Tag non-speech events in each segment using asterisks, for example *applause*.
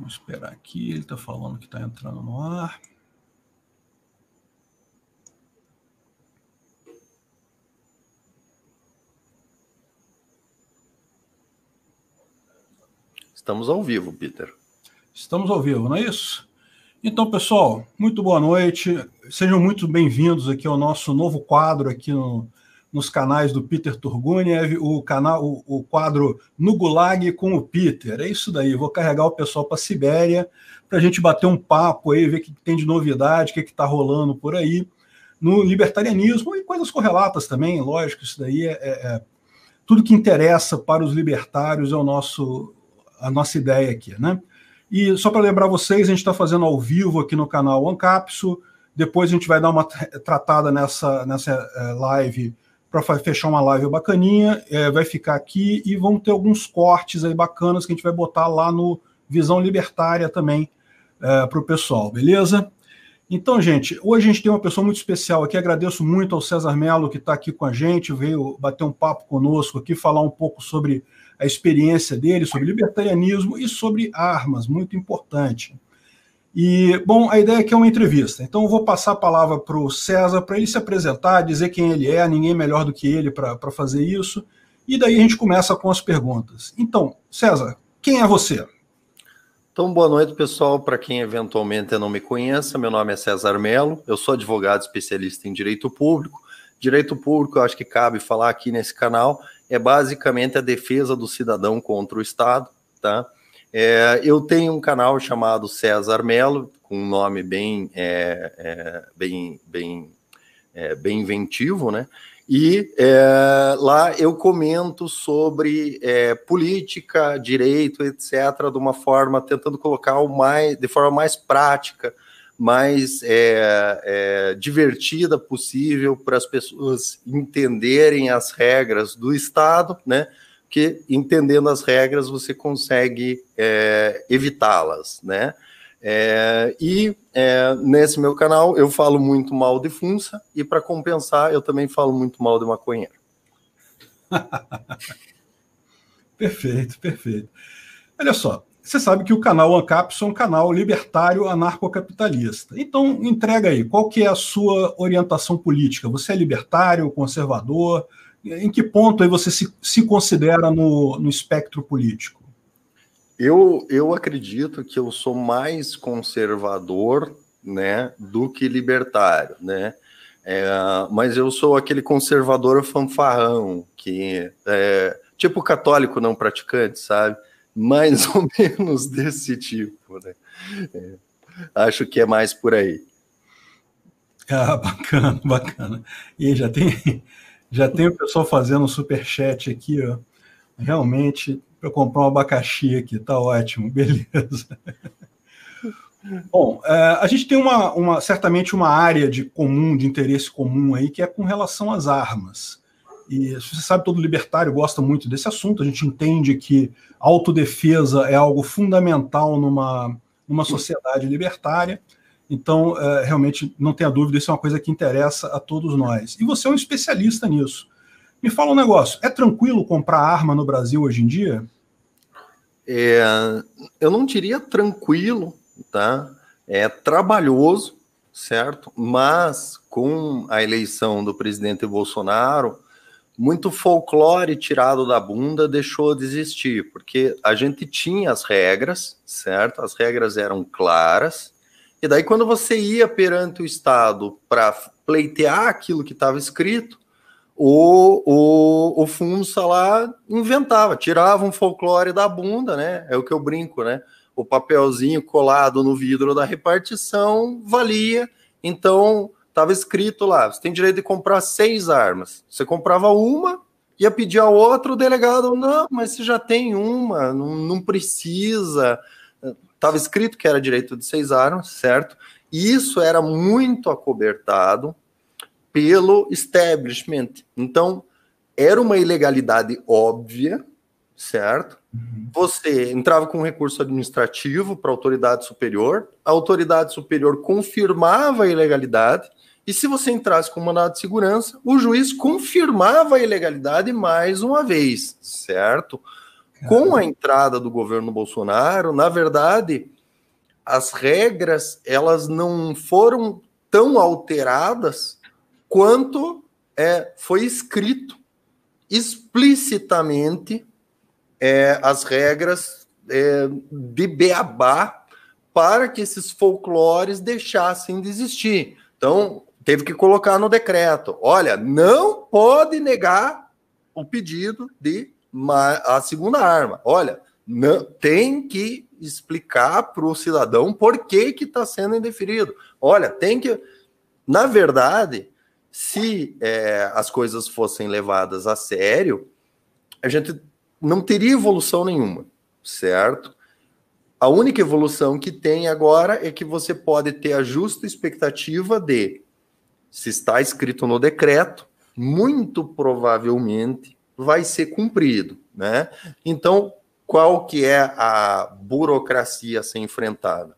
Vamos esperar aqui, ele está falando que está entrando no ar. Estamos ao vivo, Peter. Estamos ao vivo, não é isso? Então, pessoal, muito boa noite. Sejam muito bem-vindos aqui ao nosso novo quadro aqui no, nos canais do Peter Turguniev, o canal, o, o, quadro No Gulag com o Peter. É isso daí. Vou carregar o pessoal para a Sibéria para a gente bater um papo aí, ver o que tem de novidade, o que está rolando por aí no libertarianismo e coisas correlatas também. Lógico, isso daí é, é, é tudo que interessa para os libertários é o nosso a nossa ideia aqui, né? E só para lembrar vocês, a gente está fazendo ao vivo aqui no canal Ancapso. Depois a gente vai dar uma tratada nessa, nessa é, live para fechar uma live bacaninha, é, vai ficar aqui e vão ter alguns cortes aí bacanas que a gente vai botar lá no Visão Libertária também é, para o pessoal, beleza? Então, gente, hoje a gente tem uma pessoa muito especial aqui. Agradeço muito ao César Melo que está aqui com a gente, veio bater um papo conosco aqui, falar um pouco sobre a experiência dele, sobre libertarianismo e sobre armas, muito importante. E, bom, a ideia aqui é uma entrevista. Então, eu vou passar a palavra para o César para ele se apresentar, dizer quem ele é, ninguém melhor do que ele para fazer isso. E daí a gente começa com as perguntas. Então, César, quem é você? Então, boa noite, pessoal. Para quem eventualmente não me conheça, meu nome é César Melo, eu sou advogado especialista em direito público. Direito público, eu acho que cabe falar aqui nesse canal, é basicamente a defesa do cidadão contra o Estado, tá? É, eu tenho um canal chamado César Melo, com um nome bem, é, é, bem, bem, é, bem inventivo, né? E é, lá eu comento sobre é, política, direito, etc., de uma forma tentando colocar o mais, de forma mais prática, mais divertida possível para as pessoas entenderem as regras do Estado, né? Que entendendo as regras você consegue é, evitá-las, né? É, e é, nesse meu canal eu falo muito mal de funça e para compensar eu também falo muito mal de maconheiro. *laughs* perfeito, perfeito. Olha só, você sabe que o canal Ancapso é um canal libertário anarcocapitalista. Então entrega aí, qual que é a sua orientação política? Você é libertário, conservador? Em que ponto aí você se, se considera no, no espectro político? Eu, eu acredito que eu sou mais conservador né, do que libertário, né? É, mas eu sou aquele conservador fanfarrão, que é, tipo católico não praticante, sabe? Mais *laughs* ou menos desse tipo, né? É, acho que é mais por aí. Ah, bacana, bacana. E já tem já tem o pessoal fazendo um super chat aqui, ó. Realmente, para comprar um abacaxi aqui, tá ótimo, *laughs* beleza. Bom, é, a gente tem uma, uma, certamente uma área de comum, de interesse comum aí, que é com relação às armas. E você sabe, todo libertário gosta muito desse assunto. A gente entende que autodefesa é algo fundamental numa, numa sociedade libertária. Então, é, realmente, não tenha dúvida, isso é uma coisa que interessa a todos nós. E você é um especialista nisso. Me fala um negócio: é tranquilo comprar arma no Brasil hoje em dia? É, eu não diria tranquilo, tá? É trabalhoso, certo? Mas com a eleição do presidente Bolsonaro, muito folclore tirado da bunda deixou de existir, porque a gente tinha as regras, certo? As regras eram claras, e daí, quando você ia perante o Estado para pleitear aquilo que estava escrito, o, o, o FUNSA lá inventava, tirava um folclore da bunda, né? É o que eu brinco, né? O papelzinho colado no vidro da repartição valia, então estava escrito lá: você tem direito de comprar seis armas. Você comprava uma, ia pedir a outra, o delegado, não, mas você já tem uma, não, não precisa estava escrito que era direito de seis armas, certo? E isso era muito acobertado pelo establishment. Então, era uma ilegalidade óbvia, certo? Uhum. Você entrava com um recurso administrativo para a autoridade superior, a autoridade superior confirmava a ilegalidade, e se você entrasse com mandado de segurança, o juiz confirmava a ilegalidade mais uma vez, certo? Com a entrada do governo Bolsonaro, na verdade, as regras elas não foram tão alteradas quanto é, foi escrito explicitamente é, as regras é, de beabá para que esses folclores deixassem de existir. Então, teve que colocar no decreto: olha, não pode negar o pedido de a segunda arma. Olha, não, tem que explicar para o cidadão por que está sendo indeferido. Olha, tem que. Na verdade, se é, as coisas fossem levadas a sério, a gente não teria evolução nenhuma, certo? A única evolução que tem agora é que você pode ter a justa expectativa de, se está escrito no decreto, muito provavelmente vai ser cumprido, né? Então, qual que é a burocracia a ser enfrentada?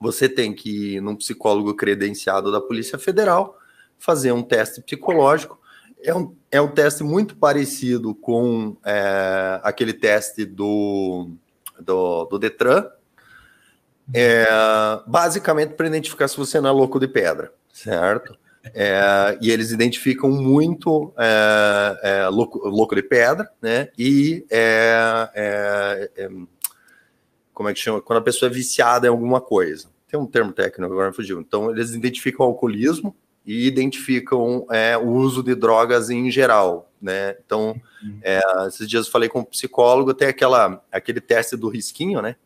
Você tem que ir num psicólogo credenciado da Polícia Federal, fazer um teste psicológico. É um, é um teste muito parecido com é, aquele teste do, do, do Detran, é, basicamente para identificar se você não é louco de pedra, certo? É, e eles identificam muito é, é, louco, louco, de pedra, né? E é, é, é, como é que chama? Quando a pessoa é viciada em alguma coisa. Tem um termo técnico agora me fugiu. Então, eles identificam o alcoolismo, e identificam o uso de drogas em geral, né? Então, uhum. é, esses dias eu falei com um psicólogo, tem aquela, aquele teste do risquinho, né?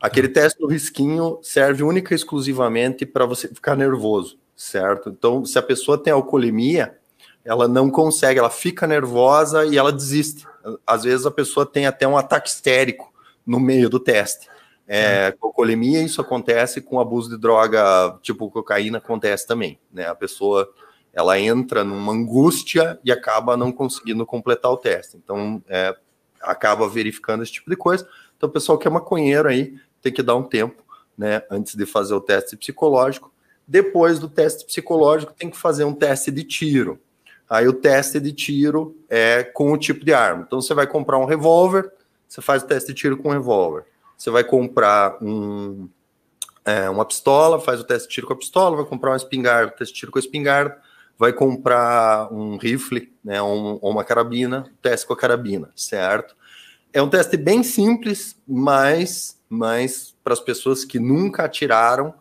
Aquele teste do risquinho serve única e exclusivamente para você ficar nervoso, certo? Então, se a pessoa tem alcoolemia, ela não consegue, ela fica nervosa e ela desiste. Às vezes a pessoa tem até um ataque histérico no meio do teste. É, com colemia, isso acontece com abuso de droga, tipo cocaína, acontece também, né? A pessoa, ela entra numa angústia e acaba não conseguindo completar o teste. Então, é, acaba verificando esse tipo de coisa. Então, o pessoal que é maconheiro aí, tem que dar um tempo, né, antes de fazer o teste psicológico. Depois do teste psicológico, tem que fazer um teste de tiro. Aí o teste de tiro é com o tipo de arma. Então, você vai comprar um revólver, você faz o teste de tiro com um revólver você vai comprar um, é, uma pistola, faz o teste de tiro com a pistola, vai comprar uma espingarda, teste de tiro com a espingarda, vai comprar um rifle, né, um, ou uma carabina, teste com a carabina, certo? É um teste bem simples, mas, mas para as pessoas que nunca atiraram,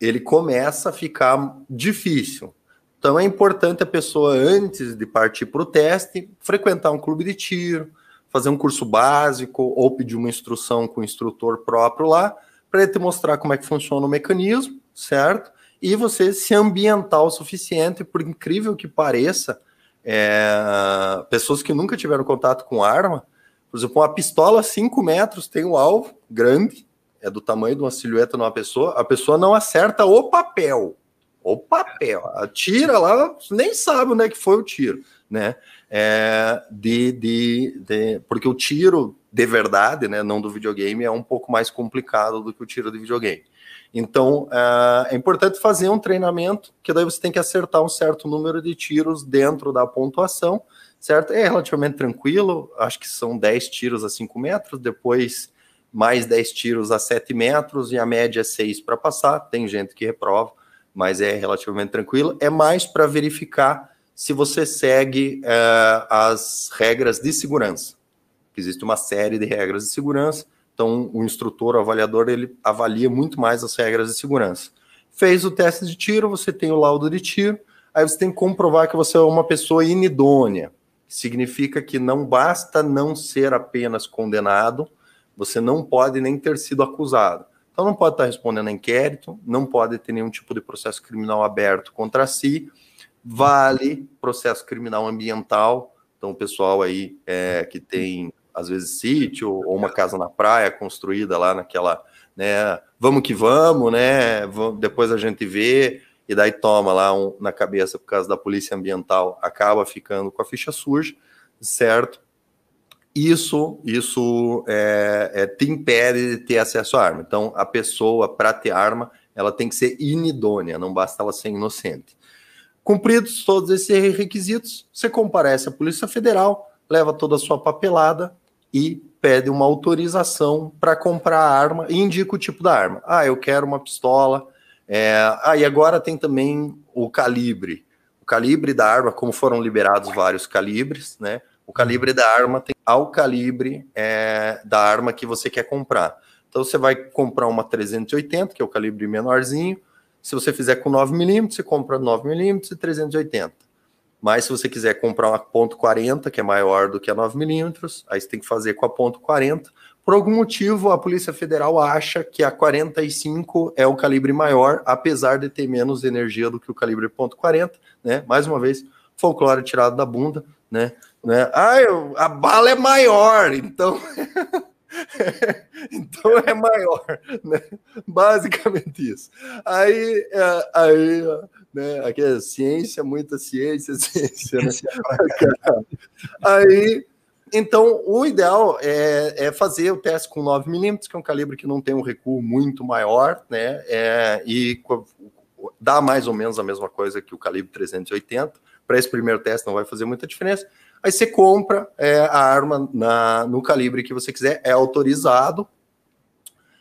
ele começa a ficar difícil. Então é importante a pessoa, antes de partir para o teste, frequentar um clube de tiro, fazer um curso básico ou pedir uma instrução com o instrutor próprio lá, para ele te mostrar como é que funciona o mecanismo, certo? E você se ambientar o suficiente, por incrível que pareça, é, pessoas que nunca tiveram contato com arma, por exemplo, uma pistola 5 metros tem um alvo grande, é do tamanho de uma silhueta de uma pessoa, a pessoa não acerta o papel. O papel. Atira lá, nem sabe onde é que foi o tiro, né? é, de, de, de, porque o tiro de verdade, né, não do videogame, é um pouco mais complicado do que o tiro de videogame. Então é, é importante fazer um treinamento, que daí você tem que acertar um certo número de tiros dentro da pontuação, certo? É relativamente tranquilo, acho que são 10 tiros a 5 metros, depois mais 10 tiros a 7 metros, e a média é 6 para passar. Tem gente que reprova, mas é relativamente tranquilo. É mais para verificar se você segue uh, as regras de segurança. Existe uma série de regras de segurança, então o instrutor, o avaliador, ele avalia muito mais as regras de segurança. Fez o teste de tiro, você tem o laudo de tiro, aí você tem que comprovar que você é uma pessoa inidônea. Significa que não basta não ser apenas condenado, você não pode nem ter sido acusado. Então não pode estar respondendo a inquérito, não pode ter nenhum tipo de processo criminal aberto contra si, vale processo criminal ambiental. Então, o pessoal aí é, que tem, às vezes, sítio ou uma casa na praia construída lá naquela, né? Vamos que vamos, né? Depois a gente vê, e daí toma lá um, na cabeça por causa da polícia ambiental, acaba ficando com a ficha suja, certo? Isso, isso é, é, te impede de ter acesso à arma. Então, a pessoa, para ter arma, ela tem que ser inidônea, não basta ela ser inocente. Cumpridos todos esses requisitos, você comparece à Polícia Federal, leva toda a sua papelada e pede uma autorização para comprar a arma e indica o tipo da arma. Ah, eu quero uma pistola. É... Ah, e agora tem também o calibre. O calibre da arma, como foram liberados vários calibres, né? O calibre da arma tem ao calibre é, da arma que você quer comprar. Então você vai comprar uma 380, que é o calibre menorzinho. Se você fizer com 9mm, você compra 9mm e 380. Mas se você quiser comprar uma ponto .40, que é maior do que a 9mm, aí você tem que fazer com a ponto .40. Por algum motivo, a Polícia Federal acha que a 45 é o calibre maior, apesar de ter menos energia do que o calibre ponto .40, né? Mais uma vez, folclore tirado da bunda, né? Né? Ah, eu, a bala é maior, então *laughs* então é maior, né? Basicamente isso. Aí, é, aí né? Aqui é ciência, muita ciência, *laughs* ciência. Né? aí, então, o ideal é, é, fazer o teste com 9mm, que é um calibre que não tem um recuo muito maior, né? É, e dá mais ou menos a mesma coisa que o calibre 380. Para esse primeiro teste não vai fazer muita diferença. Aí você compra é, a arma na, no calibre que você quiser, é autorizado.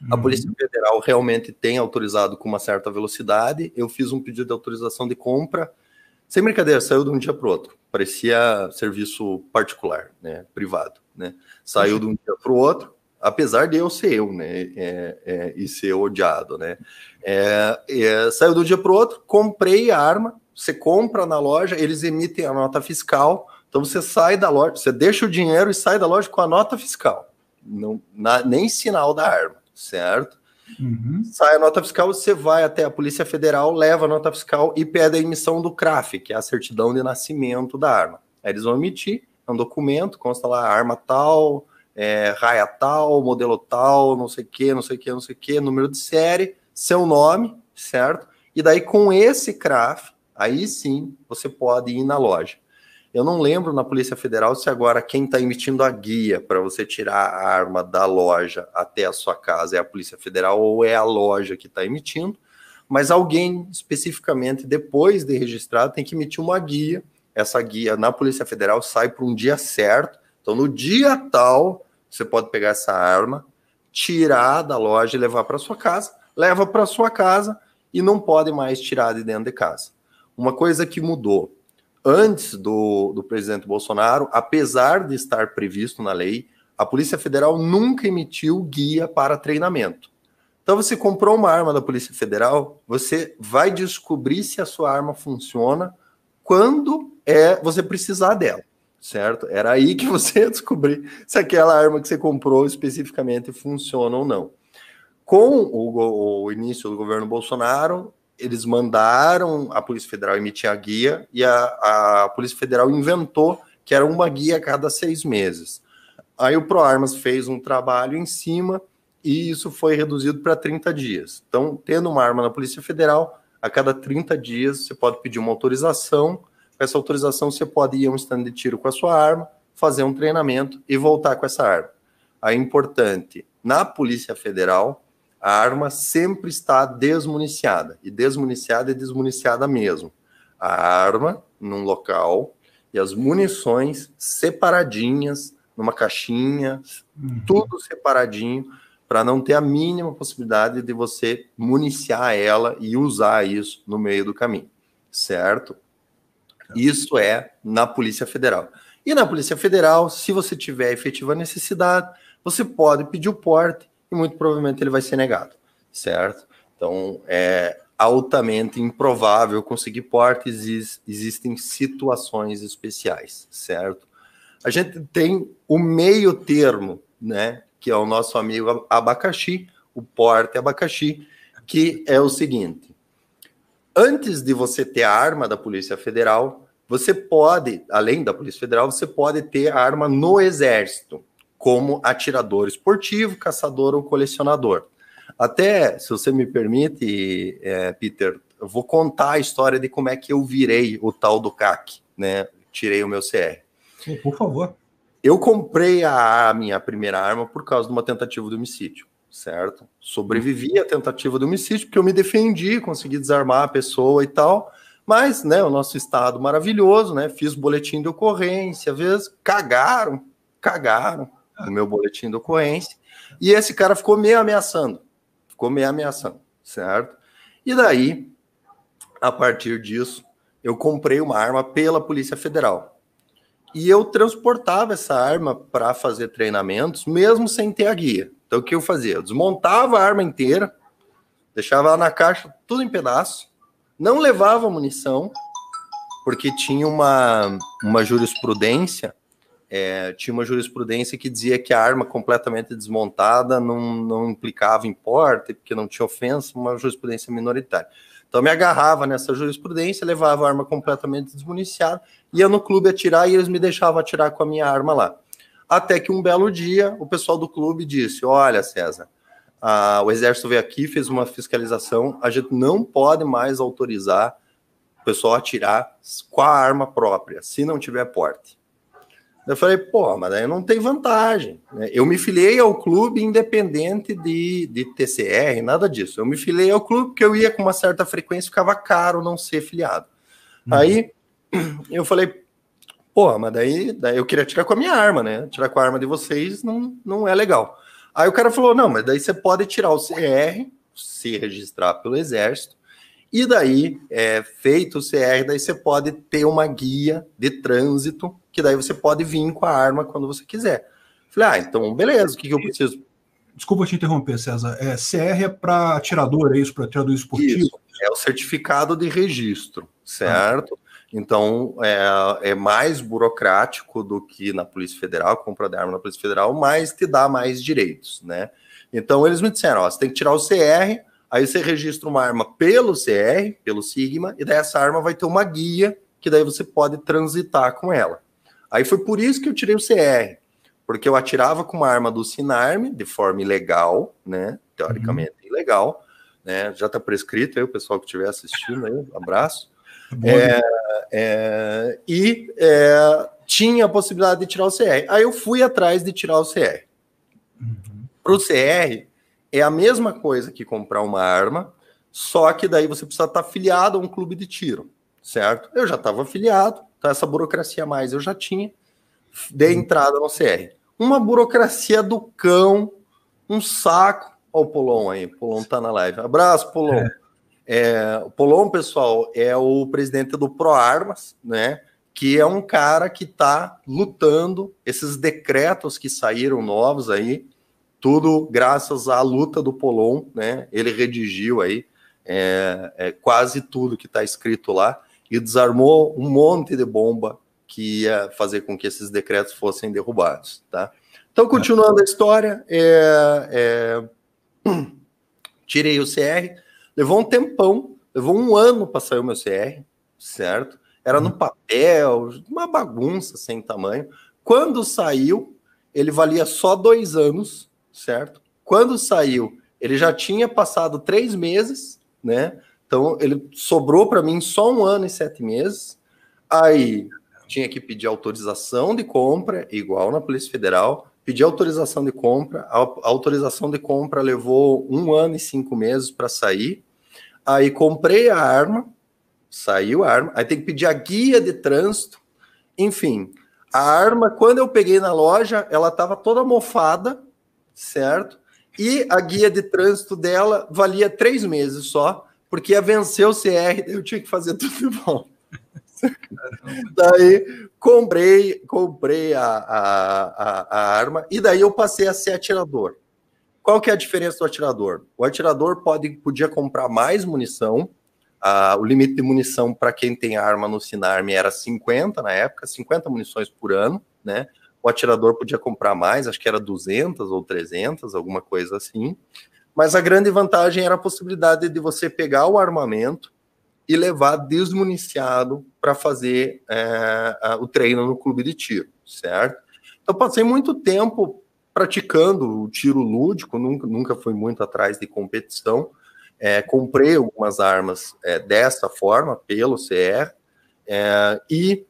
Uhum. A Polícia Federal realmente tem autorizado com uma certa velocidade. Eu fiz um pedido de autorização de compra. Sem brincadeira, saiu de um dia para o outro. Parecia serviço particular, né, privado. Né? Saiu uhum. de um dia para o outro, apesar de eu ser eu, né, é, é, e ser odiado, né. É, é saiu de um dia para o outro, comprei a arma. Você compra na loja, eles emitem a nota fiscal então você sai da loja, você deixa o dinheiro e sai da loja com a nota fiscal, não, na, nem sinal da arma, certo? Uhum. Sai a nota fiscal, você vai até a Polícia Federal, leva a nota fiscal e pede a emissão do CRAF, que é a certidão de nascimento da arma. Aí eles vão emitir, é um documento, consta lá arma tal, é, raia tal, modelo tal, não sei o que, não sei o que, não sei o que, número de série, seu nome, certo? E daí com esse CRAF, aí sim você pode ir na loja. Eu não lembro na Polícia Federal se agora quem está emitindo a guia para você tirar a arma da loja até a sua casa é a Polícia Federal ou é a loja que está emitindo, mas alguém especificamente, depois de registrado, tem que emitir uma guia. Essa guia na Polícia Federal sai para um dia certo. Então, no dia tal, você pode pegar essa arma, tirar da loja e levar para sua casa, leva para sua casa e não pode mais tirar de dentro de casa. Uma coisa que mudou antes do, do presidente Bolsonaro, apesar de estar previsto na lei, a Polícia Federal nunca emitiu guia para treinamento. Então, você comprou uma arma da Polícia Federal, você vai descobrir se a sua arma funciona quando é você precisar dela, certo? Era aí que *laughs* você ia descobrir se aquela arma que você comprou especificamente funciona ou não. Com o, o início do governo Bolsonaro, eles mandaram a Polícia Federal emitir a guia e a, a Polícia Federal inventou que era uma guia a cada seis meses. Aí o ProArmas fez um trabalho em cima e isso foi reduzido para 30 dias. Então, tendo uma arma na Polícia Federal, a cada 30 dias você pode pedir uma autorização. Com essa autorização, você pode ir a um stand de tiro com a sua arma, fazer um treinamento e voltar com essa arma. Aí, importante, na Polícia Federal, a arma sempre está desmuniciada. E desmuniciada é desmuniciada mesmo. A arma num local e as munições separadinhas, numa caixinha, uhum. tudo separadinho, para não ter a mínima possibilidade de você municiar ela e usar isso no meio do caminho, certo? Isso é na Polícia Federal. E na Polícia Federal, se você tiver efetiva necessidade, você pode pedir o porte e muito provavelmente ele vai ser negado, certo? Então, é altamente improvável conseguir portes, existem situações especiais, certo? A gente tem o meio termo, né, que é o nosso amigo abacaxi, o porte abacaxi, que é o seguinte: antes de você ter a arma da Polícia Federal, você pode, além da Polícia Federal, você pode ter a arma no Exército como atirador esportivo, caçador ou colecionador. Até, se você me permite, é, Peter, eu vou contar a história de como é que eu virei o tal do CAC, né? Tirei o meu CR. Por favor. Eu comprei a, a minha primeira arma por causa de uma tentativa de homicídio, certo? Sobrevivi à tentativa de homicídio porque eu me defendi, consegui desarmar a pessoa e tal. Mas, né, o nosso estado maravilhoso, né? Fiz boletim de ocorrência, às vezes cagaram, cagaram, o meu boletim de ocorrência, e esse cara ficou me ameaçando, ficou me ameaçando, certo? E daí, a partir disso, eu comprei uma arma pela Polícia Federal. E eu transportava essa arma para fazer treinamentos, mesmo sem ter a guia. Então, o que eu fazia? Eu desmontava a arma inteira, deixava ela na caixa, tudo em pedaço, não levava munição, porque tinha uma, uma jurisprudência, é, tinha uma jurisprudência que dizia que a arma completamente desmontada não, não implicava em porte, porque não tinha ofensa, uma jurisprudência minoritária. Então me agarrava nessa jurisprudência, levava a arma completamente desmuniciada, ia no clube atirar e eles me deixavam atirar com a minha arma lá. Até que um belo dia o pessoal do clube disse: Olha, César, a, o exército veio aqui, fez uma fiscalização, a gente não pode mais autorizar o pessoal atirar com a arma própria, se não tiver porte. Eu falei, pô, mas daí não tem vantagem. Né? Eu me filiei ao clube independente de, de TCR, nada disso. Eu me filiei ao clube porque eu ia com uma certa frequência, ficava caro não ser filiado. Uhum. Aí *clears throat* eu falei, pô, mas daí, daí eu queria tirar com a minha arma, né? Tirar com a arma de vocês não, não é legal. Aí o cara falou: não, mas daí você pode tirar o CR, se registrar pelo Exército, e daí, é, feito o CR, daí você pode ter uma guia de trânsito, que daí você pode vir com a arma quando você quiser. Falei, ah, então beleza, o que, que eu preciso? Desculpa te interromper, César. É, CR é para atirador, é isso? Para atirador esportivo? Isso, é o certificado de registro, certo? Ah. Então, é, é, mais burocrático do que na Polícia Federal, compra de arma na Polícia Federal, mas te dá mais direitos, né? Então, eles me disseram, ó, você tem que tirar o CR, aí você registra uma arma pelo CR, pelo Sigma, e daí essa arma vai ter uma guia, que daí você pode transitar com ela. Aí foi por isso que eu tirei o CR, porque eu atirava com uma arma do Sinarme, de forma ilegal, né? Teoricamente uhum. ilegal, né? Já está prescrito aí, o pessoal que estiver assistindo aí, um abraço. *laughs* É, é, e é, tinha a possibilidade de tirar o CR. Aí eu fui atrás de tirar o CR. Uhum. Para o CR, é a mesma coisa que comprar uma arma, só que daí você precisa estar afiliado a um clube de tiro, certo? Eu já estava afiliado, então essa burocracia a mais eu já tinha, dei uhum. entrada no CR. Uma burocracia do cão, um saco. Olha o Polon aí, o Polon tá na live. Abraço, Polon. É. É, o Polon, pessoal, é o presidente do ProArmas, né? Que é um cara que está lutando esses decretos que saíram novos aí, tudo graças à luta do Polon, né? Ele redigiu aí é, é, quase tudo que está escrito lá e desarmou um monte de bomba que ia fazer com que esses decretos fossem derrubados, tá? Então, continuando a história, é, é *clears throat* tirei o CR, Levou um tempão, levou um ano para sair o meu CR, certo? Era no uhum. papel, uma bagunça sem tamanho. Quando saiu, ele valia só dois anos, certo? Quando saiu, ele já tinha passado três meses, né? Então ele sobrou para mim só um ano e sete meses. Aí tinha que pedir autorização de compra, igual na Polícia Federal, pedi autorização de compra. A autorização de compra levou um ano e cinco meses para sair. Aí comprei a arma, saiu a arma, aí tem que pedir a guia de trânsito, enfim. A arma, quando eu peguei na loja, ela estava toda mofada, certo? E a guia de trânsito dela valia três meses só, porque ia vencer o CR, eu tinha que fazer tudo volta. *laughs* daí comprei, comprei a, a, a, a, arma e daí eu passei a ser atirador. Qual que é a diferença do atirador? O atirador pode, podia comprar mais munição. Ah, o limite de munição para quem tem arma no Sinarme era 50 na época, 50 munições por ano, né? O atirador podia comprar mais, acho que era 200 ou 300, alguma coisa assim. Mas a grande vantagem era a possibilidade de você pegar o armamento e levar desmuniciado para fazer é, o treino no clube de tiro, certo? Então, passei muito tempo praticando o tiro lúdico, nunca, nunca fui muito atrás de competição. É, comprei algumas armas é, dessa forma, pelo CR, é, e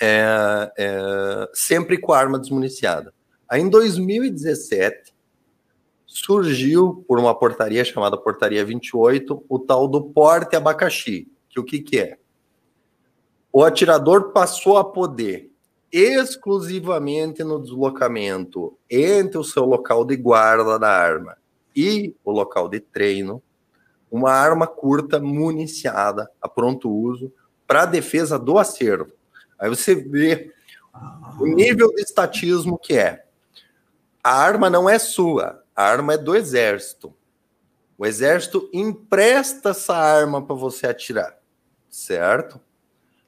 é, é, sempre com a arma desmuniciada. Aí em 2017 surgiu, por uma portaria chamada Portaria 28, o tal do porte abacaxi, que o que, que é? O atirador passou a poder exclusivamente no deslocamento entre o seu local de guarda da arma e o local de treino, uma arma curta municiada a pronto uso para defesa do acervo. Aí você vê o nível de estatismo que é. A arma não é sua, a arma é do exército. O exército empresta essa arma para você atirar, certo?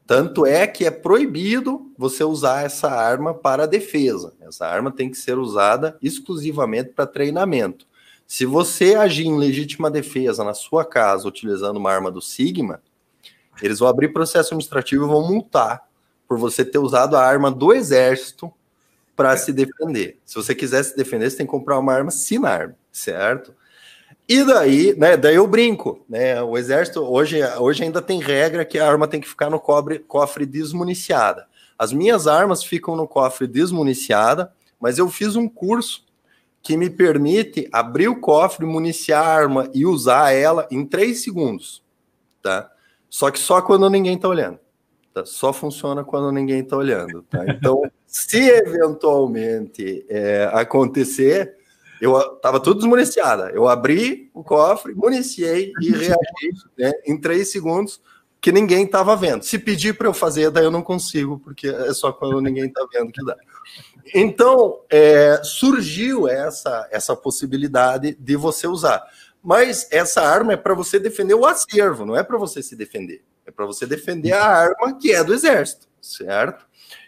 Tanto é que é proibido você usar essa arma para defesa. Essa arma tem que ser usada exclusivamente para treinamento. Se você agir em legítima defesa na sua casa utilizando uma arma do Sigma, eles vão abrir processo administrativo e vão multar por você ter usado a arma do exército para se defender. Se você quiser se defender, você tem que comprar uma arma sem arma, certo? E daí, né, daí eu brinco, né? O exército hoje, hoje ainda tem regra que a arma tem que ficar no cobre, cofre desmuniciada. As minhas armas ficam no cofre desmuniciada, mas eu fiz um curso que me permite abrir o cofre, municiar a arma e usar ela em três segundos, tá? Só que só quando ninguém tá olhando. Tá? Só funciona quando ninguém tá olhando, tá? Então, *laughs* se eventualmente é, acontecer, eu estava tudo desmuniciada. Eu abri o cofre, municiei e reagi né, em três segundos, que ninguém estava vendo. Se pedir para eu fazer, daí eu não consigo, porque é só quando ninguém está vendo que dá. Então, é, surgiu essa, essa possibilidade de você usar. Mas essa arma é para você defender o acervo, não é para você se defender. É para você defender a arma que é do exército, certo?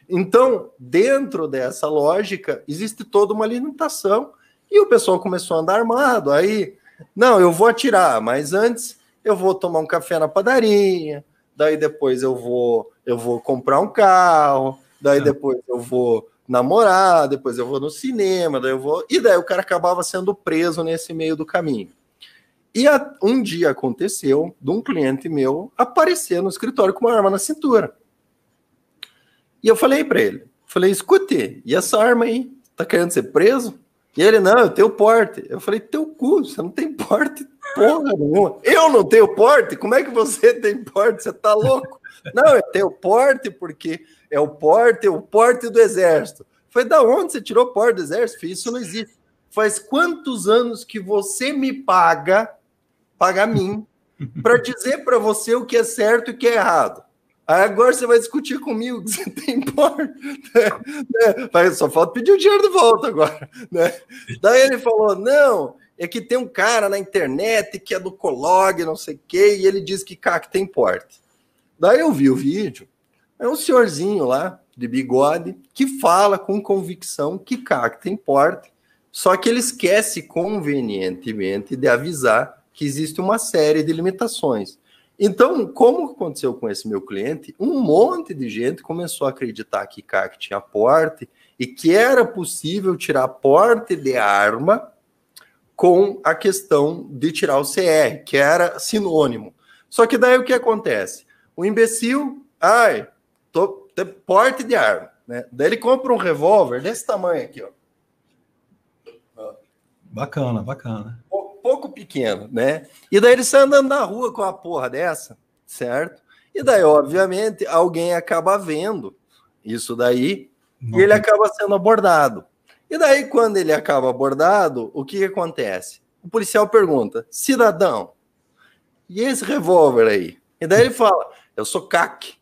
Então, dentro dessa lógica, existe toda uma limitação e o pessoal começou a andar armado. Aí, não, eu vou atirar, mas antes eu vou tomar um café na padaria, daí depois eu vou eu vou comprar um carro, daí tá. depois eu vou namorar, depois eu vou no cinema, daí eu vou. E daí o cara acabava sendo preso nesse meio do caminho. E a, um dia aconteceu de um cliente meu aparecer no escritório com uma arma na cintura. E eu falei para ele, falei, escute, e essa arma aí, tá querendo ser preso? E ele, não, eu tenho porte. Eu falei, teu cu, você não tem porte porra nenhuma. Eu não tenho porte? Como é que você *laughs* tem porte? Você tá louco? Não, eu tenho porte porque é o porte, o porte do exército. Foi da onde você tirou porte do exército? Isso não existe. Faz quantos anos que você me paga, paga a mim, *laughs* para dizer para você o que é certo e o que é errado? Aí agora você vai discutir comigo que você *laughs* tem porte. Né? Só falta pedir o dinheiro de volta agora. Né? Daí ele falou: não, é que tem um cara na internet que é do Colog, não sei o quê, e ele diz que CAC tem porte. Daí eu vi o vídeo, é um senhorzinho lá, de bigode, que fala com convicção que CAC tem porte, só que ele esquece convenientemente de avisar que existe uma série de limitações. Então, como aconteceu com esse meu cliente, um monte de gente começou a acreditar que CAC tinha porte e que era possível tirar porte de arma com a questão de tirar o CR, que era sinônimo. Só que daí o que acontece? O imbecil, ai, tô, porte de arma, né? Daí ele compra um revólver desse tamanho aqui, ó. Bacana, bacana pouco pequeno, né? E daí ele sai andando na rua com a porra dessa, certo? E daí, obviamente, alguém acaba vendo isso daí Não. e ele acaba sendo abordado. E daí, quando ele acaba abordado, o que, que acontece? O policial pergunta: cidadão, e esse revólver aí? E daí ele fala: eu sou CAC.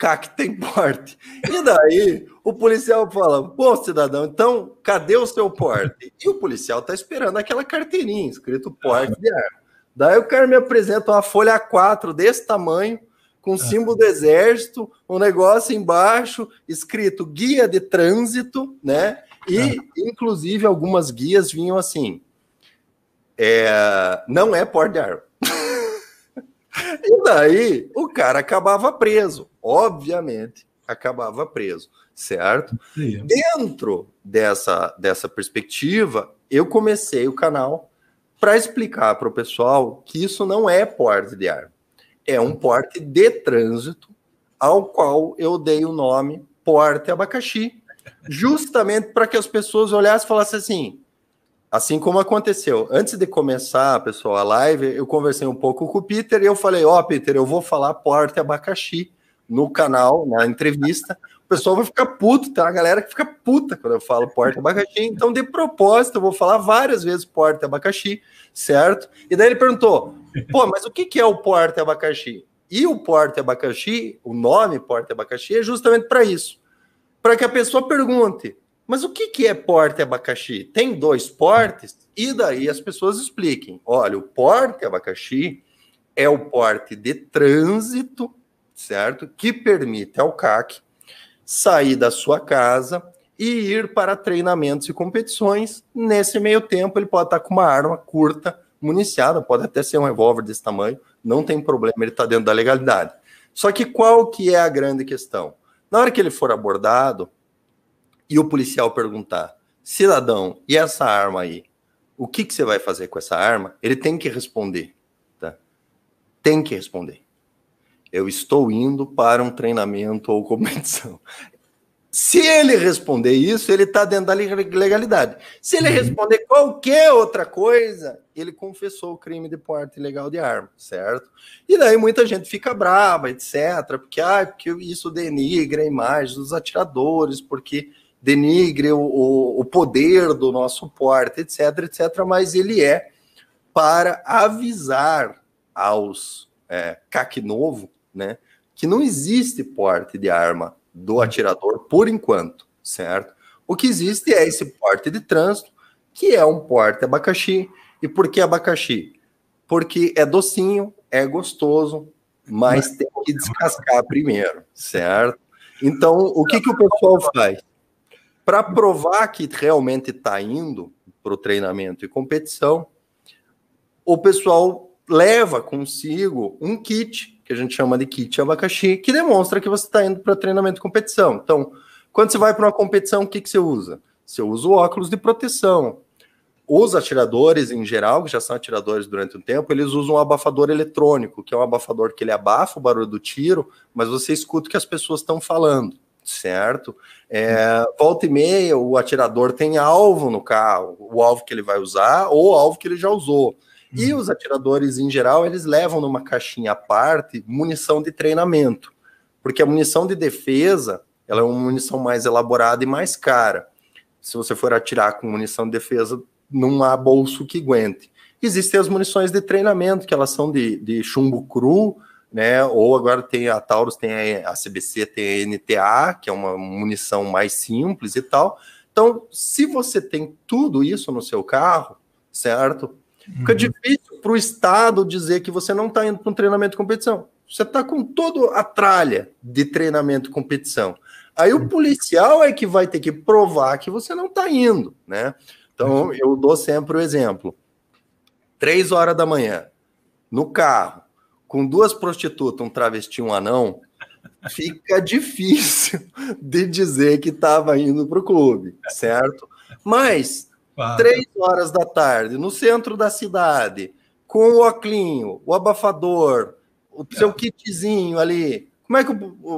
CAC tem porte. E daí o policial fala: Pô, cidadão, então cadê o seu porte? E o policial tá esperando aquela carteirinha escrito porte de arma. Daí o cara me apresenta uma folha A4 desse tamanho, com símbolo do exército, um negócio embaixo escrito guia de trânsito, né? E inclusive algumas guias vinham assim: é, não é porte de arma. *laughs* e daí o cara acabava preso obviamente, acabava preso, certo? Sim. Dentro dessa, dessa perspectiva, eu comecei o canal para explicar para o pessoal que isso não é porte de arma, é um porte de trânsito ao qual eu dei o nome porte abacaxi, justamente para que as pessoas olhassem e falassem assim, assim como aconteceu. Antes de começar, pessoal, a live, eu conversei um pouco com o Peter e eu falei, ó, oh, Peter, eu vou falar porte abacaxi, no canal, na entrevista, pessoal vai ficar puto, tem uma galera que fica puta quando eu falo porta abacaxi. Então, de propósito, eu vou falar várias vezes porta abacaxi, certo? E daí ele perguntou: pô, mas o que é o porta abacaxi? E o porta abacaxi, o nome porta abacaxi, é justamente para isso. Para que a pessoa pergunte: mas o que é porta abacaxi? Tem dois portes? E daí as pessoas expliquem: olha, o porte abacaxi é o porte de trânsito, certo? Que permite ao CAC sair da sua casa e ir para treinamentos e competições. Nesse meio tempo, ele pode estar com uma arma curta, municiada, pode até ser um revólver desse tamanho, não tem problema, ele está dentro da legalidade. Só que qual que é a grande questão? Na hora que ele for abordado e o policial perguntar, cidadão, e essa arma aí? O que, que você vai fazer com essa arma? Ele tem que responder. Tá? Tem que responder eu estou indo para um treinamento ou competição. Se ele responder isso, ele está dentro da legalidade. Se ele uhum. responder qualquer outra coisa, ele confessou o crime de porte ilegal de arma, certo? E daí muita gente fica brava, etc., porque, ah, porque isso denigra a imagem dos atiradores, porque denigre o, o, o poder do nosso porte, etc., etc., mas ele é para avisar aos é, CAC novo né? Que não existe porte de arma do atirador por enquanto, certo? O que existe é esse porte de trânsito, que é um porte abacaxi. E por que abacaxi? Porque é docinho, é gostoso, mas tem que descascar primeiro, certo? Então, o que, que o pessoal faz? Para provar que realmente está indo para o treinamento e competição, o pessoal leva consigo um kit que a gente chama de kit abacaxi, que demonstra que você está indo para treinamento e competição. Então, quando você vai para uma competição, o que, que você usa? Você usa o óculos de proteção. Os atiradores, em geral, que já são atiradores durante um tempo, eles usam um abafador eletrônico, que é um abafador que ele abafa o barulho do tiro, mas você escuta o que as pessoas estão falando, certo? É, volta e meia, o atirador tem alvo no carro, o alvo que ele vai usar ou o alvo que ele já usou. E uhum. os atiradores, em geral, eles levam numa caixinha à parte munição de treinamento, porque a munição de defesa ela é uma munição mais elaborada e mais cara. Se você for atirar com munição de defesa, não há bolso que aguente. Existem as munições de treinamento, que elas são de, de chumbo cru, né? Ou agora tem a Taurus, tem a, a CBC, tem a NTA, que é uma munição mais simples e tal. Então, se você tem tudo isso no seu carro, certo? Fica uhum. difícil para o Estado dizer que você não está indo para um treinamento de competição. Você está com toda a tralha de treinamento de competição. Aí o policial é que vai ter que provar que você não está indo, né? Então eu dou sempre o exemplo. Três horas da manhã, no carro, com duas prostitutas, um travesti e um anão, fica difícil *laughs* de dizer que estava indo para o clube, certo? Mas Três horas da tarde, no centro da cidade, com o oclinho, o abafador, o seu kitzinho ali. Como é que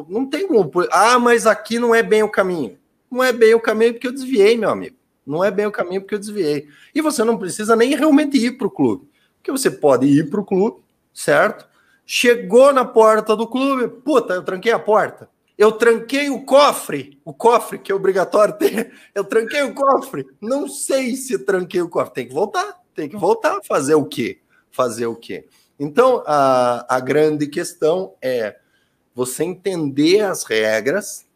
não tem como? Ah, mas aqui não é bem o caminho. Não é bem o caminho porque eu desviei, meu amigo. Não é bem o caminho porque eu desviei. E você não precisa nem realmente ir para o clube. Porque você pode ir para o clube, certo? Chegou na porta do clube, puta, eu tranquei a porta eu tranquei o cofre, o cofre que é obrigatório ter, *laughs* eu tranquei o cofre. Não sei se tranquei o cofre. Tem que voltar, tem que voltar. Fazer o quê? Fazer o quê? Então, a, a grande questão é você entender as regras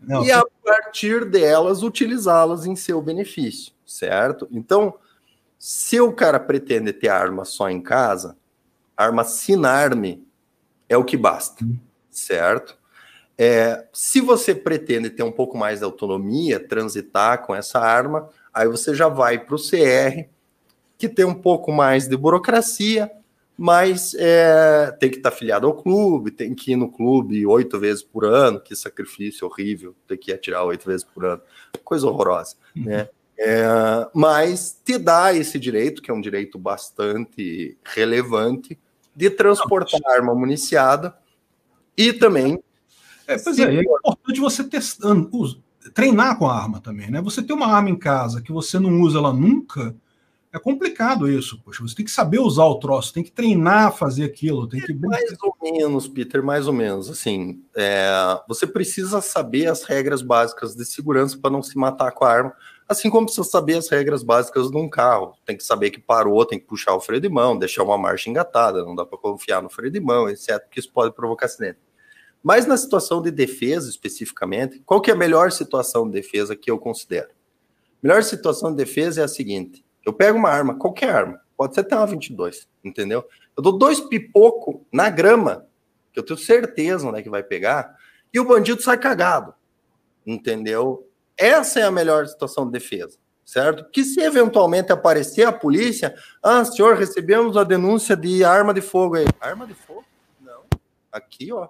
Não, e, a partir delas, utilizá-las em seu benefício, certo? Então, se o cara pretende ter arma só em casa, arma sin arme é o que basta, hum. certo? É, se você pretende ter um pouco mais de autonomia, transitar com essa arma, aí você já vai para o CR, que tem um pouco mais de burocracia, mas é, tem que estar tá afiliado ao clube, tem que ir no clube oito vezes por ano, que sacrifício horrível, ter que atirar oito vezes por ano, coisa horrorosa, uhum. né? É, mas te dá esse direito, que é um direito bastante relevante, de transportar arma municiada e também é, pois é, é importante você treinar com a arma também, né? Você ter uma arma em casa que você não usa ela nunca, é complicado isso. Poxa, você tem que saber usar o troço, tem que treinar a fazer aquilo. Tem que... Mais ou menos, Peter, mais ou menos. Assim, é, você precisa saber as regras básicas de segurança para não se matar com a arma. Assim como precisa saber as regras básicas de um carro. Tem que saber que parou, tem que puxar o freio de mão, deixar uma marcha engatada, não dá para confiar no freio de mão, etc., porque isso pode provocar acidente. Mas na situação de defesa, especificamente, qual que é a melhor situação de defesa que eu considero? Melhor situação de defesa é a seguinte: eu pego uma arma, qualquer arma, pode ser até uma 22, entendeu? Eu dou dois pipoco na grama, que eu tenho certeza onde é que vai pegar, e o bandido sai cagado, entendeu? Essa é a melhor situação de defesa, certo? Que se eventualmente aparecer a polícia, ah, senhor, recebemos a denúncia de arma de fogo aí. Arma de fogo? Não. Aqui, ó,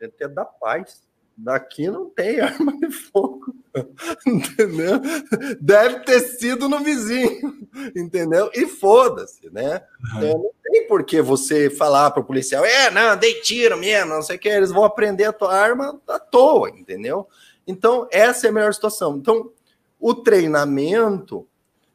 a gente é da paz. Daqui não tem *laughs* arma de fogo, entendeu? Deve ter sido no vizinho, entendeu? E foda-se, né? Uhum. Não tem por que você falar para o policial, é, não, dei tiro mesmo, não sei o que, eles vão aprender a tua arma à toa, entendeu? Então, essa é a melhor situação. Então, o treinamento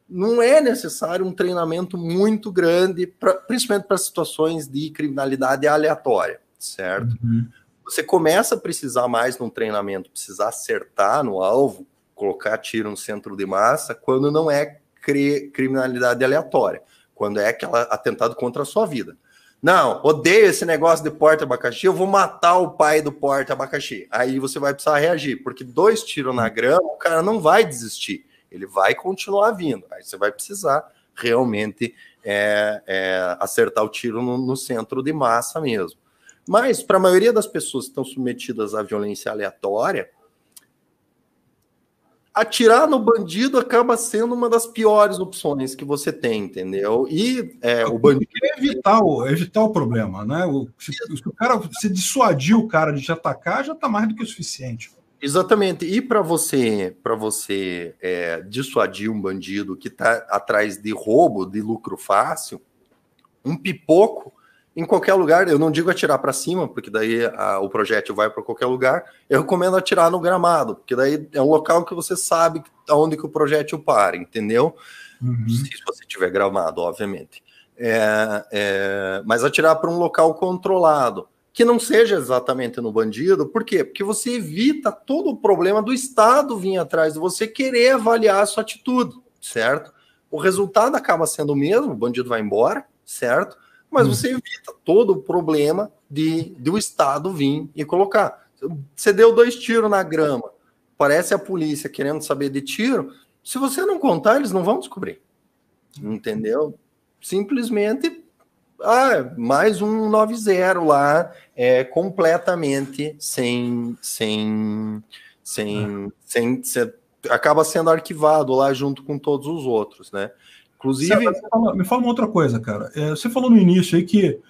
não é necessário um treinamento muito grande, pra, principalmente para situações de criminalidade aleatória, certo? Uhum você começa a precisar mais num treinamento, precisar acertar no alvo, colocar tiro no centro de massa, quando não é criminalidade aleatória, quando é aquela atentado contra a sua vida. Não, odeio esse negócio de porta abacaxi, eu vou matar o pai do porta abacaxi. Aí você vai precisar reagir, porque dois tiros na grama, o cara não vai desistir, ele vai continuar vindo. Aí você vai precisar realmente é, é, acertar o tiro no, no centro de massa mesmo. Mas, para a maioria das pessoas que estão submetidas à violência aleatória, atirar no bandido acaba sendo uma das piores opções que você tem, entendeu? E é, o bandido. É evitar o, evitar o problema, né? O, se, se, o cara se dissuadir o cara de te atacar, já está mais do que o suficiente. Exatamente. E para você, para você é, dissuadir um bandido que está atrás de roubo, de lucro fácil, um pipoco em qualquer lugar. Eu não digo atirar para cima, porque daí a, o projétil vai para qualquer lugar. Eu recomendo atirar no gramado, porque daí é um local que você sabe aonde que o projétil para, entendeu? Uhum. Se você tiver gramado, obviamente. É, é, mas atirar para um local controlado, que não seja exatamente no bandido, por quê? Porque você evita todo o problema do Estado vir atrás de você querer avaliar a sua atitude, certo? O resultado acaba sendo o mesmo, o bandido vai embora, certo? Mas hum. você evita todo o problema de, de o Estado vir e colocar. Você deu dois tiros na grama, parece a polícia querendo saber de tiro. Se você não contar, eles não vão descobrir. Entendeu? Simplesmente, ah, mais um 90 lá, é completamente sem, sem, sem, sem, sem, acaba sendo arquivado lá junto com todos os outros, né? Inclusive. me, fala, me fala uma outra coisa, cara. É, você falou no início aí que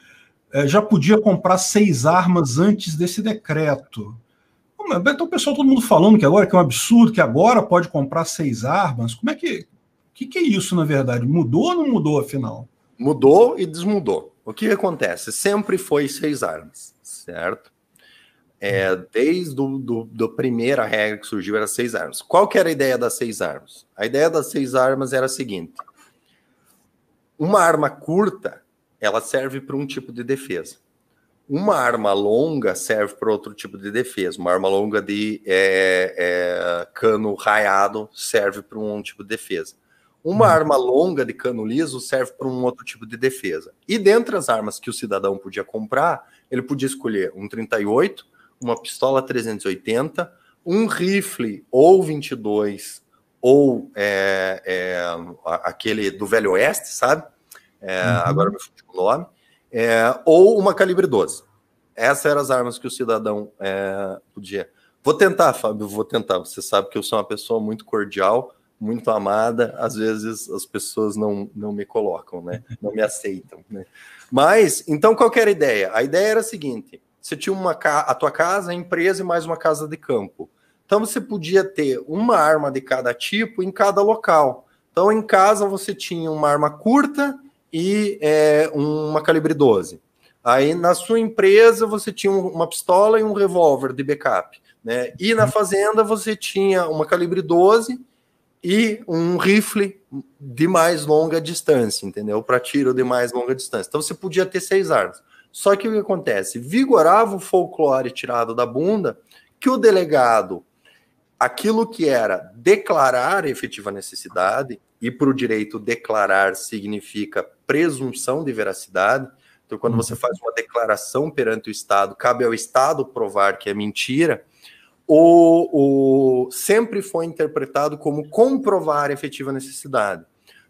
é, já podia comprar seis armas antes desse decreto. Então o pessoal, todo mundo falando que agora que é um absurdo, que agora pode comprar seis armas. Como é que. O que, que é isso, na verdade? Mudou ou não mudou, afinal? Mudou e desmudou. O que acontece? Sempre foi seis armas, certo? É, desde do, do, do, primeira regra que surgiu era seis armas. Qual que era a ideia das seis armas? A ideia das seis armas era a seguinte: uma arma curta, ela serve para um tipo de defesa. Uma arma longa serve para outro tipo de defesa. Uma arma longa de é, é, cano raiado serve para um tipo de defesa. Uma uhum. arma longa de cano liso serve para um outro tipo de defesa. E dentre as armas que o cidadão podia comprar, ele podia escolher um 38, uma pistola 380, um rifle ou 22 ou é, é, aquele do Velho Oeste, sabe? É, uhum. Agora me fugiu o nome. É, ou uma calibre 12. Essas eram as armas que o cidadão é, podia. Vou tentar, Fábio, vou tentar. Você sabe que eu sou uma pessoa muito cordial, muito amada. Às vezes as pessoas não, não me colocam, né? Não me aceitam, né? Mas, então, qual era a ideia? A ideia era a seguinte: você tinha uma a tua casa, a empresa e mais uma casa de campo. Então você podia ter uma arma de cada tipo em cada local. Então em casa você tinha uma arma curta e é, uma calibre 12. Aí na sua empresa você tinha uma pistola e um revólver de backup. Né? E na fazenda você tinha uma calibre 12 e um rifle de mais longa distância, entendeu? Para tiro de mais longa distância. Então você podia ter seis armas. Só que o que acontece? Vigorava o folclore tirado da bunda que o delegado, aquilo que era declarar efetiva necessidade, e para o direito declarar significa presunção de veracidade. Então, quando você uhum. faz uma declaração perante o Estado, cabe ao Estado provar que é mentira o, o, sempre foi interpretado como comprovar efetiva necessidade.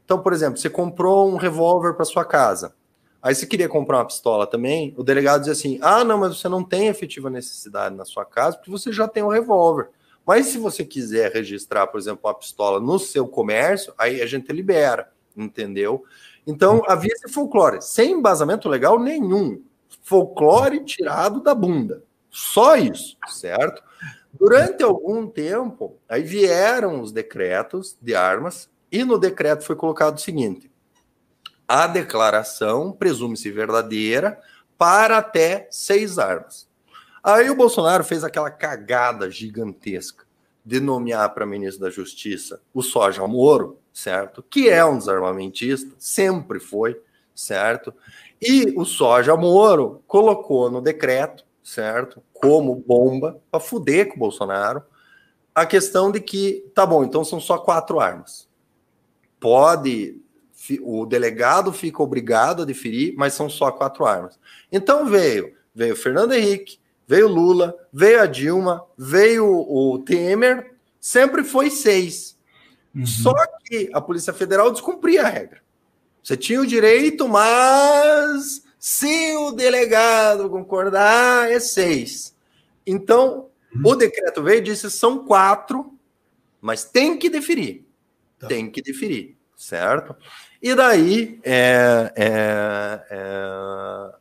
Então, por exemplo, você comprou um revólver para sua casa, aí você queria comprar uma pistola também, o delegado diz assim: ah, não, mas você não tem efetiva necessidade na sua casa porque você já tem um revólver. Mas se você quiser registrar, por exemplo, uma pistola no seu comércio, aí a gente libera, entendeu? Então havia esse folclore, sem embasamento legal nenhum. Folclore tirado da bunda. Só isso, certo? Durante algum tempo, aí vieram os decretos de armas, e no decreto foi colocado o seguinte: a declaração presume-se verdadeira para até seis armas. Aí o Bolsonaro fez aquela cagada gigantesca de nomear para ministro da Justiça o Soja Moro, certo? Que é um desarmamentista, sempre foi, certo? E o Soja Moro colocou no decreto certo? Como bomba para fuder com o Bolsonaro. A questão de que, tá bom, então são só quatro armas. Pode, o delegado fica obrigado a deferir, mas são só quatro armas. Então veio, veio Fernando Henrique, veio Lula, veio a Dilma, veio o Temer, sempre foi seis. Uhum. Só que a Polícia Federal descumpria a regra. Você tinha o direito, mas se o delegado concordar, é seis. Então, hum. o decreto veio e disse são quatro, mas tem que deferir. Tá. Tem que deferir, certo? E daí, é, é, é,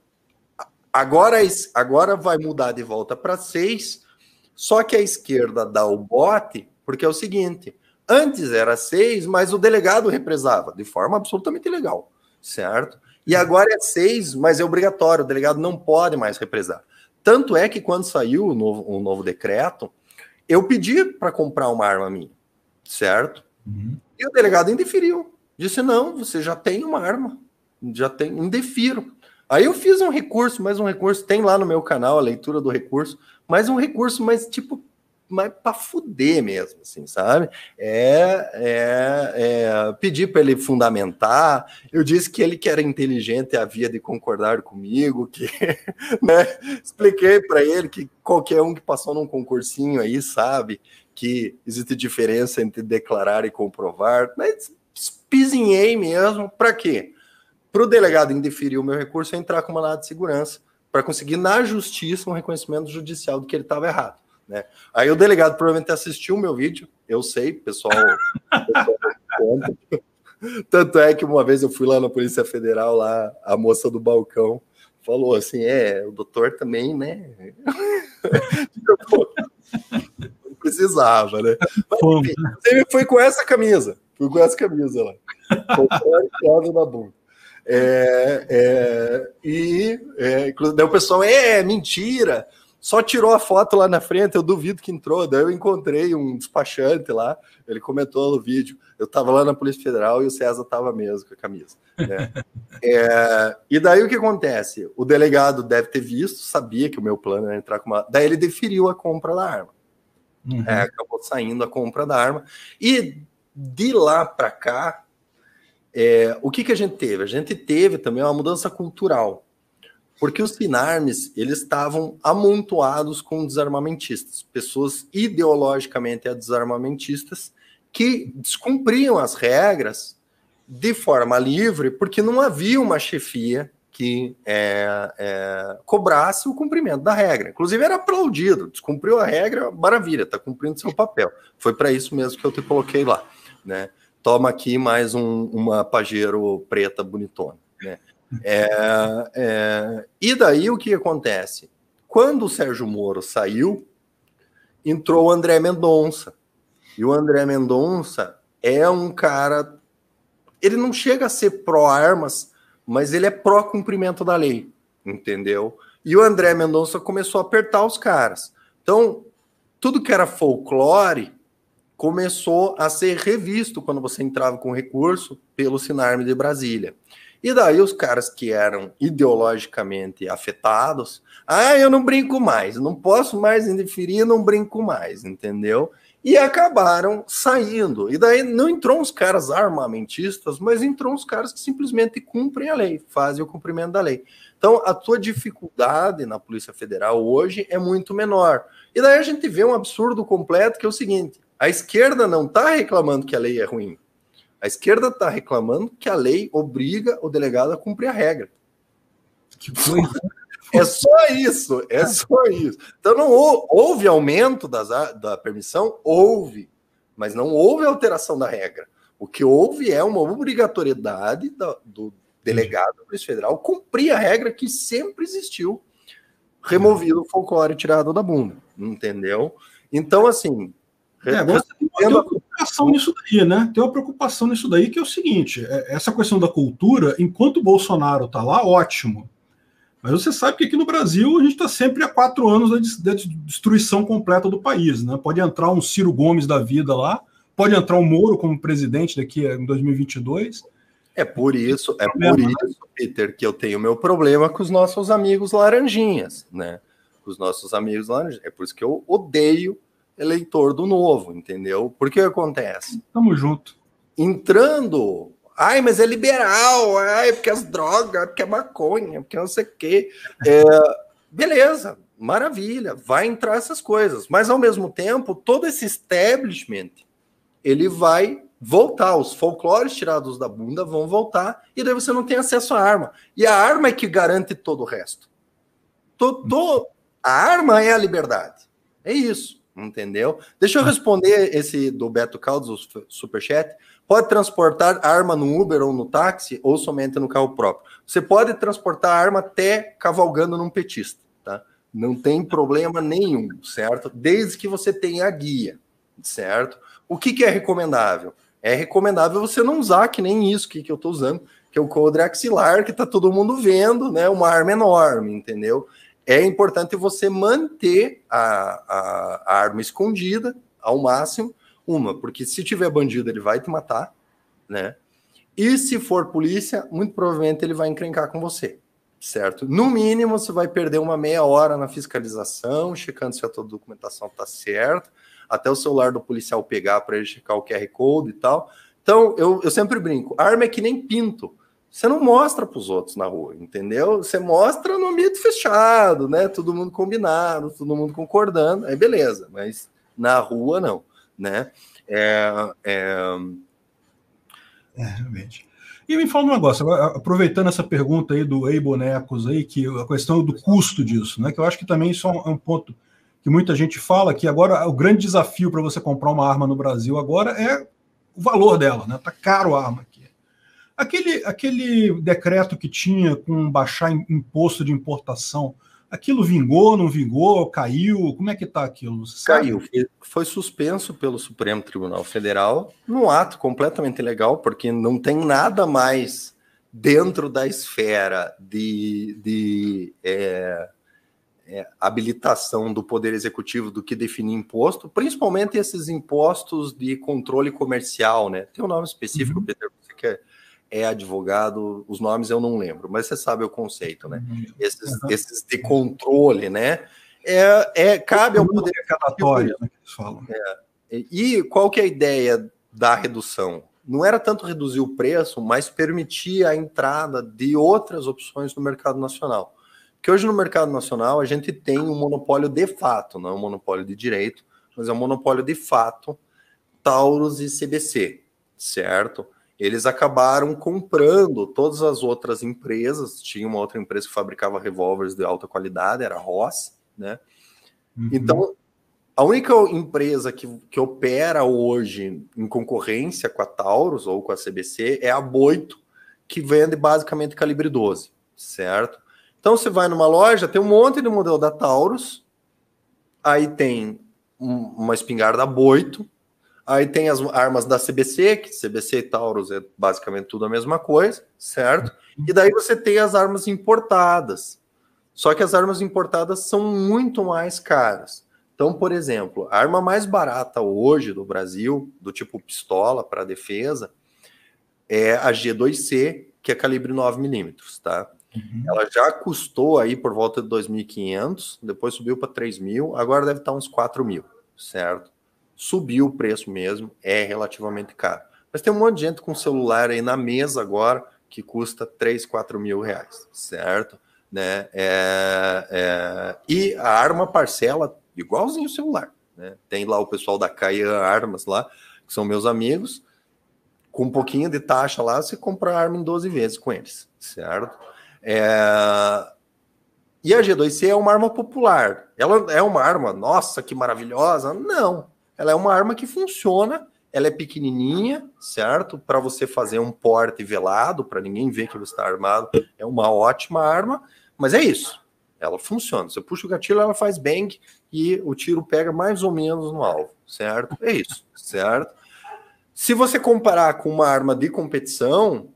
agora, agora vai mudar de volta para seis, só que a esquerda dá o bote, porque é o seguinte: antes era seis, mas o delegado represava de forma absolutamente legal, certo? E agora é seis, mas é obrigatório, o delegado não pode mais represar. Tanto é que quando saiu o novo, o novo decreto, eu pedi para comprar uma arma minha, certo? Uhum. E o delegado indeferiu. Disse: não, você já tem uma arma, já tem, indefiro. Aí eu fiz um recurso, mais um recurso, tem lá no meu canal a leitura do recurso, mais um recurso, mas tipo, mas para fuder mesmo, assim, sabe? É, é, é pedir para ele fundamentar. Eu disse que ele que era inteligente havia de concordar comigo, que, *laughs* né? Expliquei para ele que qualquer um que passou num concursinho aí sabe que existe diferença entre declarar e comprovar. Mas pisinhei mesmo. Para quê? Para o delegado indeferir o meu recurso, entrar com uma mandado de segurança para conseguir na justiça um reconhecimento judicial do que ele estava errado. Né? Aí o delegado provavelmente assistiu o meu vídeo, eu sei, pessoal. *laughs* pessoal Tanto é que uma vez eu fui lá na Polícia Federal, lá, a moça do balcão falou assim: é, o doutor também, né? Não *laughs* precisava, né? Mas, enfim, foi com essa camisa, fui com essa camisa lá. Foi na bunda. É, é, e é, daí o pessoal, é, mentira, só tirou a foto lá na frente, eu duvido que entrou. Daí eu encontrei um despachante lá, ele comentou no vídeo. Eu estava lá na Polícia Federal e o César estava mesmo com a camisa. Né? *laughs* é, e daí o que acontece? O delegado deve ter visto, sabia que o meu plano era entrar com uma. Daí ele deferiu a compra da arma. Uhum. É, acabou saindo a compra da arma. E de lá para cá, é, o que, que a gente teve? A gente teve também uma mudança cultural porque os Finarmes eles estavam amontoados com desarmamentistas, pessoas ideologicamente desarmamentistas que descumpriam as regras de forma livre, porque não havia uma chefia que é, é, cobrasse o cumprimento da regra. Inclusive era aplaudido, descumpriu a regra, maravilha, está cumprindo seu papel. Foi para isso mesmo que eu te coloquei lá, né? Toma aqui mais um, uma pajeiro preta bonitona, né? É, é, e daí o que acontece? Quando o Sérgio Moro saiu, entrou o André Mendonça. E o André Mendonça é um cara. Ele não chega a ser pró-armas, mas ele é pró-cumprimento da lei, entendeu? E o André Mendonça começou a apertar os caras. Então, tudo que era folclore começou a ser revisto quando você entrava com recurso pelo Sinarme de Brasília. E daí os caras que eram ideologicamente afetados, ah, eu não brinco mais, não posso mais interferir, não brinco mais, entendeu? E acabaram saindo. E daí não entrou uns caras armamentistas, mas entrou uns caras que simplesmente cumprem a lei, fazem o cumprimento da lei. Então, a tua dificuldade na Polícia Federal hoje é muito menor. E daí a gente vê um absurdo completo que é o seguinte: a esquerda não está reclamando que a lei é ruim. A esquerda está reclamando que a lei obriga o delegado a cumprir a regra. Que coisa. *laughs* É só isso, é só isso. Então não houve aumento das, da permissão, houve, mas não houve alteração da regra. O que houve é uma obrigatoriedade do, do delegado da Polícia Federal cumprir a regra que sempre existiu, removido o folclore tirado da bunda, entendeu? Então, assim, é, agora tem uma, preocupação nisso daí, né? Tem uma preocupação nisso daí que é o seguinte: é, essa questão da cultura, enquanto o Bolsonaro está lá, ótimo. Mas você sabe que aqui no Brasil a gente está sempre há quatro anos da destruição completa do país, né? Pode entrar um Ciro Gomes da vida lá, pode entrar um Moro como presidente daqui em 2022. É por isso, é por isso, Peter, que eu tenho meu problema com os nossos amigos laranjinhas, né? Os nossos amigos laranjinhas. É por isso que eu odeio eleitor do novo, entendeu? Porque acontece? Tamo junto. Entrando, ai, mas é liberal, ai, porque as drogas, porque é maconha, porque não sei o quê. É, beleza, maravilha, vai entrar essas coisas. Mas ao mesmo tempo, todo esse establishment ele vai voltar, os folclores tirados da bunda vão voltar, e daí você não tem acesso à arma. E a arma é que garante todo o resto. Todo, a arma é a liberdade. É isso entendeu? Deixa eu responder esse do Beto Caldas, o superchat. Pode transportar arma no Uber ou no táxi ou somente no carro próprio? Você pode transportar arma até cavalgando num petista, tá? Não tem problema nenhum, certo? Desde que você tenha a guia, certo? O que, que é recomendável? É recomendável você não usar que nem isso que, que eu estou usando, que é o coldre axilar, que está todo mundo vendo, né? Uma arma enorme, entendeu? É importante você manter a, a, a, arma escondida ao máximo. Uma, porque se tiver bandido, ele vai te matar, né? E se for polícia, muito provavelmente ele vai encrencar com você, certo? No mínimo, você vai perder uma meia hora na fiscalização, checando se a tua documentação está certa, até o celular do policial pegar para ele checar o QR Code e tal. Então, eu, eu sempre brinco: arma é que nem pinto você não mostra para os outros na rua, entendeu? Você mostra no ambiente fechado, né? Todo mundo combinado, todo mundo concordando, aí beleza, mas na rua não, né? É, é... é realmente. E me fala um negócio, aproveitando essa pergunta aí do Ei Bonecos aí, que a questão do custo disso, né? Que eu acho que também isso é um ponto que muita gente fala que agora o grande desafio para você comprar uma arma no Brasil agora é o valor dela, né? Tá caro a arma. Aquele, aquele decreto que tinha com baixar imposto de importação, aquilo vingou, não vingou, caiu? Como é que está aquilo? Caiu. Foi suspenso pelo Supremo Tribunal Federal num ato completamente legal, porque não tem nada mais dentro da esfera de, de é, é, habilitação do Poder Executivo do que definir imposto, principalmente esses impostos de controle comercial, né? Tem um nome específico, uhum. Peter, você quer é advogado, os nomes eu não lembro, mas você sabe o conceito, né? Uhum. Esses, esses de controle, né? É, é cabe ao poder né, que eles falam. É, e qual que é a ideia da redução? Não era tanto reduzir o preço, mas permitir a entrada de outras opções no mercado nacional. Porque hoje no mercado nacional a gente tem um monopólio de fato, não é um monopólio de direito, mas é um monopólio de fato, Taurus e CBC, certo? Eles acabaram comprando todas as outras empresas. Tinha uma outra empresa que fabricava revólveres de alta qualidade, era a Ross, né? Uhum. Então, a única empresa que, que opera hoje em concorrência com a Taurus ou com a CBC é a Boito, que vende basicamente calibre 12, certo? Então você vai numa loja, tem um monte de modelo da Taurus, aí tem um, uma espingarda Boito, Aí tem as armas da CBC, que CBC e Taurus é basicamente tudo a mesma coisa, certo? E daí você tem as armas importadas. Só que as armas importadas são muito mais caras. Então, por exemplo, a arma mais barata hoje do Brasil, do tipo pistola para defesa, é a G2C, que é calibre 9mm, tá? Uhum. Ela já custou aí por volta de 2.500, depois subiu para 3.000, agora deve estar uns 4.000, certo? Subiu o preço mesmo, é relativamente caro. Mas tem um monte de gente com celular aí na mesa agora que custa 3, 4 mil reais, certo? Né? É, é... E a arma parcela igualzinho o celular. Né? Tem lá o pessoal da Caian Armas lá, que são meus amigos, com um pouquinho de taxa lá, você compra a arma em 12 vezes com eles, certo? É... E a G2C é uma arma popular. Ela é uma arma, nossa, que maravilhosa. Não, ela é uma arma que funciona ela é pequenininha, certo? Para você fazer um porte velado, para ninguém ver que você está armado, é uma ótima arma, mas é isso. Ela funciona. Você puxa o gatilho, ela faz bang e o tiro pega mais ou menos no alvo, certo? É isso, certo? Se você comparar com uma arma de competição,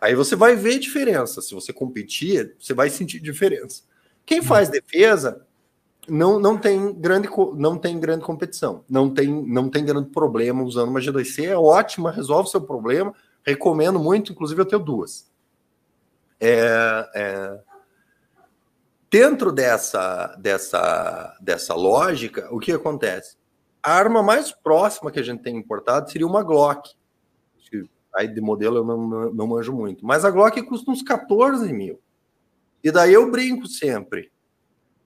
aí você vai ver diferença. Se você competir, você vai sentir diferença. Quem faz defesa não, não, tem grande, não tem grande competição, não tem, não tem grande problema usando uma G2C, é ótima, resolve seu problema, recomendo muito, inclusive eu tenho duas. É, é, dentro dessa, dessa, dessa lógica, o que acontece? A arma mais próxima que a gente tem importado seria uma Glock. Aí de modelo eu não, não manjo muito. Mas a Glock custa uns 14 mil. E daí eu brinco sempre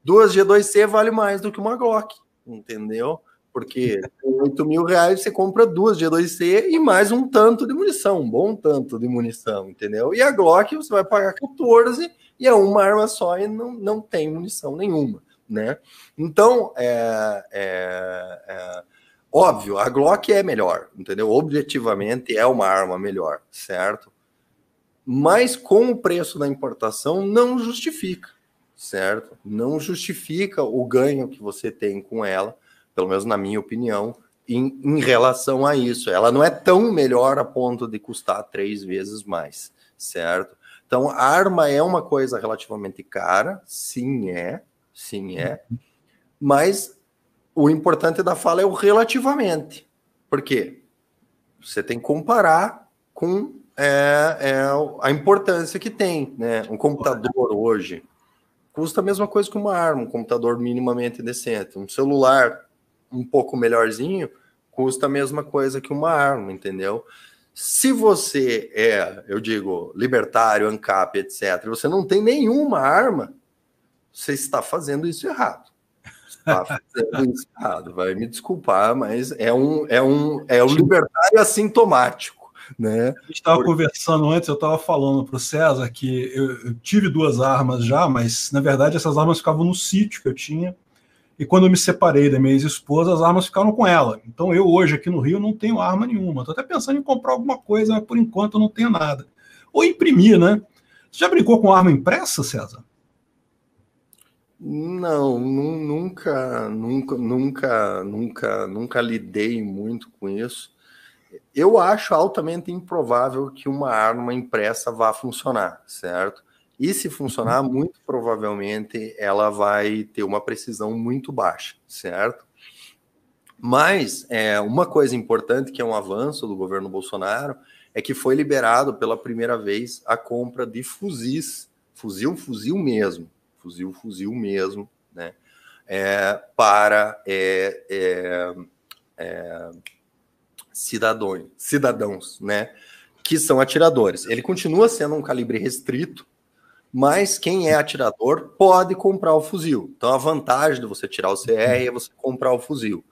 duas G2C vale mais do que uma Glock, entendeu? Porque *laughs* com 8 mil reais você compra duas G2C e mais um tanto de munição, um bom tanto de munição, entendeu? E a Glock você vai pagar 14 e é uma arma só e não, não tem munição nenhuma, né? Então, é, é, é óbvio, a Glock é melhor, entendeu? Objetivamente é uma arma melhor, certo? Mas com o preço da importação não justifica certo? Não justifica o ganho que você tem com ela, pelo menos na minha opinião, em, em relação a isso. Ela não é tão melhor a ponto de custar três vezes mais, certo? Então, a arma é uma coisa relativamente cara, sim é, sim é, mas o importante da fala é o relativamente. Por quê? Você tem que comparar com é, é, a importância que tem, né? Um computador hoje, custa a mesma coisa que uma arma, um computador minimamente decente. Um celular um pouco melhorzinho custa a mesma coisa que uma arma, entendeu? Se você é, eu digo, libertário, ANCAP, etc., você não tem nenhuma arma, você está fazendo isso errado. Está *laughs* fazendo isso errado. Vai me desculpar, mas é um, é um, é um libertário assintomático. Né? A gente estava conversando antes, eu estava falando para o César que eu, eu, tive duas armas já, mas na verdade essas armas ficavam no sítio que eu tinha. E quando eu me separei da minha ex-esposa, as armas ficaram com ela. Então eu hoje aqui no Rio não tenho arma nenhuma. Estou até pensando em comprar alguma coisa, mas por enquanto eu não tenho nada. Ou imprimir, né? Você já brincou com arma impressa, César? Não, nunca, nunca, nunca, nunca, nunca lidei muito com isso eu acho altamente improvável que uma arma impressa vá funcionar, certo? E se funcionar, uhum. muito provavelmente ela vai ter uma precisão muito baixa, certo? Mas é, uma coisa importante que é um avanço do governo Bolsonaro é que foi liberado pela primeira vez a compra de fuzis, fuzil, fuzil mesmo, fuzil, fuzil mesmo, né? É, para é, é cidadãos, cidadãos, né? Que são atiradores. Ele continua sendo um calibre restrito, mas quem é atirador pode comprar o fuzil. Então a vantagem de você tirar o CR é você comprar o fuzil.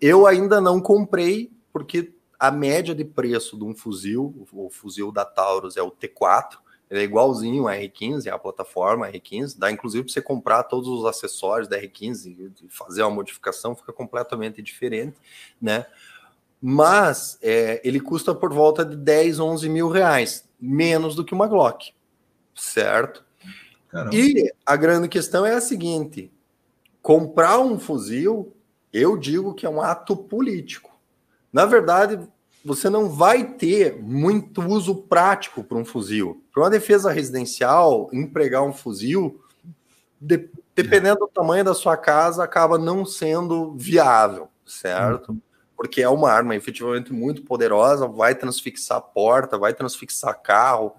Eu ainda não comprei, porque a média de preço de um fuzil, o fuzil da Taurus é o T4, ele é igualzinho a R15, é a plataforma R15, dá inclusive para você comprar todos os acessórios da R15 e fazer uma modificação, fica completamente diferente, né? Mas é, ele custa por volta de 10, 11 mil reais, menos do que uma Glock, certo? Caramba. E a grande questão é a seguinte: comprar um fuzil, eu digo que é um ato político. Na verdade, você não vai ter muito uso prático para um fuzil. Para uma defesa residencial, empregar um fuzil dependendo do tamanho da sua casa, acaba não sendo viável, certo? Uhum. Porque é uma arma efetivamente muito poderosa, vai transfixar porta, vai transfixar carro,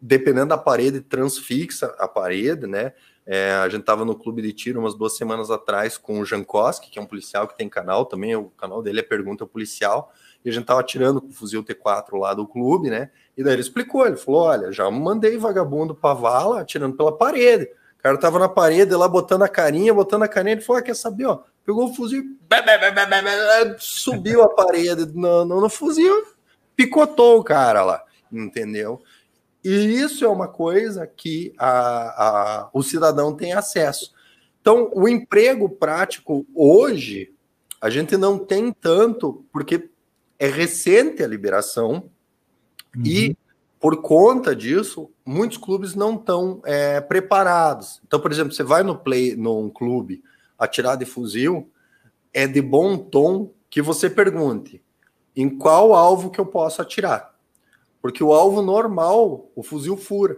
dependendo da parede, transfixa a parede, né? É, a gente estava no clube de tiro umas duas semanas atrás com o Jankoski, que é um policial que tem canal também, o canal dele é Pergunta Policial, e a gente estava atirando com o fuzil T4 lá do clube, né? E daí ele explicou, ele falou, olha, já mandei vagabundo pra vala atirando pela parede. O cara tava na parede lá, botando a carinha, botando a carinha, ele falou, ah, quer saber, ó, pegou o fuzil, subiu a parede no, no, no fuzil, picotou o cara lá, entendeu? E isso é uma coisa que a, a, o cidadão tem acesso. Então, o emprego prático hoje, a gente não tem tanto, porque é recente a liberação uhum. e, por conta disso, muitos clubes não estão é, preparados. Então, por exemplo, você vai no play num clube atirar de fuzil, é de bom tom que você pergunte em qual alvo que eu posso atirar. Porque o alvo normal, o fuzil fura.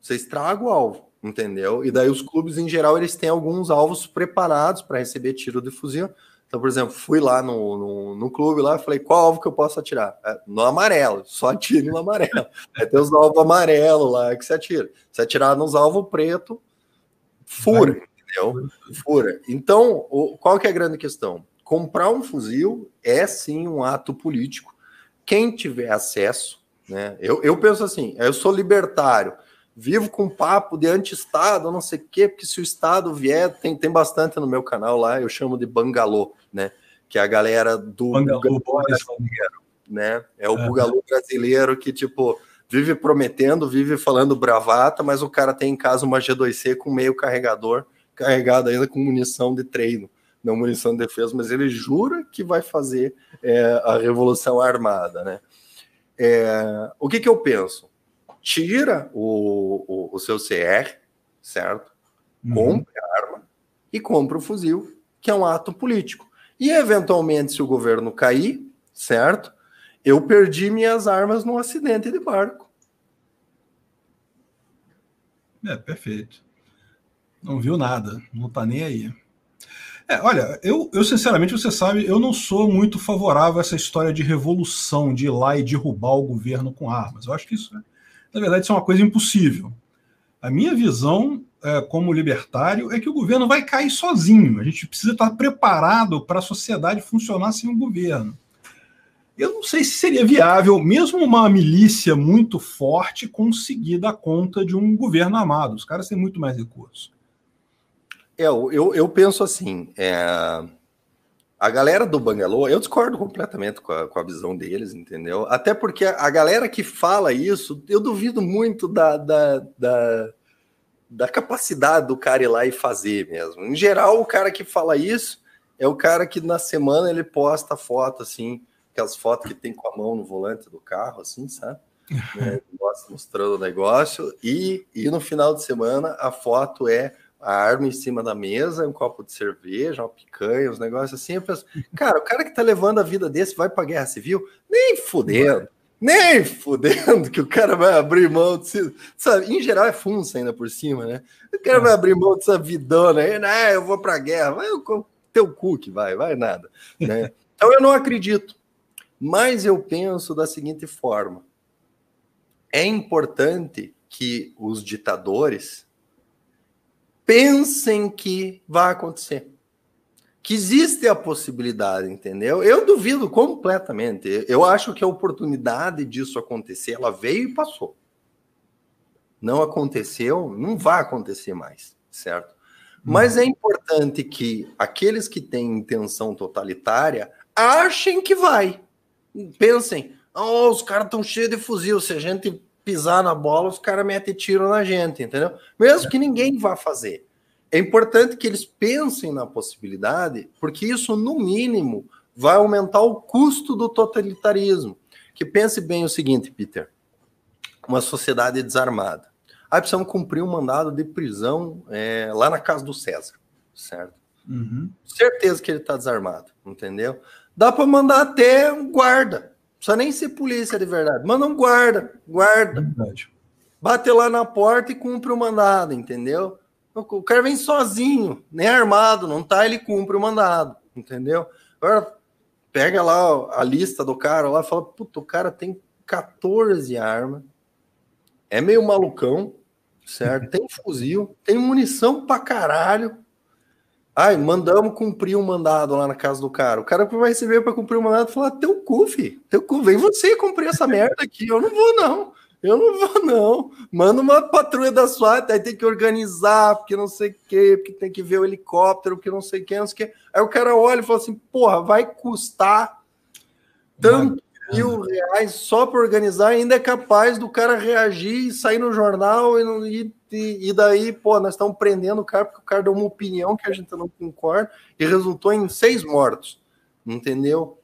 Você estraga o alvo, entendeu? E daí os clubes, em geral, eles têm alguns alvos preparados para receber tiro de fuzil. Então, por exemplo, fui lá no, no, no clube lá falei, qual alvo que eu posso atirar? É, no amarelo, só atire no amarelo. *laughs* Aí tem os alvos amarelos lá que você atira. Se atirar nos alvos preto, fura, Vai. Entendeu? Fura. Então, o, qual que é a grande questão? Comprar um fuzil é sim um ato político. Quem tiver acesso né? Eu, eu penso assim, eu sou libertário, vivo com papo de anti-Estado, não sei o quê, porque se o Estado vier, tem, tem bastante no meu canal lá, eu chamo de bangalô, né? Que é a galera do bangalô brasileiro, né? É o é. bugalô brasileiro que, tipo, vive prometendo, vive falando bravata, mas o cara tem em casa uma G2C com meio carregador, carregado ainda com munição de treino, não munição de defesa, mas ele jura que vai fazer é, a revolução armada, né? É, o que, que eu penso? Tira o, o, o seu CR, certo? Uhum. Compre a arma e compre o fuzil, que é um ato político. E, eventualmente, se o governo cair, certo? Eu perdi minhas armas num acidente de barco. É, perfeito. Não viu nada, não tá nem aí. É, olha, eu, eu sinceramente, você sabe, eu não sou muito favorável a essa história de revolução, de ir lá e derrubar o governo com armas. Eu acho que isso, na verdade, isso é uma coisa impossível. A minha visão é, como libertário é que o governo vai cair sozinho. A gente precisa estar preparado para a sociedade funcionar sem o governo. Eu não sei se seria viável, mesmo uma milícia muito forte, conseguir dar conta de um governo armado. Os caras têm muito mais recursos. É, eu, eu penso assim, é, a galera do Bangalô, eu discordo completamente com a, com a, visão deles, entendeu? Até porque a galera que fala isso, eu duvido muito da, da, da, da capacidade do cara ir lá e fazer mesmo. Em geral, o cara que fala isso é o cara que na semana ele posta foto, assim, aquelas fotos que tem com a mão no volante do carro, assim, sabe? *laughs* né, mostrando o negócio, e, e no final de semana a foto é a arma em cima da mesa, um copo de cerveja, uma picanha, uns negócios assim. Eu penso, *laughs* cara, o cara que tá levando a vida desse vai pra guerra civil? Nem fudendo, nem fudendo que o cara vai abrir mão de. Sabe, em geral é funça ainda por cima, né? O cara vai abrir mão dessa vidona aí, né? Eu vou pra guerra, vai o teu cu que vai, vai nada, né? *laughs* Então eu não acredito. Mas eu penso da seguinte forma: é importante que os ditadores pensem que vai acontecer. Que existe a possibilidade, entendeu? Eu duvido completamente. Eu acho que a oportunidade disso acontecer, ela veio e passou. Não aconteceu, não vai acontecer mais, certo? Mas é importante que aqueles que têm intenção totalitária achem que vai. Pensem, oh, os caras estão cheios de fuzil, se a gente pisar na bola, os caras metem tiro na gente, entendeu? Mesmo que ninguém vá fazer. É importante que eles pensem na possibilidade, porque isso, no mínimo, vai aumentar o custo do totalitarismo. Que pense bem o seguinte, Peter: uma sociedade desarmada. Aí precisamos cumprir um mandado de prisão é, lá na casa do César, certo? Uhum. Certeza que ele está desarmado, entendeu? Dá para mandar até um guarda precisa nem ser polícia de verdade. Manda um guarda, guarda. Verdade. Bate lá na porta e cumpre o mandado, entendeu? O cara vem sozinho, nem armado, não tá, ele cumpre o mandado, entendeu? Agora, pega lá a lista do cara lá, fala, puta, o cara tem 14 armas, é meio malucão, certo? Tem fuzil, tem munição pra caralho. Ai, mandamos cumprir um mandado lá na casa do cara. O cara vai receber para cumprir o um mandado e falar: teu cu, fi, teu cu, vem você cumprir essa merda aqui. Eu não vou, não. Eu não vou, não. Manda uma patrulha da SWAT, aí tem que organizar, porque não sei o quê, porque tem que ver o helicóptero, porque não sei quê, não sei o quê. Aí o cara olha e fala assim: porra, vai custar tanto mil reais só para organizar, ainda é capaz do cara reagir e sair no jornal e, e, e, daí, pô, nós estamos prendendo o cara porque o cara deu uma opinião que a gente não concorda e resultou em seis mortos, entendeu?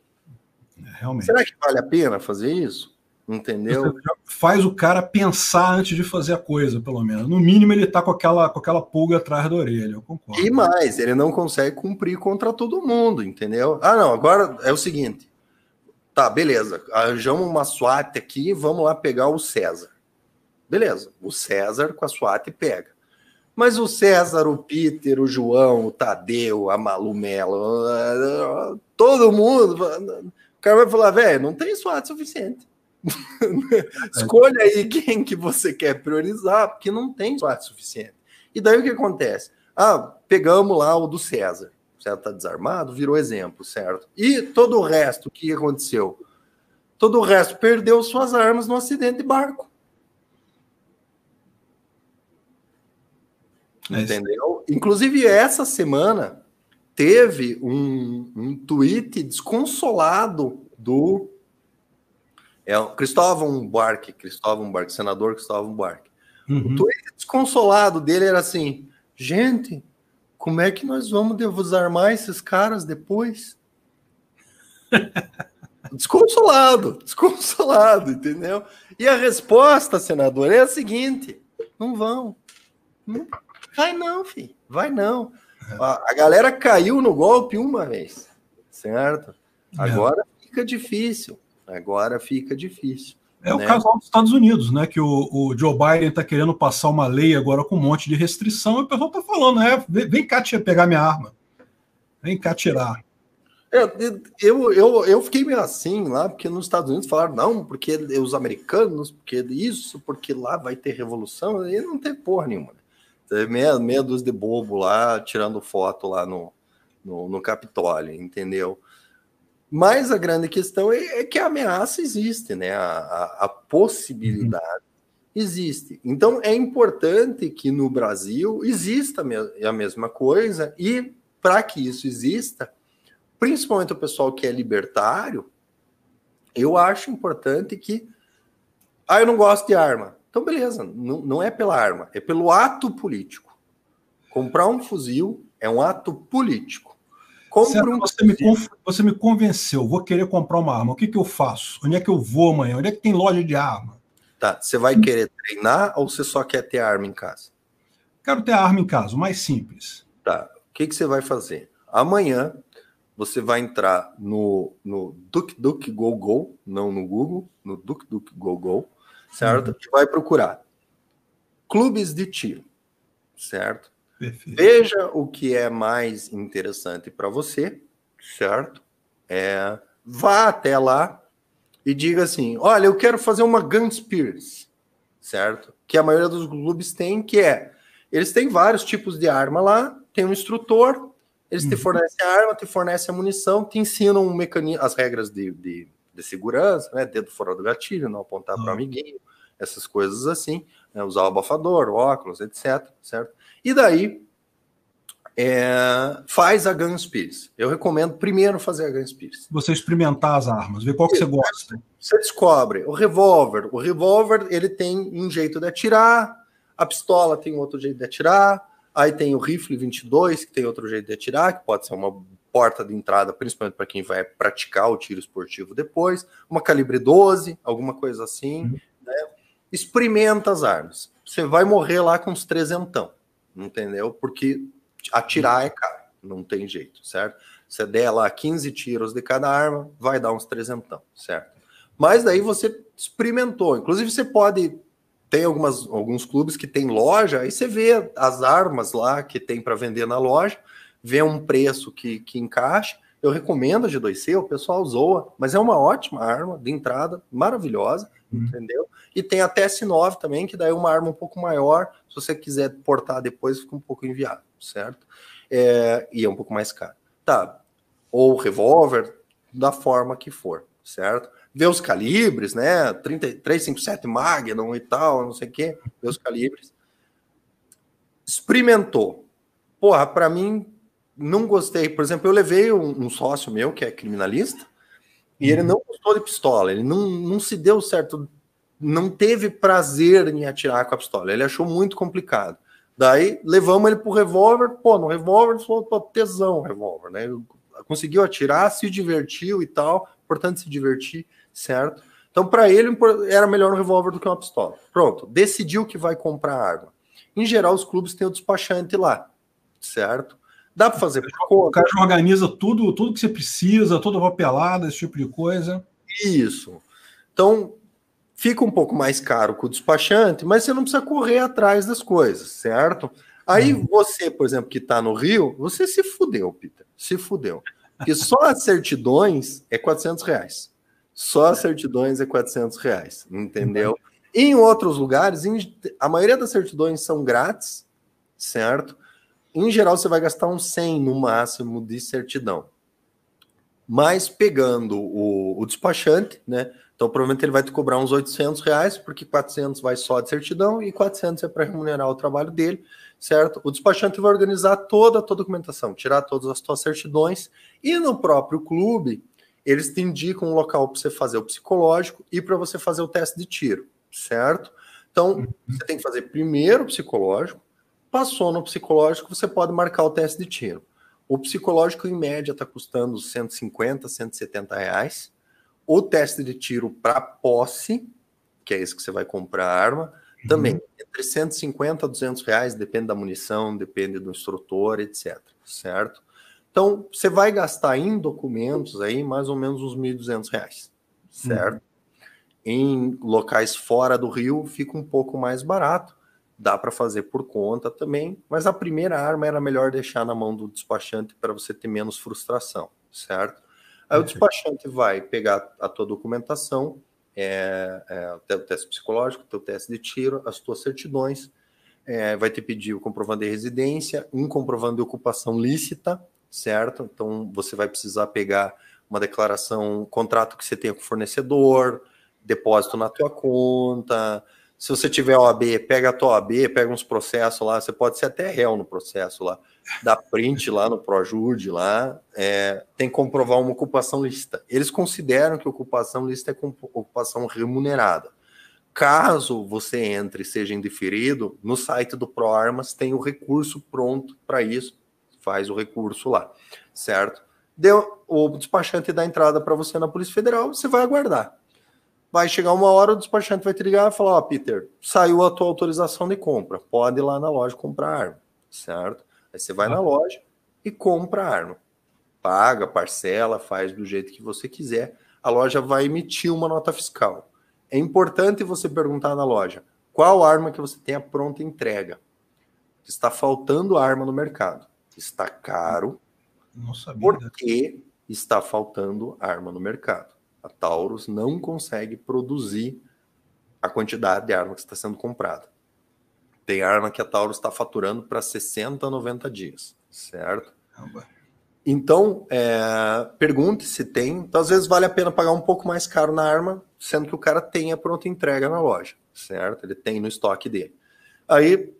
Realmente. Será que vale a pena fazer isso? Entendeu? Faz o cara pensar antes de fazer a coisa, pelo menos. No mínimo, ele tá com aquela, com aquela pulga atrás da orelha, eu concordo. E mais, ele não consegue cumprir contra todo mundo, entendeu? Ah, não, agora é o seguinte: Tá, beleza. Arranjamos uma SWAT aqui, vamos lá pegar o César. Beleza, o César com a SWAT pega. Mas o César, o Peter, o João, o Tadeu, a Malu Mello, todo mundo. O cara vai falar, velho, não tem SWAT suficiente. *laughs* Escolha aí quem que você quer priorizar, porque não tem SWAT suficiente. E daí o que acontece? Ah, pegamos lá o do César certo? Está desarmado, virou exemplo, certo? E todo o resto, o que aconteceu? Todo o resto perdeu suas armas no acidente de barco. É Entendeu? Inclusive, essa semana teve um, um tweet desconsolado do é, Cristóvão Buarque, Cristóvão Buarque, senador Cristóvão Buarque. Uhum. O tweet desconsolado dele era assim: gente, como é que nós vamos desarmar esses caras depois? *laughs* desconsolado, desconsolado, entendeu? E a resposta, senador, é a seguinte: não vão. Não, vai não, filho, vai não. A, a galera caiu no golpe uma vez, certo? É. Agora é. fica difícil. Agora fica difícil. É né? o caso dos Estados Unidos, né? Que o, o Joe Biden está querendo passar uma lei agora com um monte de restrição, e o pessoal está falando, né? Vem cá pegar minha arma. Vem cá tirar. Eu, eu, eu fiquei meio assim lá, porque nos Estados Unidos falaram, não, porque os americanos, porque isso, porque lá vai ter revolução, e não tem porra nenhuma. Né? Meia, meia dúzia de bobo lá, tirando foto lá no, no, no Capitólio, entendeu? Mas a grande questão é, é que a ameaça existe, né? A, a, a possibilidade uhum. existe. Então é importante que no Brasil exista a mesma coisa e para que isso exista, principalmente o pessoal que é libertário, eu acho importante que ah, eu não gosto de arma. Então, beleza, não, não é pela arma, é pelo ato político. Comprar um fuzil é um ato político. Compre um você, me, você me convenceu, vou querer comprar uma arma. O que, que eu faço? Onde é que eu vou amanhã? Onde é que tem loja de arma? Tá, você vai querer treinar ou você só quer ter arma em casa? Quero ter arma em casa, o mais simples. Tá, o que, que você vai fazer? Amanhã você vai entrar no, no DuckDuckGoGo, não no Google, no DuckDuckGoGo, certo? Uhum. E vai procurar clubes de tiro, certo? Perfeito. Veja o que é mais interessante para você, certo? É, vá até lá e diga assim: olha, eu quero fazer uma Gunspiracy, certo? Que a maioria dos clubes tem, que é eles têm vários tipos de arma lá, tem um instrutor, eles uhum. te fornecem a arma, te fornecem a munição, te ensinam um mecanismo, as regras de, de, de, segurança, né? Dedo fora do gatilho, não apontar para o amiguinho, essas coisas assim, né? usar o abafador, o óculos, etc. Certo? E daí é, faz a Gunspires. Eu recomendo primeiro fazer a Gunspires. Você experimentar as armas, ver qual que você gosta. Você descobre o revólver. O revólver ele tem um jeito de atirar, a pistola tem outro jeito de atirar, aí tem o rifle 22 que tem outro jeito de atirar, que pode ser uma porta de entrada, principalmente para quem vai praticar o tiro esportivo depois, uma calibre 12, alguma coisa assim. Uhum. Né? Experimenta as armas. Você vai morrer lá com uns trezentão entendeu? Porque atirar é caro, não tem jeito, certo? Você der lá 15 tiros de cada arma, vai dar uns trezentão, certo? Mas daí você experimentou. Inclusive, você pode tem algumas, alguns clubes que tem loja, aí você vê as armas lá que tem para vender na loja, vê um preço que, que encaixa. Eu recomendo a G2C, o pessoal zoa, mas é uma ótima arma de entrada, maravilhosa, uhum. entendeu? E tem a TS9 também, que daí é uma arma um pouco maior, se você quiser portar depois, fica um pouco inviável, certo? É, e é um pouco mais caro. Tá, ou revólver, da forma que for, certo? Ver os calibres, né? 357 Magnum e tal, não sei o quê, ver os calibres. Experimentou. Porra, para mim, não gostei. Por exemplo, eu levei um, um, sócio meu, que é criminalista, e ele uhum. não gostou de pistola, ele não, não se deu certo, não teve prazer em atirar com a pistola, ele achou muito complicado. Daí levamos ele pro revólver, pô, no revólver ele falou, pô, tesão o revólver, né? conseguiu atirar, se divertiu e tal, importante se divertir, certo? Então, para ele, era melhor um revólver do que uma pistola. Pronto, decidiu que vai comprar arma. Em geral, os clubes têm o despachante lá, certo? Dá para fazer O cara organiza tudo, tudo que você precisa, toda papelada, esse tipo de coisa. Isso. Então, fica um pouco mais caro com o despachante, mas você não precisa correr atrás das coisas, certo? Aí hum. você, por exemplo, que está no Rio, você se fudeu, Peter. Se fudeu. Porque só as certidões é 400 reais. Só as certidões é 400 reais, entendeu? Em outros lugares, a maioria das certidões são grátis, certo? Em geral, você vai gastar uns 100 no máximo de certidão. Mas pegando o, o despachante, né? Então, provavelmente ele vai te cobrar uns 800 reais, porque 400 vai só de certidão e 400 é para remunerar o trabalho dele, certo? O despachante vai organizar toda a tua documentação, tirar todas as tuas certidões e no próprio clube eles te indicam um local para você fazer o psicológico e para você fazer o teste de tiro, certo? Então, uhum. você tem que fazer primeiro o psicológico, Passou no psicológico, você pode marcar o teste de tiro. O psicológico, em média, está custando 150, 170 reais. O teste de tiro para posse, que é esse que você vai comprar a arma, uhum. também entre 150 a 200 reais, depende da munição, depende do instrutor, etc. Certo? Então, você vai gastar em documentos aí mais ou menos uns 1.200 reais, certo? Uhum. Em locais fora do Rio fica um pouco mais barato, dá para fazer por conta também, mas a primeira arma era melhor deixar na mão do despachante para você ter menos frustração, certo? Aí o despachante vai pegar a tua documentação, é, é, o teste psicológico, o teu teste de tiro, as tuas certidões, é, vai te pedir o comprovante de residência, um comprovante de ocupação lícita, certo? Então você vai precisar pegar uma declaração, um contrato que você tenha com o fornecedor, depósito na tua conta, se você tiver OAB, pega a tua OAB, pega uns processos lá, você pode ser até réu no processo lá, dá print lá no Projude lá, é, tem que comprovar uma ocupação lícita. Eles consideram que ocupação lícita é ocupação remunerada. Caso você entre e seja indeferido, no site do ProArmas tem o recurso pronto para isso, faz o recurso lá, certo? Deu o despachante dá entrada para você na Polícia Federal, você vai aguardar vai chegar uma hora, o despachante vai te ligar e falar: Ó, oh, Peter, saiu a tua autorização de compra, pode ir lá na loja comprar arma, certo? Aí você vai na loja e compra a arma. Paga, parcela, faz do jeito que você quiser. A loja vai emitir uma nota fiscal. É importante você perguntar na loja qual arma que você tem a pronta entrega. Está faltando arma no mercado. Está caro. Não sabia. Porque está faltando arma no mercado. A Taurus não consegue produzir a quantidade de arma que está sendo comprada. Tem arma que a Taurus está faturando para 60, 90 dias, certo? Então, é, pergunte se tem. Então, às vezes vale a pena pagar um pouco mais caro na arma, sendo que o cara tem a pronta entrega na loja, certo? Ele tem no estoque dele. Aí,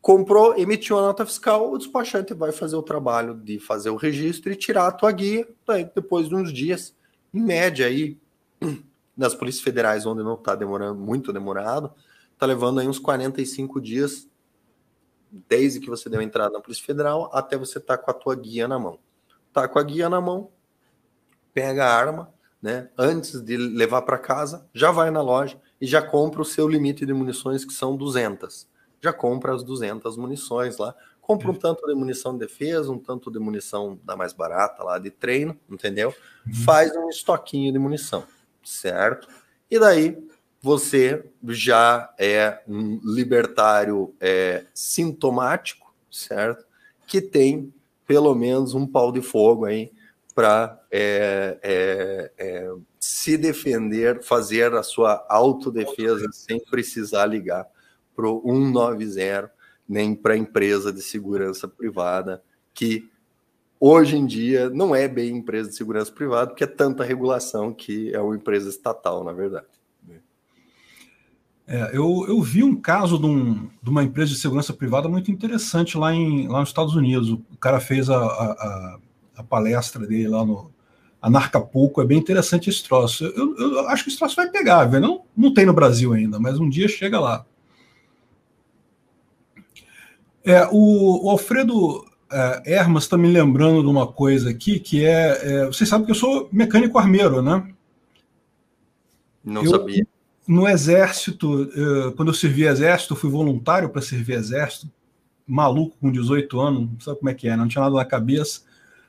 comprou, emitiu a nota fiscal, o despachante vai fazer o trabalho de fazer o registro e tirar a tua guia. Daí, depois de uns dias, em média aí, nas polícias federais, onde não está demorando muito demorado, está levando aí uns 45 dias desde que você deu entrada na Polícia Federal até você estar tá com a tua guia na mão. Tá com a guia na mão, pega a arma, né? Antes de levar para casa, já vai na loja e já compra o seu limite de munições que são 200. Já compra as 200 munições lá, compra um tanto de munição de defesa, um tanto de munição da mais barata lá de treino, entendeu? Uhum. Faz um estoquinho de munição, certo? E daí você já é um libertário é, sintomático, certo? Que tem pelo menos um pau de fogo aí para é, é, é, se defender, fazer a sua autodefesa sem precisar ligar para o 190, nem para a empresa de segurança privada, que hoje em dia não é bem empresa de segurança privada, porque é tanta regulação que é uma empresa estatal, na verdade. É, eu, eu vi um caso de, um, de, uma empresa de segurança privada muito interessante lá, em, lá nos Estados Unidos. O cara fez a, a, a palestra dele lá no Anarcapulco, é bem interessante esse troço. Eu, eu, acho que esse troço vai pegar, velho. Não, não tem no Brasil ainda, mas um dia chega lá. É, o, o Alfredo é, Hermas está me lembrando de uma coisa aqui, que é, é. Vocês sabem que eu sou mecânico armeiro, né? Não eu, sabia no exército, quando eu servi exército, fui voluntário para servir exército, maluco com 18 anos, não sabe como é que é, não tinha nada na cabeça.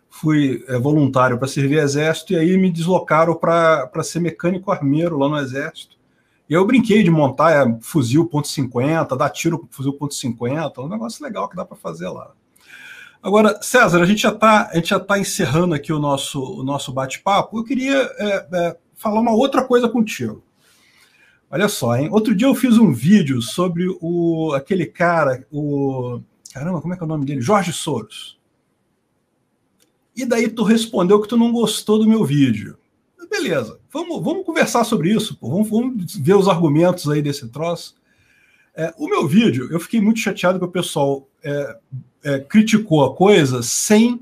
Fui é, voluntário para servir exército e aí me deslocaram para ser mecânico armeiro lá no exército. Eu brinquei de montar é, fuzil .50, dar tiro fuzil .50, um negócio legal que dá para fazer lá. Agora, César, a gente já está tá encerrando aqui o nosso, o nosso bate-papo. Eu queria é, é, falar uma outra coisa contigo. Olha só, hein? Outro dia eu fiz um vídeo sobre o aquele cara, o caramba, como é que é o nome dele? Jorge Soros. E daí tu respondeu que tu não gostou do meu vídeo. Beleza, vamos, vamos conversar sobre isso. Vamos, vamos ver os argumentos aí desse troço. É, o meu vídeo, eu fiquei muito chateado que o pessoal é, é, criticou a coisa sem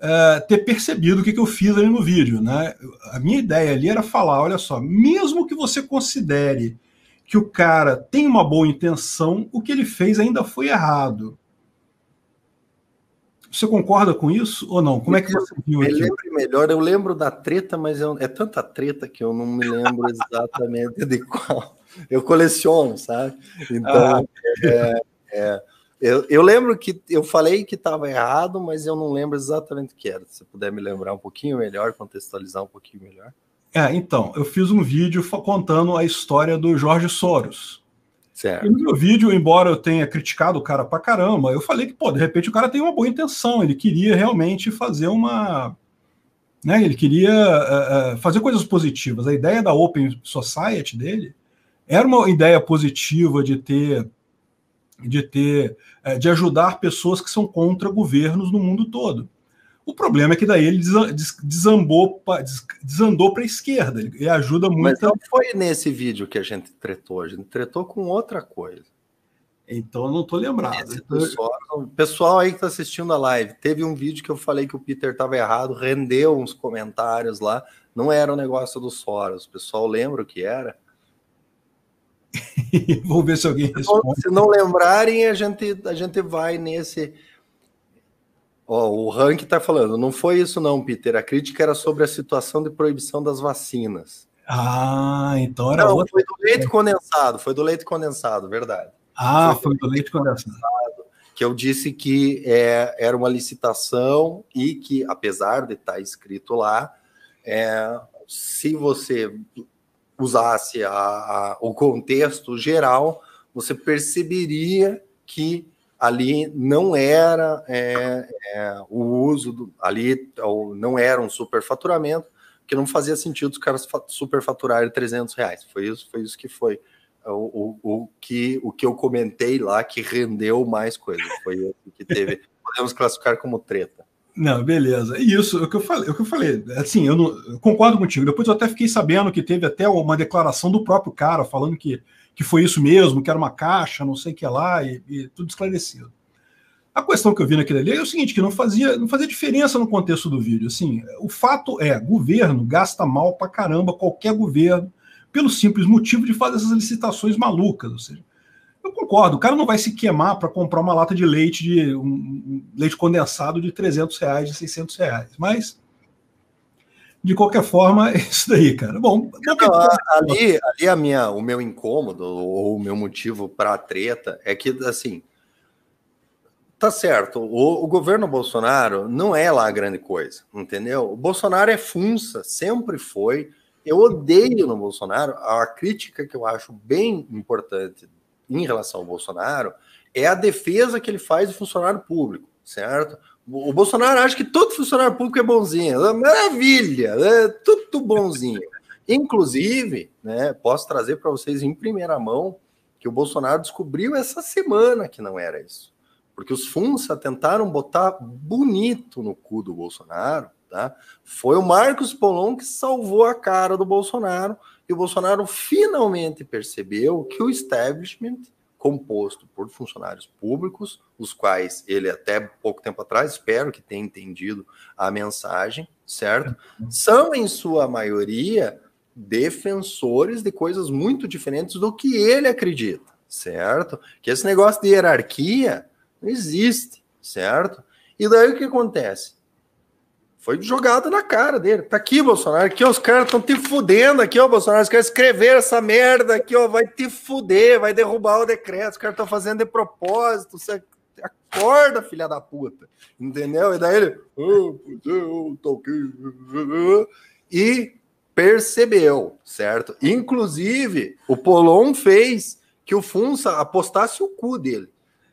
é, ter percebido o que, que eu fiz ali no vídeo. Né? A minha ideia ali era falar: olha só, mesmo que você considere que o cara tem uma boa intenção, o que ele fez ainda foi errado. Você concorda com isso ou não? Como é que você viu aqui? lembro melhor, eu lembro da treta, mas eu, é tanta treta que eu não me lembro *laughs* exatamente de qual. Eu coleciono, sabe? Então, ah. é, é, eu, eu, lembro que eu falei que estava errado, mas eu não lembro exatamente o que era. Se puder me lembrar um pouquinho melhor, contextualizar um pouquinho melhor. É, então, eu fiz um vídeo contando a história do Jorge Soros. Certo. E no meu vídeo, embora eu tenha criticado o cara pra caramba, eu falei que, pô, de repente o cara tem uma boa intenção, ele queria realmente fazer uma. Né, ele queria uh, fazer coisas positivas. A ideia da Open Society dele era uma ideia positiva de ter de ter, é, de ajudar pessoas que são contra governos no mundo todo. O problema é que daí ele desambou, desandou para a esquerda. Ele ajuda muito. Mas não foi nesse vídeo que a gente tretou, a gente tretou com outra coisa. Então eu não estou lembrado. o pessoal aí que está assistindo a live, teve um vídeo que eu falei que o Peter estava errado, rendeu uns comentários lá. Não era o negócio do Soros. O pessoal lembra o que era? *laughs* Vou ver se alguém responde. Se não lembrarem, a gente, a gente vai nesse. Ó, o Rank está falando, não foi isso não, Peter. A crítica era sobre a situação de proibição das vacinas. Ah, então era não, outra... foi do leite condensado, foi do leite condensado, verdade. Ah, foi, foi do leite condensado. Que eu disse que é, era uma licitação e que, apesar de estar tá escrito lá, é, se você usasse a, a, o contexto geral, você perceberia que ali não era é, é, o uso do, ali não era um superfaturamento, que não fazia sentido os caras superfaturarem 300 reais. Foi isso, foi isso que foi o, o, o, que o que eu comentei lá que rendeu mais coisa. Foi o que teve. *laughs* Podemos classificar como treta. Não, beleza. Isso, o que eu falei, o que eu falei, assim, eu, não, eu concordo contigo. Depois eu até fiquei sabendo que teve até uma declaração do próprio cara falando que, que foi isso mesmo, que era uma caixa, não sei o que lá, e, e tudo esclarecido. A questão que eu vi naquele ali é o seguinte, que não fazia, não fazia diferença no contexto do vídeo. Assim, o fato é, governo gasta mal pra caramba, qualquer governo, pelo simples motivo de fazer essas licitações malucas. Ou seja, eu concordo, o cara não vai se queimar para comprar uma lata de leite de um, um, leite condensado de 300 reais, de 600 reais, mas de qualquer forma, *laughs* é isso daí, cara. Bom, não, ali, ali a minha, o meu incômodo ou o meu motivo para a treta é que assim, tá certo. O, o, governo Bolsonaro não é lá a grande coisa, entendeu? O Bolsonaro é funça, sempre foi eu odeio no Bolsonaro, a crítica que eu acho bem importante em relação ao Bolsonaro é a defesa que ele faz do funcionário público, certo? O Bolsonaro acha que todo funcionário público é bonzinho, é maravilha, é tudo bonzinho. *laughs* Inclusive, né, posso trazer para vocês em primeira mão que o Bolsonaro descobriu essa semana que não era isso. Porque os FUNSA tentaram botar bonito no cu do Bolsonaro, tá? Foi o Marcos Polon que salvou a cara do Bolsonaro e o Bolsonaro finalmente percebeu que o establishment composto por funcionários públicos, os quais ele até pouco tempo atrás, espero que tenha entendido a mensagem, certo? São em sua maioria defensores de coisas muito diferentes do que ele acredita, certo? Que esse negócio de hierarquia não existe, certo? E daí o que acontece? Foi jogado na cara dele. Tá aqui, Bolsonaro. Aqui, os caras estão te fudendo aqui, ó, Bolsonaro. Os caras escreveram essa merda aqui, ó. Vai te fuder, vai derrubar o decreto. Os caras estão fazendo de propósito. Você acorda, filha da puta. Entendeu? E daí ele. Oh, eu tô aqui. E percebeu, certo? Inclusive, o Polon fez que o Funça apostasse o cu dele,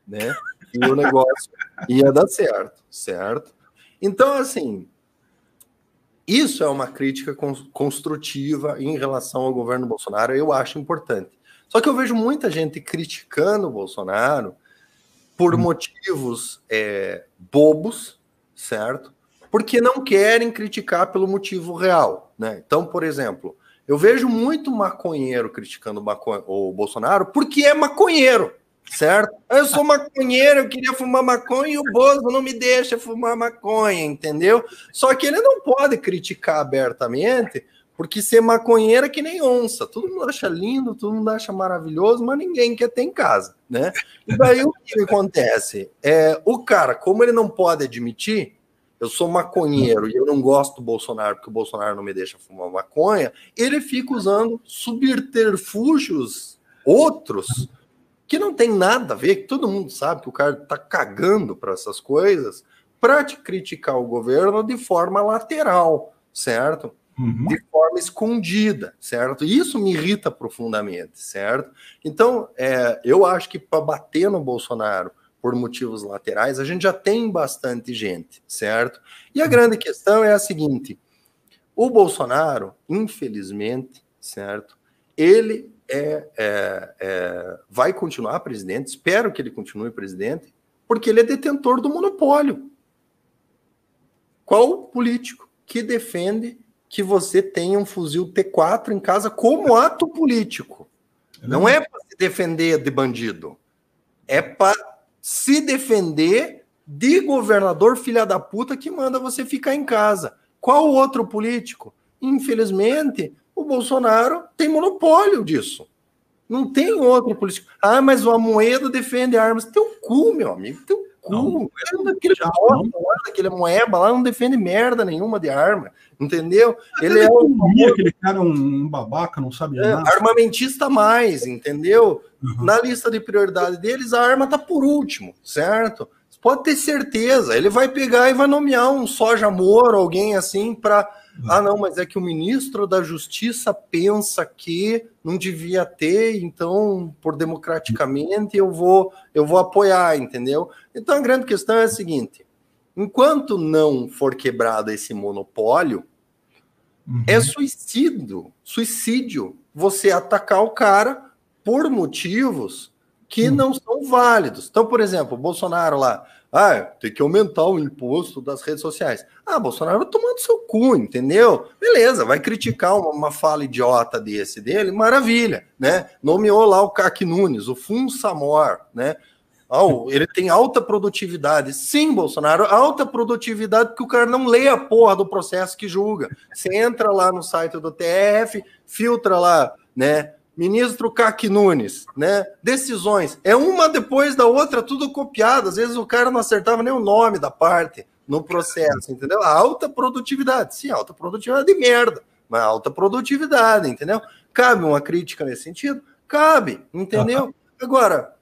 né? E o negócio ia dar certo, certo? Então, assim, isso é uma crítica construtiva em relação ao governo Bolsonaro, eu acho importante. Só que eu vejo muita gente criticando o Bolsonaro por hum. motivos é, bobos, certo? Porque não querem criticar pelo motivo real, né? Então, por exemplo, eu vejo muito maconheiro criticando o Bolsonaro porque é maconheiro certo? Eu sou maconheiro, eu queria fumar maconha e o Bozo não me deixa fumar maconha, entendeu? Só que ele não pode criticar abertamente, porque ser maconheiro é que nem onça. Todo mundo acha lindo, todo mundo acha maravilhoso, mas ninguém quer ter em casa, né? E daí o que acontece? É, o cara, como ele não pode admitir, eu sou maconheiro e eu não gosto do Bolsonaro porque o Bolsonaro não me deixa fumar maconha, ele fica usando subterfúgios outros que não tem nada a ver, que todo mundo sabe que o cara tá cagando para essas coisas, para te criticar o governo de forma lateral, certo? Uhum. De forma escondida, certo? Isso me irrita profundamente, certo? Então, é, eu acho que para bater no Bolsonaro por motivos laterais, a gente já tem bastante gente, certo? E a grande questão é a seguinte: o Bolsonaro, infelizmente, certo? Ele é, é, é, vai continuar presidente, espero que ele continue presidente, porque ele é detentor do monopólio. Qual político que defende que você tenha um fuzil T4 em casa como ato político? Não é para se defender de bandido, é para se defender de governador filha da puta que manda você ficar em casa. Qual outro político? Infelizmente, o Bolsonaro tem monopólio disso. Não tem outro político. Ah, mas o Amoedo defende armas. Teu cu, meu amigo, teu cu. Não, não, aquele, não. aquele moeba lá não defende merda nenhuma de arma, entendeu? Ele é um, aquele cara um babaca, não sabe é, nada. Armamentista mais, entendeu? Uhum. Na lista de prioridade deles, a arma tá por último, certo? Pode ter certeza, ele vai pegar e vai nomear um soja Moro, alguém assim, para ah, não, mas é que o ministro da Justiça pensa que não devia ter, então, por democraticamente, eu vou, eu vou apoiar, entendeu? Então a grande questão é a seguinte: enquanto não for quebrado esse monopólio, uhum. é suicídio, suicídio você atacar o cara por motivos que uhum. não são válidos. Então, por exemplo, Bolsonaro lá, ah, tem que aumentar o imposto das redes sociais. Ah, Bolsonaro vai tomando seu cu, entendeu? Beleza, vai criticar uma, uma fala idiota desse dele, maravilha, né? Nomeou lá o CAC Nunes, o Fun Samor, né? Oh, ele tem alta produtividade. Sim, Bolsonaro, alta produtividade porque o cara não lê a porra do processo que julga. Você entra lá no site do TF, filtra lá, né? Ministro Cac Nunes, né? Decisões. É uma depois da outra, tudo copiado. Às vezes o cara não acertava nem o nome da parte no processo, entendeu? Alta produtividade. Sim, alta produtividade de merda, mas alta produtividade, entendeu? Cabe uma crítica nesse sentido? Cabe, entendeu? Agora,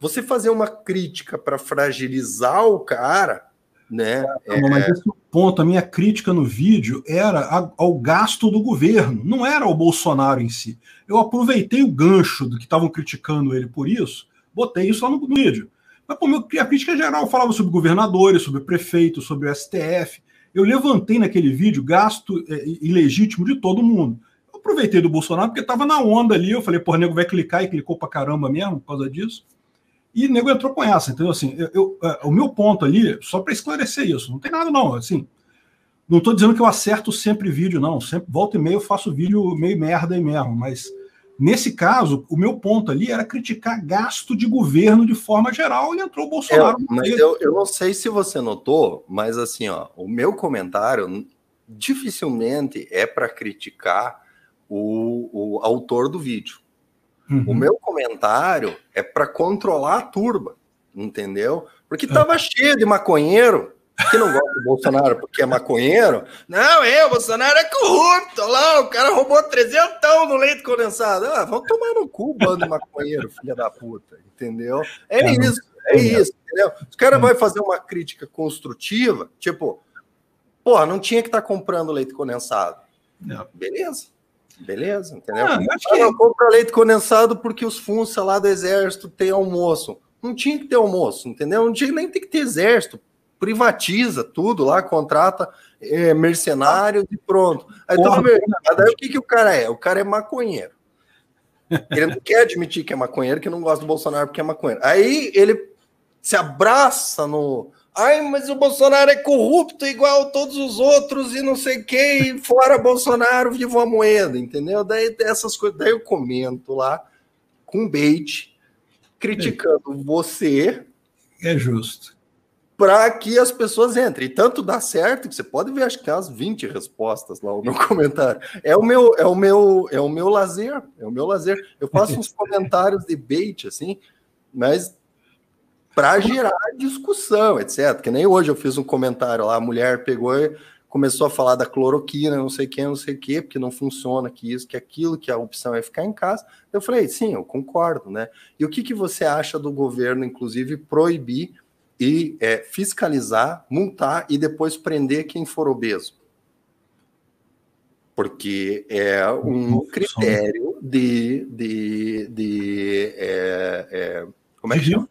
você fazer uma crítica para fragilizar o cara, né? É, mas esse ponto, a minha crítica no vídeo era ao gasto do governo, não era o Bolsonaro em si. Eu aproveitei o gancho do que estavam criticando ele por isso, botei isso lá no vídeo. Mas pô, a crítica geral falava sobre governadores, sobre prefeitos, sobre o STF. Eu levantei naquele vídeo gasto é, ilegítimo de todo mundo. Eu aproveitei do Bolsonaro porque estava na onda ali. Eu falei, porra, nego vai clicar e clicou pra caramba mesmo por causa disso. E o nego entrou com essa. Então, assim, eu, eu, é, o meu ponto ali, só para esclarecer isso, não tem nada, não. Assim, não estou dizendo que eu acerto sempre vídeo, não. Sempre volta e meio eu faço vídeo meio merda aí mesmo, mas Nesse caso, o meu ponto ali era criticar gasto de governo de forma geral e entrou o Bolsonaro. É, mas eu, eu não sei se você notou, mas assim, ó, o meu comentário dificilmente é para criticar o, o autor do vídeo. Uhum. O meu comentário é para controlar a turba, entendeu? Porque tava uhum. cheio de maconheiro que não gosta do Bolsonaro porque é maconheiro. Não, é, o Bolsonaro é corrupto. Lá, o cara roubou trezentão no leite condensado. Ah, vamos tomar no cu, bando de maconheiro, filha da puta. Entendeu? É, é isso, é isso, entendeu? Os caras vão fazer uma crítica construtiva, tipo, porra, não tinha que estar tá comprando leite condensado. Não. Beleza. Beleza, entendeu? Ah, acho que... não compra leite condensado porque os funça lá do exército tem almoço. Não tinha que ter almoço, entendeu? Não tinha nem ter que ter exército privatiza tudo lá, contrata é, mercenários e pronto. Aí, bem. Aí o que, que o cara é? O cara é maconheiro. Ele não quer admitir que é maconheiro, que não gosta do Bolsonaro porque é maconheiro. Aí ele se abraça no. Ai, mas o Bolsonaro é corrupto igual todos os outros e não sei quem, fora Bolsonaro, viva a moeda, entendeu? Daí essas coisas, daí eu comento lá com bait, criticando é. você. É justo para que as pessoas entrem. E tanto dá certo que você pode ver, acho que tem umas 20 respostas lá no meu *laughs* comentário. É o meu, é o meu, é o meu lazer, é o meu lazer. Eu faço uns *laughs* comentários de bait assim, mas para gerar discussão, etc. Que nem hoje eu fiz um comentário lá, a mulher pegou e começou a falar da cloroquina, não sei quem, não sei o quê, porque não funciona, que isso, que aquilo, que a opção é ficar em casa. Eu falei, sim, eu concordo, né? E o que, que você acha do governo, inclusive, proibir e é, fiscalizar, multar e depois prender quem for obeso. Porque é um critério de. de, de é, é, como é que chama?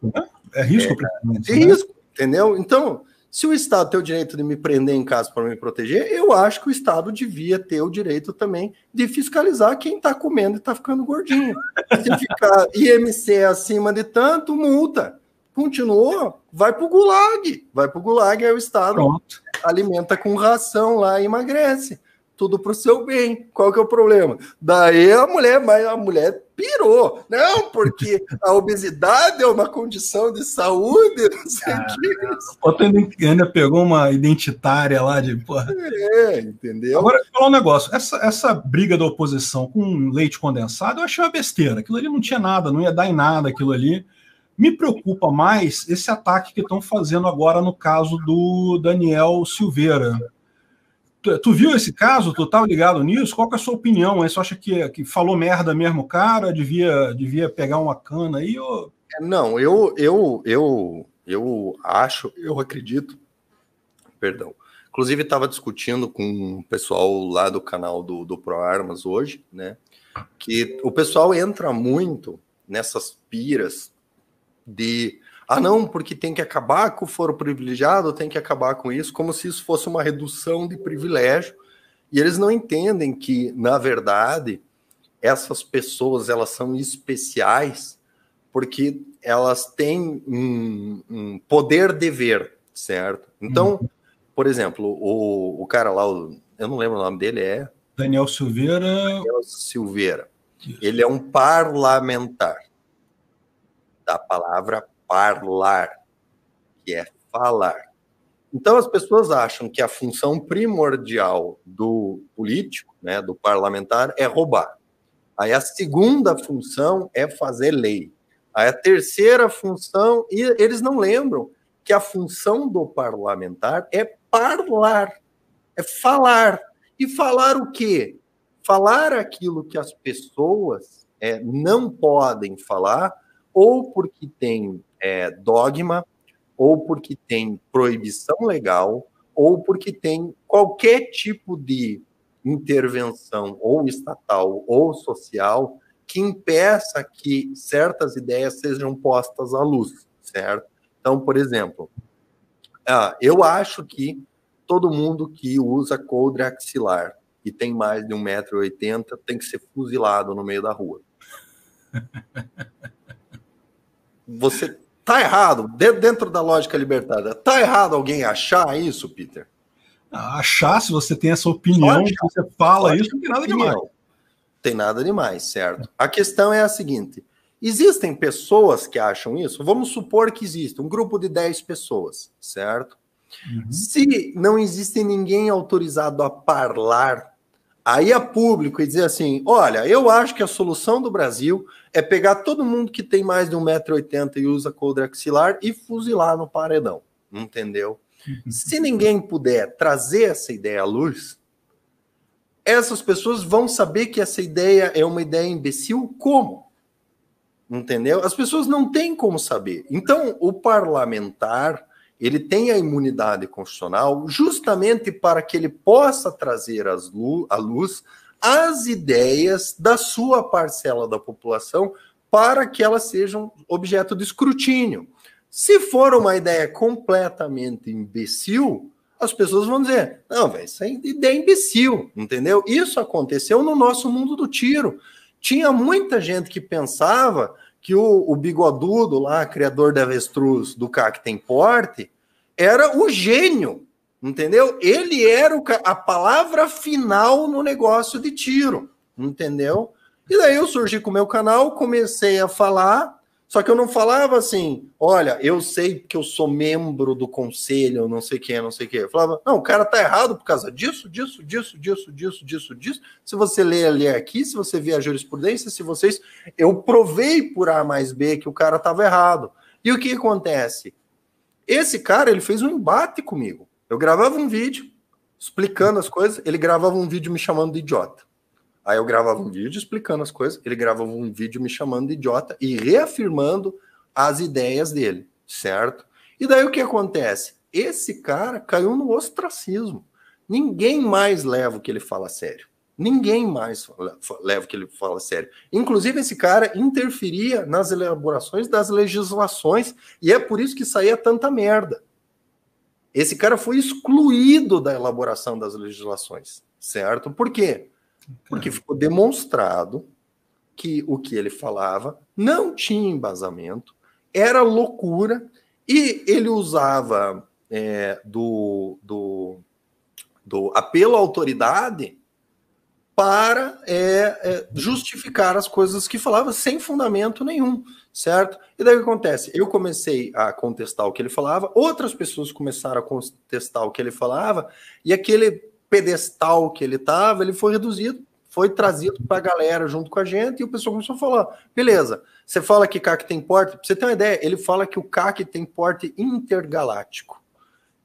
É risco, é, de né? risco, entendeu? Então, se o Estado tem o direito de me prender em casa para me proteger, eu acho que o Estado devia ter o direito também de fiscalizar quem está comendo e está ficando gordinho. *laughs* Se ficar IMC acima de tanto, multa continuou, vai para o gulag. Vai para o gulag, aí o Estado Pronto. alimenta com ração lá e emagrece. Tudo para o seu bem. Qual que é o problema? Daí a mulher, mas a mulher pirou. Não, porque a obesidade é uma condição de saúde, não sei o que. O ainda pegou uma identitária lá de. Porra. É, entendeu? Agora, falar um negócio. Essa, essa briga da oposição com leite condensado, eu achei uma besteira. Aquilo ali não tinha nada, não ia dar em nada aquilo ali. Me preocupa mais esse ataque que estão fazendo agora no caso do Daniel Silveira. Tu, tu viu esse caso? Tu estava ligado nisso? Qual é a sua opinião? Você acha que, que falou merda mesmo o cara? Devia, devia pegar uma cana aí? Ou... É, não, eu, eu, eu, eu acho, eu acredito, perdão. Inclusive, estava discutindo com o pessoal lá do canal do, do ProArmas hoje, né? Que o pessoal entra muito nessas piras de ah, não, porque tem que acabar com o foro privilegiado, tem que acabar com isso, como se isso fosse uma redução de privilégio. E eles não entendem que, na verdade, essas pessoas elas são especiais porque elas têm um, um poder dever, certo? Então, uhum. por exemplo, o, o cara lá, o, eu não lembro o nome dele, é Daniel Silveira. Daniel Silveira. Isso. Ele é um parlamentar da palavra parlar, que é falar. Então as pessoas acham que a função primordial do político, né, do parlamentar, é roubar. Aí a segunda função é fazer lei. Aí a terceira função, e eles não lembram que a função do parlamentar é parlar, é falar. E falar o quê? Falar aquilo que as pessoas é, não podem falar ou porque tem é, dogma, ou porque tem proibição legal, ou porque tem qualquer tipo de intervenção, ou estatal ou social, que impeça que certas ideias sejam postas à luz, certo? Então, por exemplo, ah, eu acho que todo mundo que usa coldre axilar e tem mais de 1,80m tem que ser fuzilado no meio da rua. *laughs* Você tá errado, dentro da lógica libertária, tá errado alguém achar isso, Peter? Ah, achar, se você tem essa opinião, você fala isso, não tem nada demais. Tem nada demais, certo? A questão é a seguinte: existem pessoas que acham isso? Vamos supor que existe um grupo de 10 pessoas, certo? Uhum. Se não existe ninguém autorizado a falar aí a público e dizer assim: olha, eu acho que a solução do Brasil é pegar todo mundo que tem mais de 1,80m e usa coldre axilar e fuzilar no paredão. Entendeu? Uhum. Se ninguém puder trazer essa ideia à luz, essas pessoas vão saber que essa ideia é uma ideia imbecil como? Entendeu? As pessoas não têm como saber. Então, o parlamentar ele tem a imunidade constitucional justamente para que ele possa trazer à luz as ideias da sua parcela da população para que elas sejam objeto de escrutínio. Se for uma ideia completamente imbecil, as pessoas vão dizer: não, velho, isso é ideia imbecil, entendeu? Isso aconteceu no nosso mundo do tiro. Tinha muita gente que pensava que o, o bigodudo lá, criador da avestruz do CAC tem porte, era o gênio, entendeu? Ele era o, a palavra final no negócio de tiro, entendeu? E daí eu surgi com o meu canal, comecei a falar, só que eu não falava assim, olha, eu sei que eu sou membro do conselho, não sei quem, não sei quem. Eu falava, não, o cara tá errado por causa disso, disso, disso, disso, disso, disso, disso. Se você ler ali aqui, se você ver a jurisprudência, se vocês. Eu provei por A mais B que o cara tava errado. E o que acontece? Esse cara, ele fez um embate comigo. Eu gravava um vídeo explicando as coisas, ele gravava um vídeo me chamando de idiota. Aí eu gravava um vídeo explicando as coisas, ele gravava um vídeo me chamando de idiota e reafirmando as ideias dele, certo? E daí o que acontece? Esse cara caiu no ostracismo. Ninguém mais leva o que ele fala a sério. Ninguém mais leva o que ele fala a sério. Inclusive, esse cara interferia nas elaborações das legislações, e é por isso que saía tanta merda. Esse cara foi excluído da elaboração das legislações, certo? Por quê? Porque ficou demonstrado que o que ele falava não tinha embasamento, era loucura, e ele usava é, do, do, do apelo à autoridade para é, é, justificar as coisas que falava sem fundamento nenhum, certo? E daí o que acontece? Eu comecei a contestar o que ele falava, outras pessoas começaram a contestar o que ele falava, e aquele pedestal que ele estava, ele foi reduzido, foi trazido para a galera junto com a gente, e o pessoal começou a falar: beleza, você fala que CAC tem porte, você ter uma ideia, ele fala que o CAC tem porte intergaláctico,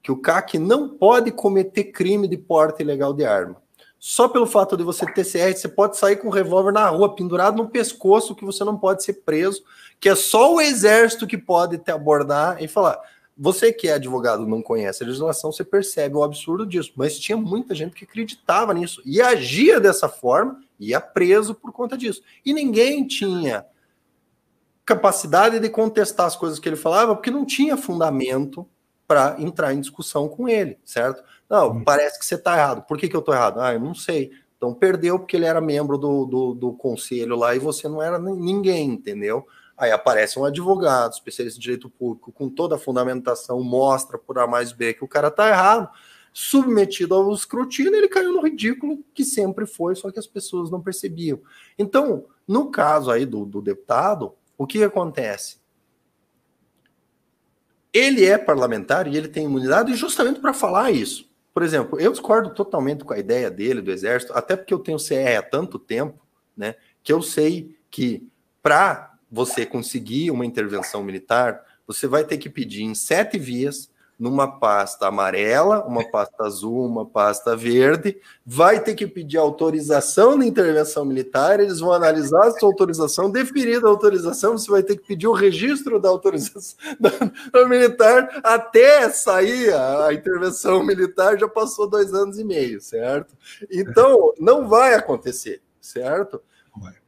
que o CAC não pode cometer crime de porte ilegal de arma. Só pelo fato de você ter CR, você pode sair com um revólver na rua, pendurado no pescoço, que você não pode ser preso, que é só o exército que pode te abordar e falar. Você que é advogado não conhece a legislação, você percebe o absurdo disso. Mas tinha muita gente que acreditava nisso e agia dessa forma, ia preso por conta disso. E ninguém tinha capacidade de contestar as coisas que ele falava, porque não tinha fundamento para entrar em discussão com ele, certo? Não, hum. parece que você está errado. Por que, que eu estou errado? Ah, eu não sei. Então perdeu porque ele era membro do, do, do, conselho lá e você não era ninguém, entendeu? Aí aparece um advogado, especialista em direito público, com toda a fundamentação, mostra por A mais B que o cara está errado, submetido ao escrutínio, ele caiu no ridículo que sempre foi, só que as pessoas não percebiam. Então, no caso aí do, do deputado, o que acontece? Ele é parlamentar e ele tem imunidade justamente para falar isso. Por exemplo, eu discordo totalmente com a ideia dele, do Exército, até porque eu tenho CR há tanto tempo, né, que eu sei que para você conseguir uma intervenção militar, você vai ter que pedir em sete vias, numa pasta amarela, uma pasta azul, uma pasta verde, vai ter que pedir autorização da intervenção militar, eles vão analisar a sua autorização, definida a autorização, você vai ter que pedir o registro da autorização *laughs* da, da militar até sair a, a intervenção militar, já passou dois anos e meio, certo? Então, não vai acontecer, certo?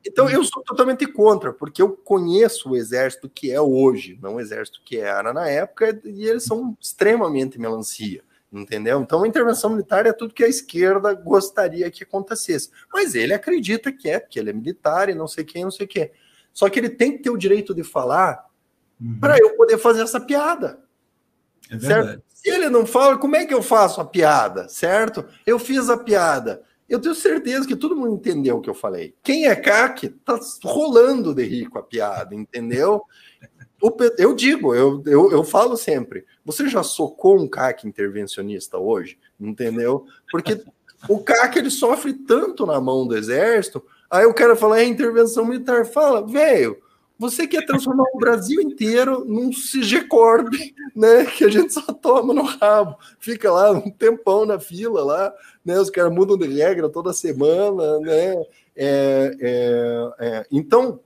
Então eu sou totalmente contra, porque eu conheço o exército que é hoje, não o exército que era na época, e eles são extremamente melancia, entendeu? Então a intervenção militar é tudo que a esquerda gostaria que acontecesse. Mas ele acredita que é, porque ele é militar e não sei quem, não sei o quê. Só que ele tem que ter o direito de falar uhum. para eu poder fazer essa piada. É certo? Se ele não fala, como é que eu faço a piada? Certo? Eu fiz a piada. Eu tenho certeza que todo mundo entendeu o que eu falei. Quem é CAC tá rolando de rico a piada, entendeu? Eu digo, eu, eu, eu falo sempre, você já socou um CAC intervencionista hoje? Entendeu? Porque o CAC ele sofre tanto na mão do exército, aí o cara fala, é intervenção militar. Fala, velho, você quer transformar o Brasil inteiro num CG-Corp, né? Que a gente só toma no rabo. Fica lá um tempão na fila lá, né? Os caras mudam de regra toda semana, né? É, é, é. Então,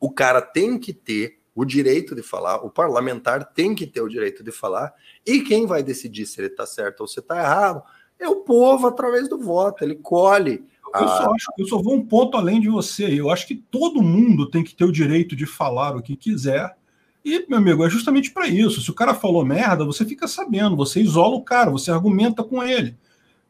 o cara tem que ter o direito de falar, o parlamentar tem que ter o direito de falar, e quem vai decidir se ele está certo ou se está errado é o povo através do voto. Ele colhe eu, só ah. acho, eu só vou um ponto além de você. Eu acho que todo mundo tem que ter o direito de falar o que quiser. E, meu amigo, é justamente para isso. Se o cara falou merda, você fica sabendo, você isola o cara, você argumenta com ele.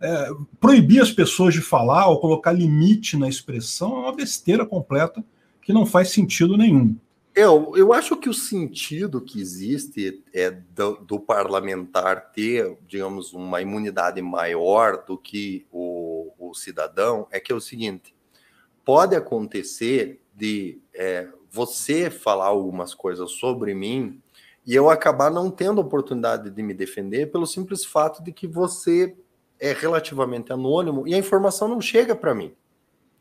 É, proibir as pessoas de falar ou colocar limite na expressão é uma besteira completa que não faz sentido nenhum. Eu, eu acho que o sentido que existe é do, do, parlamentar ter, digamos, uma imunidade maior do que o, o cidadão é que é o seguinte: pode acontecer de é, você falar algumas coisas sobre mim e eu acabar não tendo oportunidade de me defender pelo simples fato de que você é relativamente anônimo e a informação não chega para mim,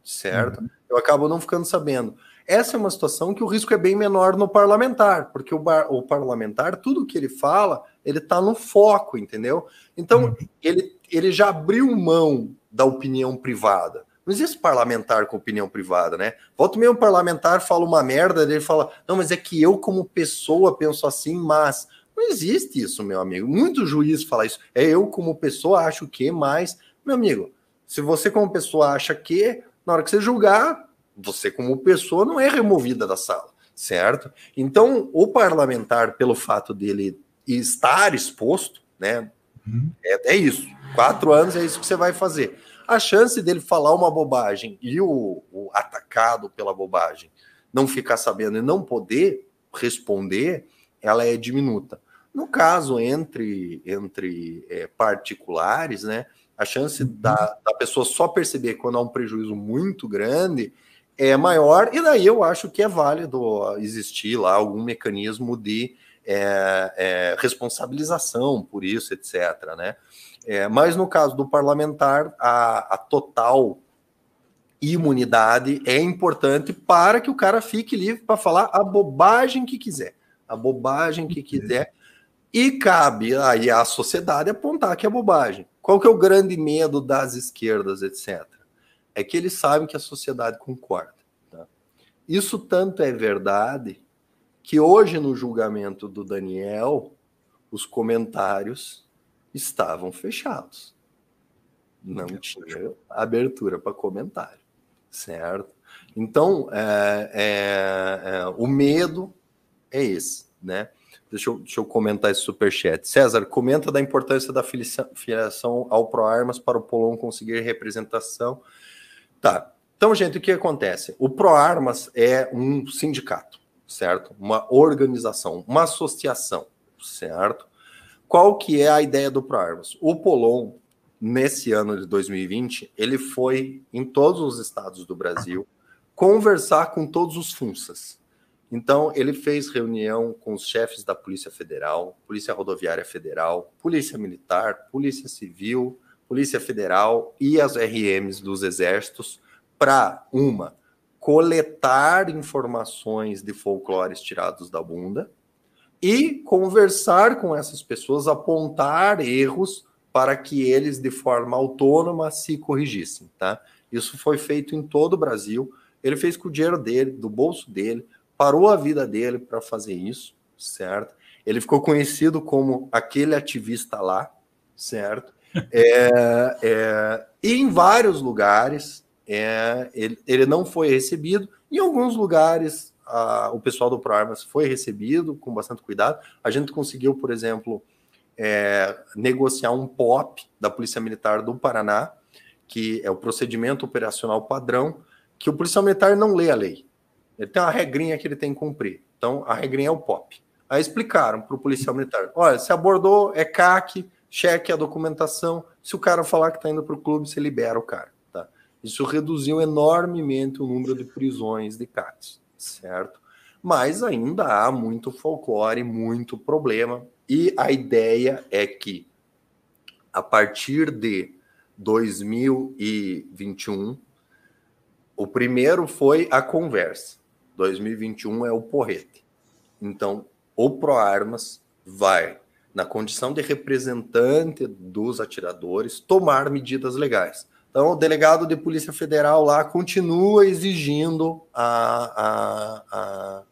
certo? Uhum. Eu acabo não ficando sabendo. Essa é uma situação que o risco é bem menor no parlamentar, porque o, bar, o parlamentar, tudo que ele fala, ele está no foco, entendeu? Então, uhum. ele, ele já abriu mão da opinião privada. Não existe parlamentar com opinião privada, né? Volta meio um parlamentar fala uma merda, ele fala, não, mas é que eu, como pessoa, penso assim, mas. Não existe isso, meu amigo. Muito juiz fala isso. É eu, como pessoa, acho que, mais. Meu amigo, se você, como pessoa, acha que, na hora que você julgar, você, como pessoa, não é removida da sala, certo? Então, o parlamentar, pelo fato dele estar exposto, né? Uhum. É, é, isso. Quatro anos é isso que você vai fazer. A chance dele falar uma bobagem e o, o atacado pela bobagem não ficar sabendo e não poder responder, ela é diminuta. No caso entre, entre é, particulares, né? A chance uhum. da, da pessoa só perceber quando há um prejuízo muito grande é maior, e daí eu acho que é válido existir lá algum mecanismo de é, é, responsabilização por isso, etc. Né? É, mas no caso do parlamentar, a, a, total imunidade é importante para que o cara fique livre para falar a bobagem que quiser, a bobagem que quiser, e cabe aí à sociedade apontar que é bobagem. Qual que é o grande medo das esquerdas, etc é que eles sabem que a sociedade concorda. Tá? Isso tanto é verdade que hoje no julgamento do Daniel, os comentários estavam fechados. Não tinha abertura para comentário, certo? Então, é, é, é, o medo é esse, né? Deixa eu, deixa eu comentar esse superchat. César, comenta da importância da filiação ao ProArmas para o Polon conseguir representação Tá. Então, gente, o que acontece? O ProArmas é um sindicato, certo? Uma organização, uma associação, certo? Qual que é a ideia do ProArmas? O Polon, nesse ano de 2020, ele foi em todos os estados do Brasil conversar com todos os FUNSAs. Então, ele fez reunião com os chefes da Polícia Federal, Polícia Rodoviária Federal, Polícia Militar, Polícia Civil, Polícia Federal e as RMs dos exércitos para uma coletar informações de folclores tirados da bunda, e conversar com essas pessoas, apontar erros para que eles, de forma autônoma, se corrigissem, tá? Isso foi feito em todo o Brasil. Ele fez com o dinheiro dele, do bolso dele, parou a vida dele para fazer isso, certo? Ele ficou conhecido como aquele ativista lá, certo? *laughs* É, é, e em vários lugares é, ele, ele, não foi recebido. Em alguns lugares a, o pessoal do ProArmas foi recebido com bastante cuidado. A gente conseguiu, por exemplo, é, negociar um POP da Polícia Militar do Paraná, que é o procedimento operacional padrão, que o policial militar não lê a lei. Ele tem uma regrinha que ele tem que cumprir. Então, a regrinha é o POP. Aí explicaram para o policial militar: olha, se abordou, é CAC, cheque a documentação. Se o cara falar que está indo para o clube, você libera o cara. Isso reduziu enormemente o número de prisões de CACs, certo? Mas ainda há muito folclore, muito problema. E a ideia é que, a partir de 2021, o primeiro foi a conversa. 2021 é o porrete. Então, o ProArmas vai, na condição de representante dos atiradores, tomar medidas legais. Então, o delegado de Polícia Federal lá continua exigindo a, a, a,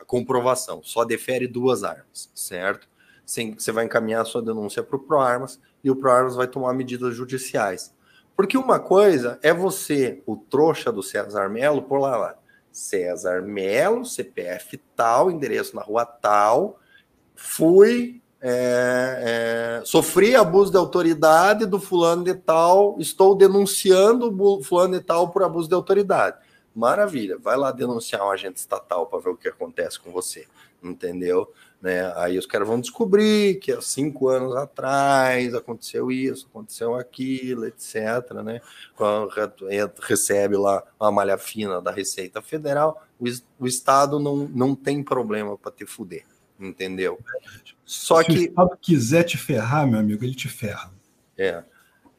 a comprovação, só defere duas armas, certo? você vai encaminhar a sua denúncia para o ProArmas e o ProArmas vai tomar medidas judiciais. Porque uma coisa é você, o trouxa do César Melo, por lá, lá César Melo, CPF tal, endereço na rua tal, fui, é, é, sofri abuso de autoridade do fulano de tal, estou denunciando o fulano de tal por abuso de autoridade. Maravilha, vai lá denunciar um agente estatal para ver o que acontece com você, entendeu? Né? Aí os caras vão descobrir que há cinco anos atrás aconteceu isso, aconteceu aquilo, etc. Né? Quando recebe lá uma malha fina da Receita Federal, o, o Estado não, não tem problema para te fuder, entendeu? Só Se que. Se o Estado quiser te ferrar, meu amigo, ele te ferra. É.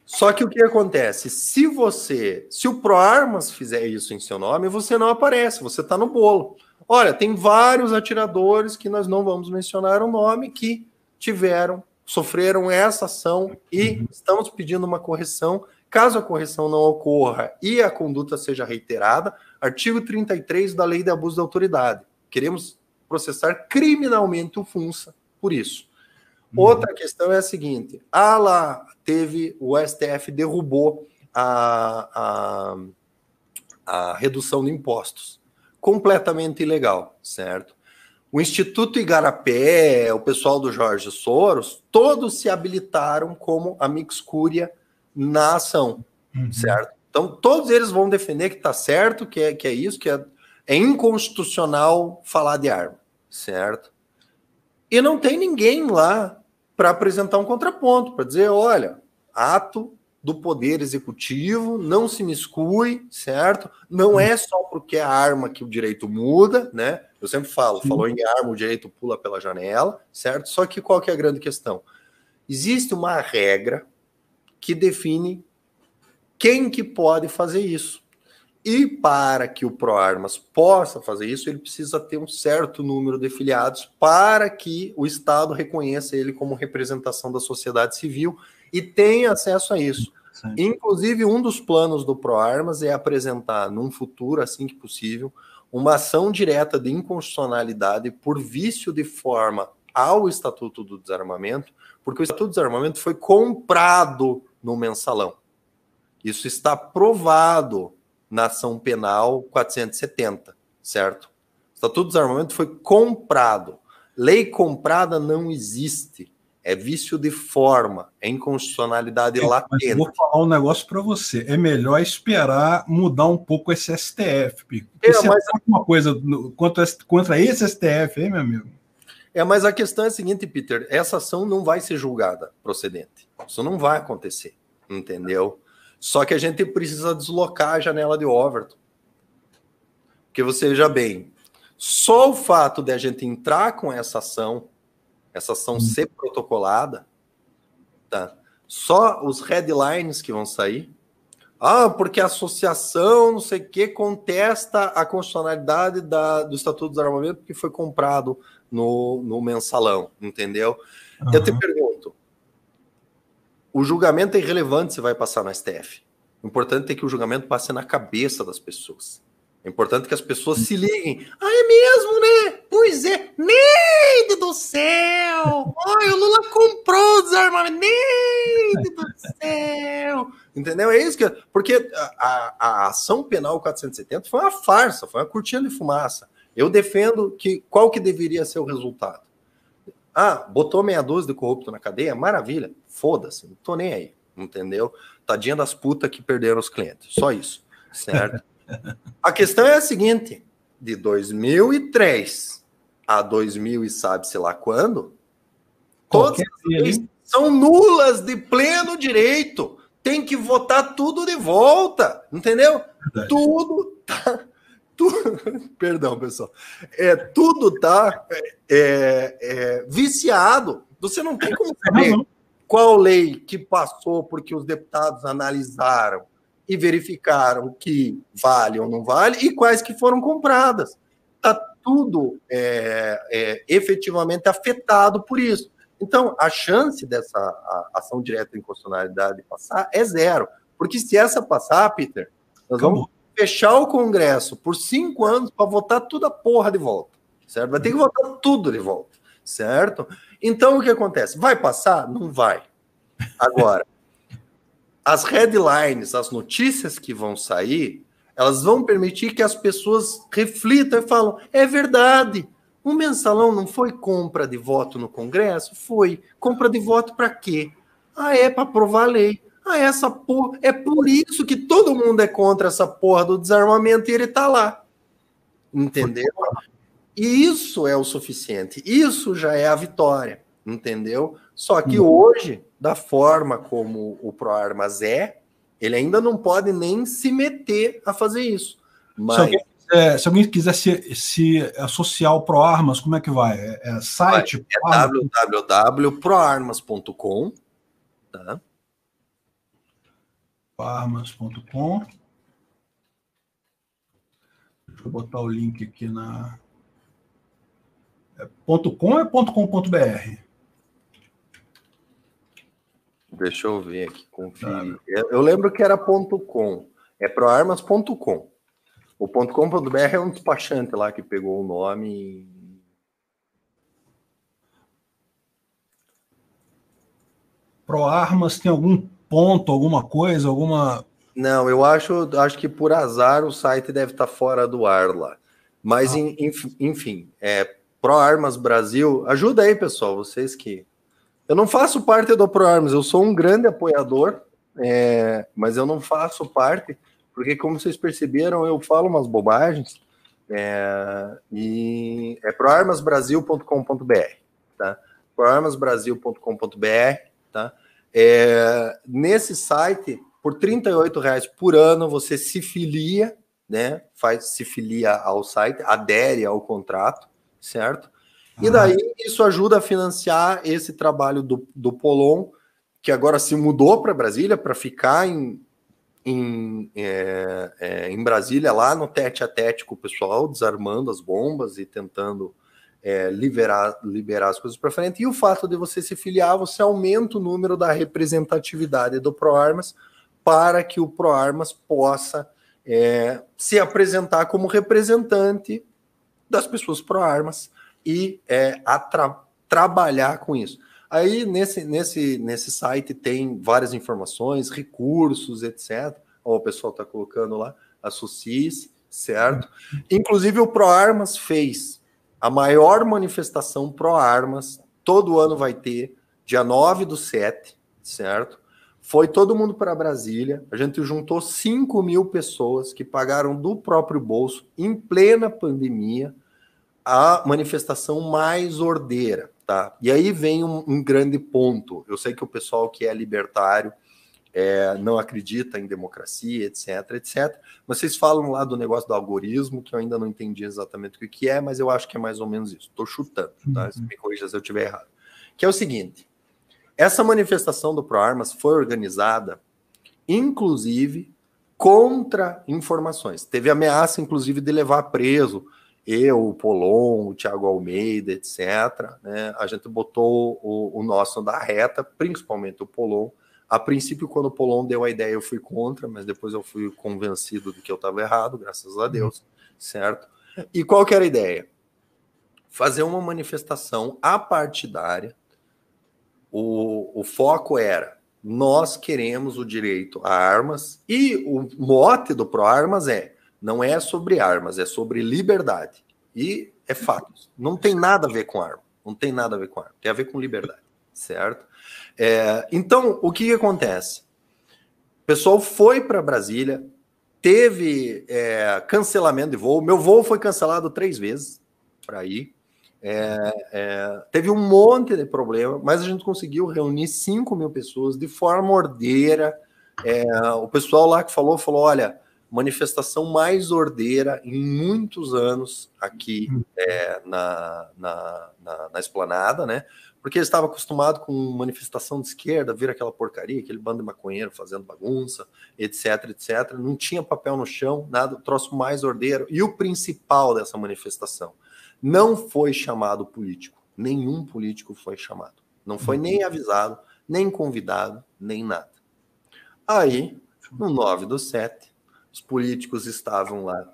Só que o que acontece? Se você, se o ProArmas fizer isso em seu nome, você não aparece, você está no bolo. Olha, tem vários atiradores que nós não vamos mencionar o nome que tiveram, sofreram essa ação e uhum. estamos pedindo uma correção. Caso a correção não ocorra e a conduta seja reiterada, artigo 33 da Lei de Abuso da Autoridade. Queremos processar criminalmente o FUNSA por isso. Uhum. Outra questão é a seguinte: ah lá, teve o STF derrubou a, a, a redução de impostos completamente ilegal, certo? O Instituto Igarapé, o pessoal do Jorge Soros, todos se habilitaram como amigos cúria na ação, uhum. certo? Então, todos eles vão defender que está certo, que é, que é isso, que é, é inconstitucional falar de arma, certo? E não tem ninguém lá para apresentar um contraponto, para dizer, olha, ato do poder executivo, não se miscue, certo? Não é só porque é arma que o direito muda, né? Eu sempre falo, falou em arma, o direito pula pela janela, certo? Só que qual que é a grande questão? Existe uma regra que define quem que pode fazer isso. E para que o ProArmas possa fazer isso, ele precisa ter um certo número de filiados para que o Estado reconheça ele como representação da sociedade civil e tem acesso a isso. Inclusive, um dos planos do ProArmas é apresentar, num futuro, assim que possível, uma ação direta de inconstitucionalidade por vício de forma ao Estatuto do Desarmamento, porque o Estatuto do Desarmamento foi comprado no mensalão. Isso está provado na ação penal 470, certo? O Estatuto do Desarmamento foi comprado. Lei comprada não existe é vício de forma, é inconstitucionalidade é, latente. vou falar um negócio para você. É melhor esperar mudar um pouco esse STF, Pico. É, mas... uma coisa contra, contra esse STF, hein, meu amigo? É, mas a questão é a seguinte, Peter: essa ação não vai ser julgada procedente. Isso não vai acontecer, entendeu? Só que a gente precisa deslocar a janela de Overton. Porque você veja bem, só o fato de a gente entrar com essa ação essa ação hum. ser protocolada, tá? Só os headlines que vão sair. Ah, porque a associação, não sei o que, contesta a constitucionalidade da, do Estatuto do Desarmamento porque foi comprado no, no mensalão, entendeu? Uhum. Eu te pergunto, o julgamento é irrelevante se vai passar na STF. O importante é que o julgamento passe na cabeça das pessoas. É importante que as pessoas se liguem. Ah, é mesmo, né? Pois é. Neide do céu! Ai, o Lula comprou o desarmamento. Neide do céu! Entendeu? É isso que. Porque a, a, ação penal 470 foi uma farsa, foi uma cortina de fumaça. Eu defendo que qual que deveria ser o resultado? Ah, botou meia dúzia de corrupto na cadeia? Maravilha. Foda-se, não tô nem aí. Entendeu? Tadinha das putas que perderam os clientes. Só isso. Certo? *laughs* A questão é a seguinte: de 2003 a 2000 e sabe-se lá quando, todas as são nulas de pleno direito. Tem que votar tudo de volta, entendeu? Verdade. Tudo tá. Tudo, *laughs* perdão, pessoal. É, tudo tá é, é, viciado. Você não tem como saber qual lei que passou porque os deputados analisaram e verificaram que vale ou não vale e quais que foram compradas. Está tudo é, é, efetivamente afetado por isso. Então, a chance dessa ação direta em constitucionalidade passar é zero. Porque se essa passar, Peter, nós Acabou. vamos fechar o Congresso por cinco anos para votar toda a porra de volta. Certo? Vai ter que votar tudo de volta. Certo? Então, o que acontece? Vai passar? Não vai. Agora, *laughs* as headlines, as notícias que vão sair, elas vão permitir que as pessoas reflitam e falam: é verdade. O mensalão não foi compra de voto no Congresso? Foi. Compra de voto para quê? Ah, é para aprovar a lei. Ah, essa porra. É por isso que todo mundo é contra essa porra do desarmamento e ele tá lá. Entendeu? E isso é o suficiente. Isso já é a vitória. Entendeu? Só que uhum. hoje da forma como o ProArmas é, ele ainda não pode nem se meter a fazer isso. Mas... Se, alguém, é, se alguém quiser se, se associar ao ProArmas, como é que vai? É, é site? É www.proarmas.com tá? proarmas.com Deixa eu botar o link aqui na... É, ponto .com é ponto .com.br? Deixa eu ver aqui, conferir. Eu lembro que era ponto .com, é proarmas.com. O ponto .com.br é um despachante lá que pegou o nome ProArmas tem algum ponto, alguma coisa, alguma. Não, eu acho, acho que por azar o site deve estar fora do ar lá. Mas, ah. enfim, é ProArmas Brasil. Ajuda aí, pessoal, vocês que eu não faço parte do ProArms, eu sou um grande apoiador, é, mas eu não faço parte, porque, como vocês perceberam, eu falo umas bobagens. É, e é proarmasbrasil.com.br, tá? proarmasbrasil.com.br, tá? É, nesse site, por R$ reais por ano, você se filia, né? Faz, se filia ao site, adere ao contrato, certo? E daí isso ajuda a financiar esse trabalho do, do Polon, que agora se mudou para Brasília para ficar em, em, é, é, em Brasília, lá no tete a tete com o pessoal, desarmando as bombas e tentando é, liberar, liberar as coisas para frente. E o fato de você se filiar, você aumenta o número da representatividade do ProArmas para que o ProArmas possa é, se apresentar como representante das pessoas ProArmas e é, tra trabalhar com isso. Aí nesse, nesse, nesse site tem várias informações, recursos, etc. Ó, o pessoal está colocando lá, associe-se, certo? Inclusive o ProArmas fez a maior manifestação pró-armas, todo ano vai ter, dia 9 do 7, certo? Foi todo mundo para Brasília, a gente juntou 5 mil pessoas que pagaram do próprio bolso, em plena pandemia, a manifestação mais ordeira, tá? E aí vem um, um grande ponto. Eu sei que o pessoal que é libertário é, não acredita em democracia, etc, etc. Vocês falam lá do negócio do algoritmo, que eu ainda não entendi exatamente o que é, mas eu acho que é mais ou menos isso. Estou chutando, tá? Uhum. Me corrija se eu estiver errado. Que é o seguinte: essa manifestação do ProArmas foi organizada, inclusive, contra informações. Teve ameaça, inclusive, de levar preso eu, o Polon, o Thiago Almeida, etc., né, a gente botou o, o nosso da reta, principalmente o Polon. A princípio, quando o Polon deu a ideia, eu fui contra, mas depois eu fui convencido de que eu estava errado, graças a Deus, certo? E qual que era a ideia? Fazer uma manifestação apartidária. O, o foco era nós queremos o direito a armas e o mote do Pro Armas é não é sobre armas, é sobre liberdade. E é fato. Não tem nada a ver com arma. Não tem nada a ver com arma. Tem a ver com liberdade. Certo? É, então, o que, que, acontece? O pessoal foi para Brasília, teve é, cancelamento de voo. Meu voo foi cancelado três vezes para ir. É, é, teve um monte de problema, mas a gente conseguiu reunir 5 mil pessoas de forma ordeira. É, o pessoal lá que falou, falou: olha, manifestação mais ordeira em muitos anos aqui hum. é, na, na, na, na, esplanada, né? Porque eles estavam acostumados com manifestação de esquerda, vir aquela porcaria, aquele bando de maconheiro fazendo bagunça, etc, etc. Não tinha papel no chão, nada, troço mais ordeiro. E o principal dessa manifestação não foi chamado político. Nenhum político foi chamado. Não foi nem avisado, nem convidado, nem nada. Aí, no 9 do 7, os políticos estavam lá,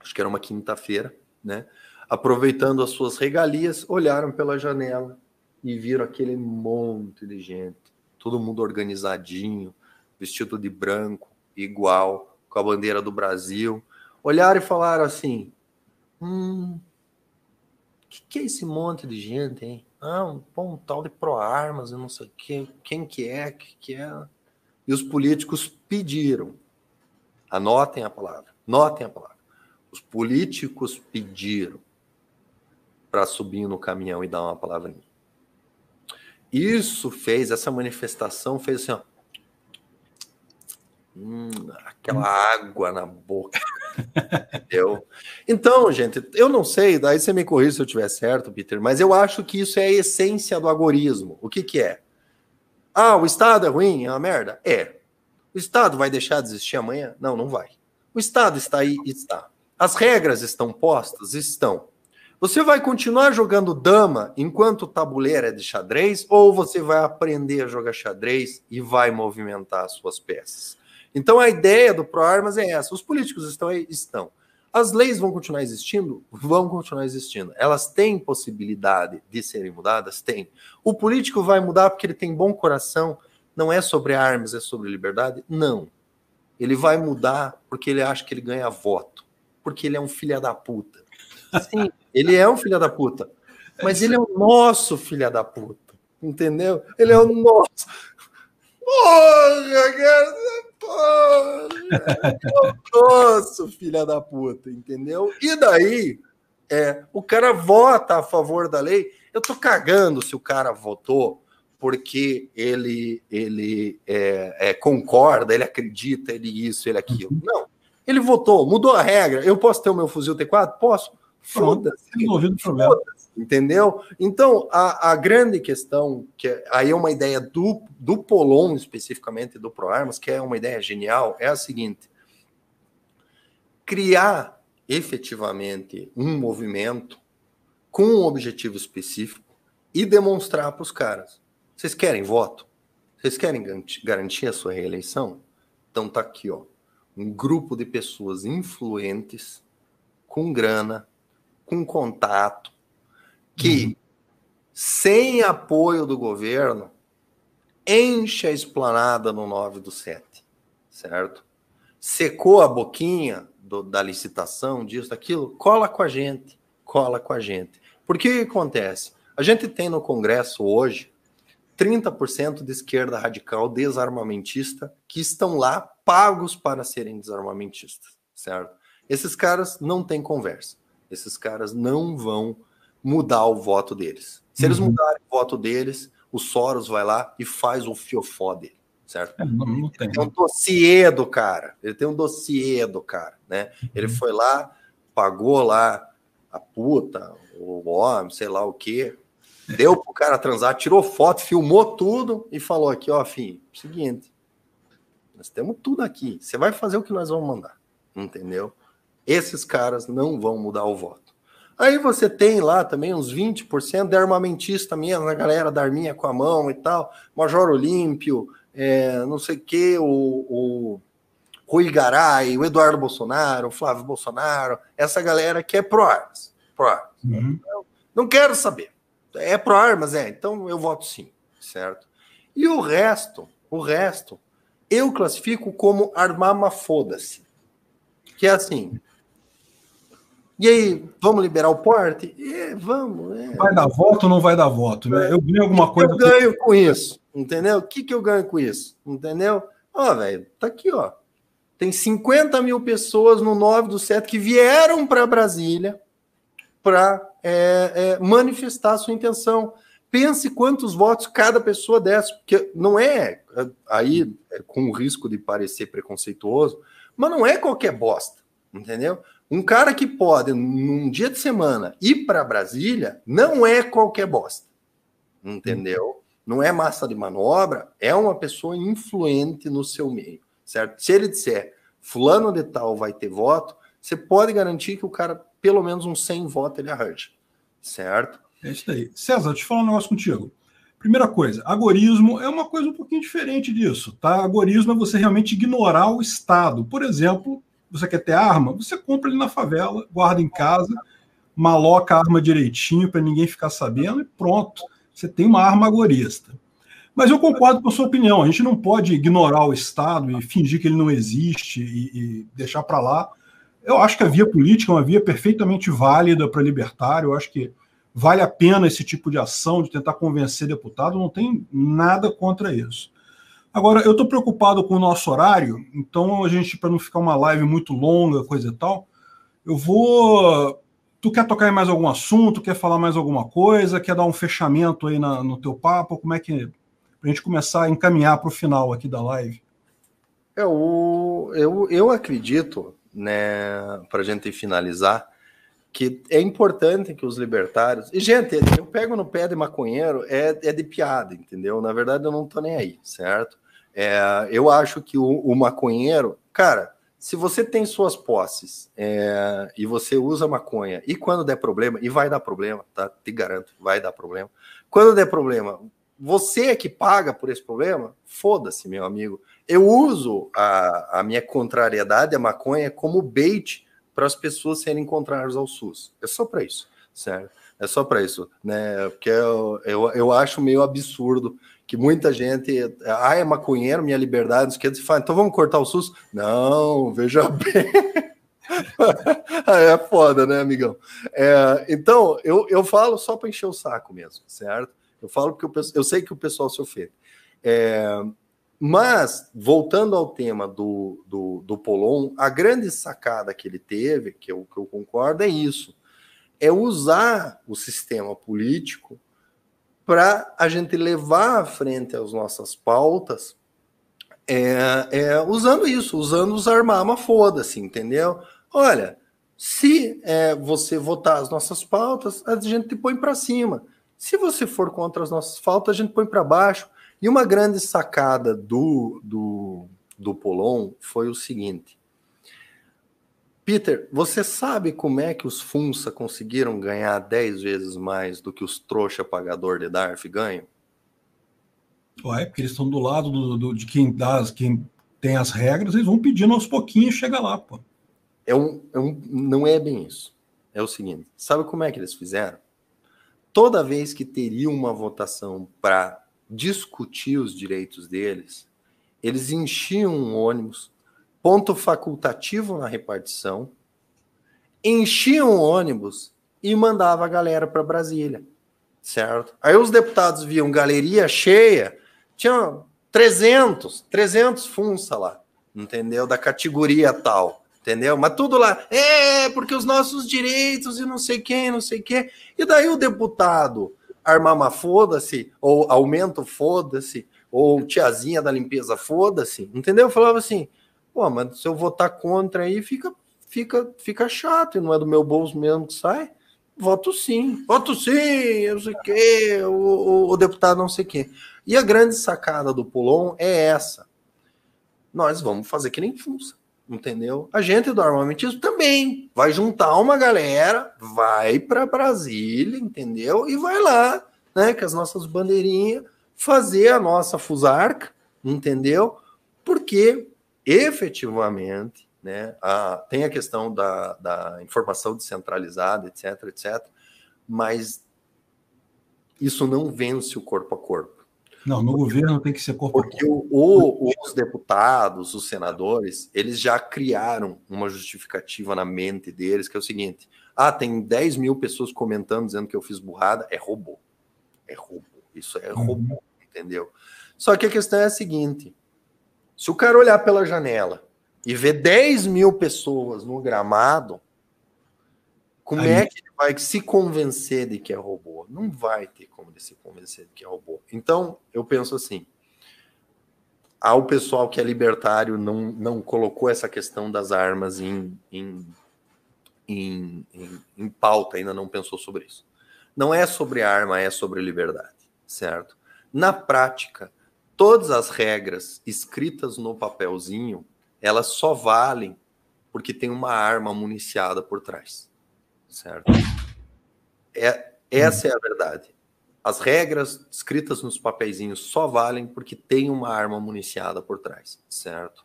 acho que era uma quinta-feira, né? Aproveitando as suas regalias, olharam pela janela e viram aquele monte de gente, todo mundo organizadinho, vestido de branco, igual, com a bandeira do Brasil. Olharam e falaram assim: hum, que, que é esse monte de gente, hein? Ah, um, um tal de pro-armas, eu não sei quem, quem que é, que, que é. E os políticos pediram Anotem a palavra. Notem a palavra. Os políticos pediram para subir no caminhão e dar uma palavrinha. Isso fez, essa manifestação fez assim, ó. Hum, aquela água na boca. *laughs* Entendeu? Então, gente, eu não sei, daí você me corrija se eu estiver certo, Peter, mas eu acho que isso é a essência do agorismo. O que, que é? Ah, o Estado é ruim, é uma merda? É. O Estado vai deixar de existir amanhã? Não, não vai. O Estado está aí? Está. As regras estão postas? Estão. Você vai continuar jogando dama enquanto o tabuleiro é de xadrez ou você vai aprender a jogar xadrez e vai movimentar as suas peças? Então a ideia do ProArmas é essa. Os políticos estão aí? Estão. As leis vão continuar existindo? Vão continuar existindo. Elas têm possibilidade de serem mudadas? Tem. O político vai mudar porque ele tem bom coração, não é sobre armas, é sobre liberdade? Não. Ele vai mudar porque ele acha que ele ganha voto. Porque ele é um filho da puta. Sim, ele é um filho da puta. Mas ele é o nosso filho da puta. Entendeu? Ele é o nosso. Porra, cara! Porra! É nosso filho da puta, entendeu? E daí, é, o cara vota a favor da lei. Eu tô cagando se o cara votou porque ele ele é, é, concorda, ele acredita, ele isso, ele aquilo. Não. Ele votou, mudou a regra. Eu posso ter o meu fuzil T4? Posso. Foda-se. Foda entendeu? Então, a, a grande questão, que é, aí é uma ideia do, do Polon, especificamente do ProArmas, que é uma ideia genial, é a seguinte: criar efetivamente um movimento com um objetivo específico e demonstrar para os caras vocês querem voto? Vocês querem garantir a sua reeleição? Então tá aqui, ó, um grupo de pessoas influentes, com grana, com contato, que uhum. sem apoio do governo enche a esplanada no 9 do 7, certo? Secou a boquinha do, da licitação, disso, daquilo, cola com a gente, cola com a gente. Porque o que acontece? A gente tem no Congresso hoje 30% de esquerda radical desarmamentista que estão lá pagos para serem desarmamentistas, certo? Esses caras não têm conversa. Esses caras não vão mudar o voto deles. Se eles uhum. mudarem o voto deles, o Soros vai lá e faz o fiofó dele, certo? É, não, não tem. Ele tem um dossiê do cara. Ele tem um dossiê do cara, né? Ele uhum. foi lá, pagou lá a puta, o homem, sei lá o quê, Deu pro cara transar, tirou foto, filmou tudo e falou aqui, ó, filho, seguinte, nós temos tudo aqui. Você vai fazer o que nós vamos mandar, entendeu? Esses caras não vão mudar o voto. Aí você tem lá também uns 20% de armamentista mesmo, a galera da arminha com a mão e tal, Major Olímpio, é, não sei o que, o, o Rui Garay, o Eduardo Bolsonaro, o Flávio Bolsonaro, essa galera que é pró-armas. Pró uhum. Não quero saber. É pró-armas, é, então eu voto sim, certo? E o resto, o resto, eu classifico como armama foda-se. Que é assim, e aí, vamos liberar o porte? É, vamos. É. Vai dar voto ou não vai dar voto? Né? Eu ganho alguma que coisa. eu ganho com isso? Entendeu? O que, que eu ganho com isso? Entendeu? Ó, velho, tá aqui, ó. Tem 50 mil pessoas no 9 do 7 que vieram para Brasília para é, é, manifestar a sua intenção. Pense quantos votos cada pessoa desse, porque não é aí é, com o risco de parecer preconceituoso, mas não é qualquer bosta, entendeu? Um cara que pode, num dia de semana, ir para Brasília, não é qualquer bosta. Entendeu? Não é massa de manobra, é uma pessoa influente no seu meio, certo? Se ele disser, fulano de tal vai ter voto, você pode garantir que o cara, pelo menos uns 100 votos, ele arranja, certo? É isso aí. César, deixa eu falar um negócio contigo. Primeira coisa, agorismo é uma coisa um pouquinho diferente disso, tá? Agorismo é você realmente ignorar o Estado. Por exemplo, você quer ter arma, você compra ali na favela, guarda em casa, maloca a arma direitinho para ninguém ficar sabendo e pronto, você tem uma arma agorista. Mas eu concordo com a sua opinião, a gente não pode ignorar o Estado e fingir que ele não existe e, e deixar para lá. Eu acho que a via política é uma via perfeitamente válida para libertário, eu acho que vale a pena esse tipo de ação, de tentar convencer deputado, não tem nada contra isso. Agora, eu estou preocupado com o nosso horário, então a gente, para não ficar uma live muito longa, coisa e tal, eu vou. Tu quer tocar em mais algum assunto? Quer falar mais alguma coisa? Quer dar um fechamento aí na, no teu papo? Como é que. Para a gente começar a encaminhar para o final aqui da live. Eu, é, eu, eu acredito, né, para a gente finalizar, que é importante que os libertários. E, gente, eu pego no pé de maconheiro, é, é de piada, entendeu? Na verdade, eu não tô nem aí, certo? É, eu acho que o, o, maconheiro, cara, se você tem suas posses é, e você usa maconha, e quando der problema, e vai dar problema, tá? Te garanto, vai dar problema. Quando der problema, você é que paga por esse problema? Foda-se, meu amigo. Eu uso a, a minha contrariedade à maconha como bait para as pessoas serem contrárias ao SUS. É só para isso, certo? É só para isso, né? Porque eu, eu, eu acho meio absurdo que muita gente, ah, é maconheiro, minha liberdade, quer dizer, então vamos cortar o SUS? Não, veja *laughs* bem. é foda, né, amigão? É, então, eu, eu falo só para encher o saco mesmo, certo? Eu falo porque eu, eu sei que o pessoal se ofende. É, mas, voltando ao tema do, do, do Polon, a grande sacada que ele teve, que eu, que eu concordo, é isso: é usar o sistema político para a gente levar à frente as nossas pautas é, é, usando isso, usando os armama foda-se, entendeu? Olha, se é, você votar as nossas pautas, a gente põe para cima. Se você for contra as nossas pautas, a gente põe para baixo. E uma grande sacada do, do, do Polon foi o seguinte: Peter, você sabe como é que os Funça conseguiram ganhar 10 vezes mais do que os trouxa pagador de DARF ganham? Ué, porque eles estão do lado do, do, de quem dá, quem tem as regras, eles vão pedindo aos pouquinhos e chega lá, pô. É um, é um, não é bem isso. É o seguinte: sabe como é que eles fizeram? Toda vez que teria uma votação para discutir os direitos deles, eles enchiam um ônibus ponto facultativo na repartição, enchia um ônibus e mandava a galera para Brasília, certo? Aí os deputados viam galeria cheia, tinha 300, 300 funça lá, entendeu? Da categoria tal, entendeu? Mas tudo lá, é, porque os nossos direitos e não sei quem, não sei quem. E daí o deputado armama foda-se, ou aumento foda-se, ou tiazinha da limpeza foda-se, entendeu? Falava assim, Pô, mas se eu votar contra aí, fica, fica, fica chato, e não é do meu bolso mesmo que sai. Voto sim, voto sim, eu sei quê, o, o, o deputado não sei quê. E a grande sacada do Pulon é essa. Nós vamos fazer que nem funça. entendeu? A gente do armamentismo também vai juntar uma galera, vai para Brasília, entendeu? E vai lá, né, com as nossas bandeirinhas, fazer a nossa fusarca, entendeu? Porque efetivamente, né, a, tem a questão da, da informação descentralizada, etc, etc, mas isso não vence o corpo a corpo. Não, no governo tem que ser corpo Porque o, o, os deputados, os senadores, eles já criaram uma justificativa na mente deles, que é o seguinte: ah, tem 10 mil pessoas comentando dizendo que eu fiz burrada, é robô. É robô. Isso é uhum. robô, entendeu? Só que a questão é a seguinte: se o cara olhar pela janela e ver 10 mil pessoas no gramado, como Aí. é que ele vai se convencer de que é robô? Não vai ter como ele se convencer de que é robô. Então, eu penso assim: ao pessoal que é libertário não, não colocou essa questão das armas em, em, em, em, em pauta, ainda não pensou sobre isso. Não é sobre arma, é sobre liberdade, certo? Na prática, todas as regras escritas no papelzinho, elas só valem porque tem uma arma municiada por trás certo? É, essa é a verdade. As regras escritas nos papeizinhos só valem porque tem uma arma municiada por trás, certo?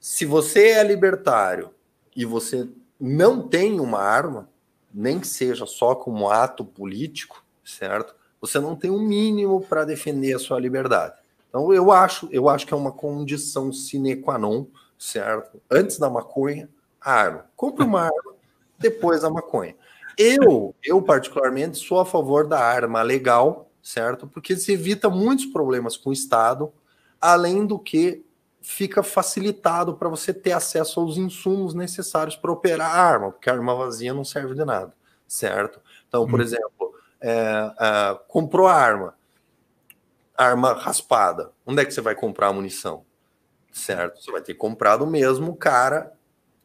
Se você é libertário e você não tem uma arma, nem que seja só como ato político, certo? Você não tem um mínimo para defender a sua liberdade. Então eu acho, eu acho que é uma condição sine qua non, certo? Antes da maconha, a arma. Compre uma arma depois a maconha. Eu, eu particularmente, sou a favor da arma legal, certo? Porque se evita muitos problemas com o Estado, além do que fica facilitado para você ter acesso aos insumos necessários para operar a arma, porque a arma vazia não serve de nada, certo? Então, por hum. exemplo, é, é, comprou a arma, arma raspada, onde é que você vai comprar a munição? Certo? Você vai ter comprado mesmo cara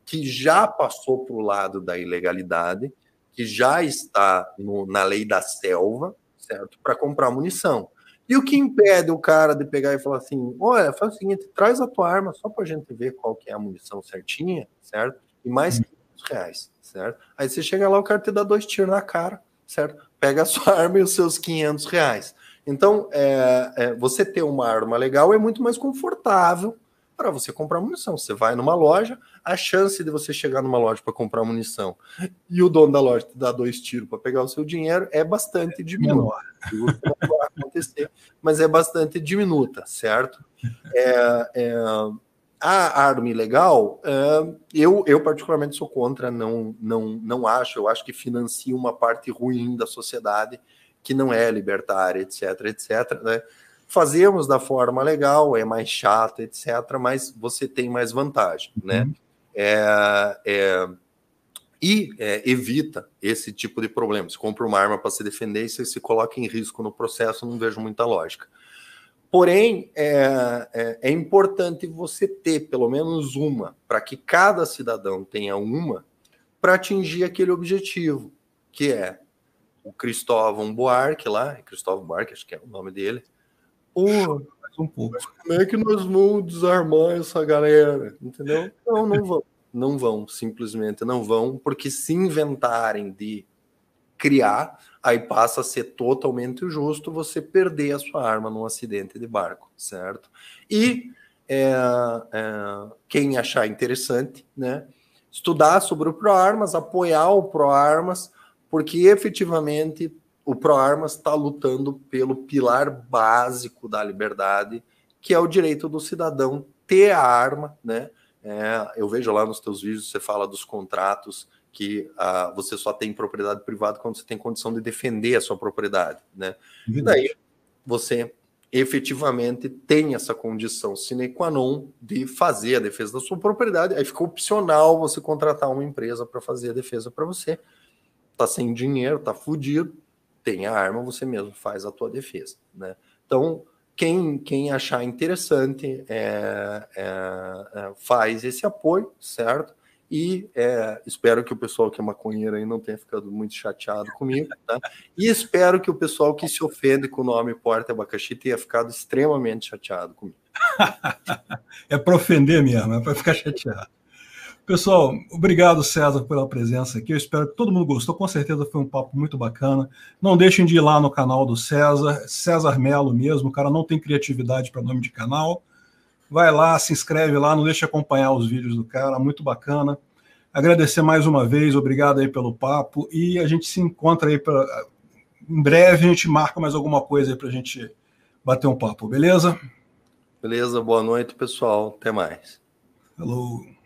que já passou para o lado da ilegalidade, que já está no, na lei da selva, certo? Para comprar munição. E o que impede o cara de pegar e falar assim: olha, faz o seguinte, traz a tua arma só para a gente ver qual que é a munição certinha, certo? E mais 500 uhum. reais, certo? Aí você chega lá, o cara te dá dois tiros na cara, certo? Pega a sua *laughs* arma e os seus 500 reais. Então, é, é, você ter uma arma legal é muito mais confortável para você comprar munição. Você vai numa loja, a chance de você chegar numa loja para comprar munição e o dono da loja te dar dois tiros para pegar o seu dinheiro é bastante diminuta. Não vai *laughs* acontecer, mas é bastante diminuta, certo? É, é, a arma ilegal, eu, eu particularmente sou contra, não, não, não acho, eu acho que financia uma parte ruim da sociedade que não é libertária, etc, etc, né? Fazemos da forma legal, é mais chato, etc., mas você tem mais vantagem, né? Uhum. É, é, e é, evita esse tipo de problema. Você compra uma arma para se defender e você se coloca em risco no processo, não vejo muita lógica. Porém, é, é, é importante você ter pelo menos uma, para que cada cidadão tenha uma, para atingir aquele objetivo, que é o Cristóvão Buarque lá, Cristóvão Buarque, acho que é o nome dele, Porra, um pouco. Como é que nós vamos desarmar essa galera? Entendeu? Não, não vão. Não vão, simplesmente não vão, porque se inventarem de criar, aí passa a ser totalmente justo você perder a sua arma num acidente de barco, certo? E é, é, quem achar interessante, né? Estudar sobre o ProArmas, apoiar o ProArmas, porque efetivamente o ProArmas está lutando pelo pilar básico da liberdade, que é o direito do cidadão ter a arma, né? É, eu vejo lá nos teus vídeos, você fala dos contratos que uh, você só tem propriedade privada quando você tem condição de defender a sua propriedade, né? E daí você efetivamente tem essa condição sine qua non de fazer a defesa da sua propriedade, aí fica opcional você contratar uma empresa para fazer a defesa para você. Tá sem dinheiro, tá fudido, tem a arma, você mesmo faz a tua defesa, né? Então, quem, quem achar interessante é, é, é, faz esse apoio, certo? E é, espero que o pessoal que é maconheiro aí não tenha ficado muito chateado comigo, tá? E espero que o pessoal que se ofende com o nome Porta Abacaxi tenha ficado extremamente chateado comigo. *laughs* é para ofender mesmo, é para ficar chateado. Pessoal, obrigado, César, pela presença aqui. Eu espero que todo mundo gostou. Com certeza foi um papo muito bacana. Não deixem de ir lá no canal do César, César Melo mesmo. O cara não tem criatividade para nome de canal. Vai lá, se inscreve lá, não deixe de acompanhar os vídeos do cara, muito bacana. Agradecer mais uma vez, obrigado aí pelo papo. E a gente se encontra aí pra... em breve, a gente marca mais alguma coisa aí para a gente bater um papo, beleza? Beleza, boa noite, pessoal. Até mais. Hello.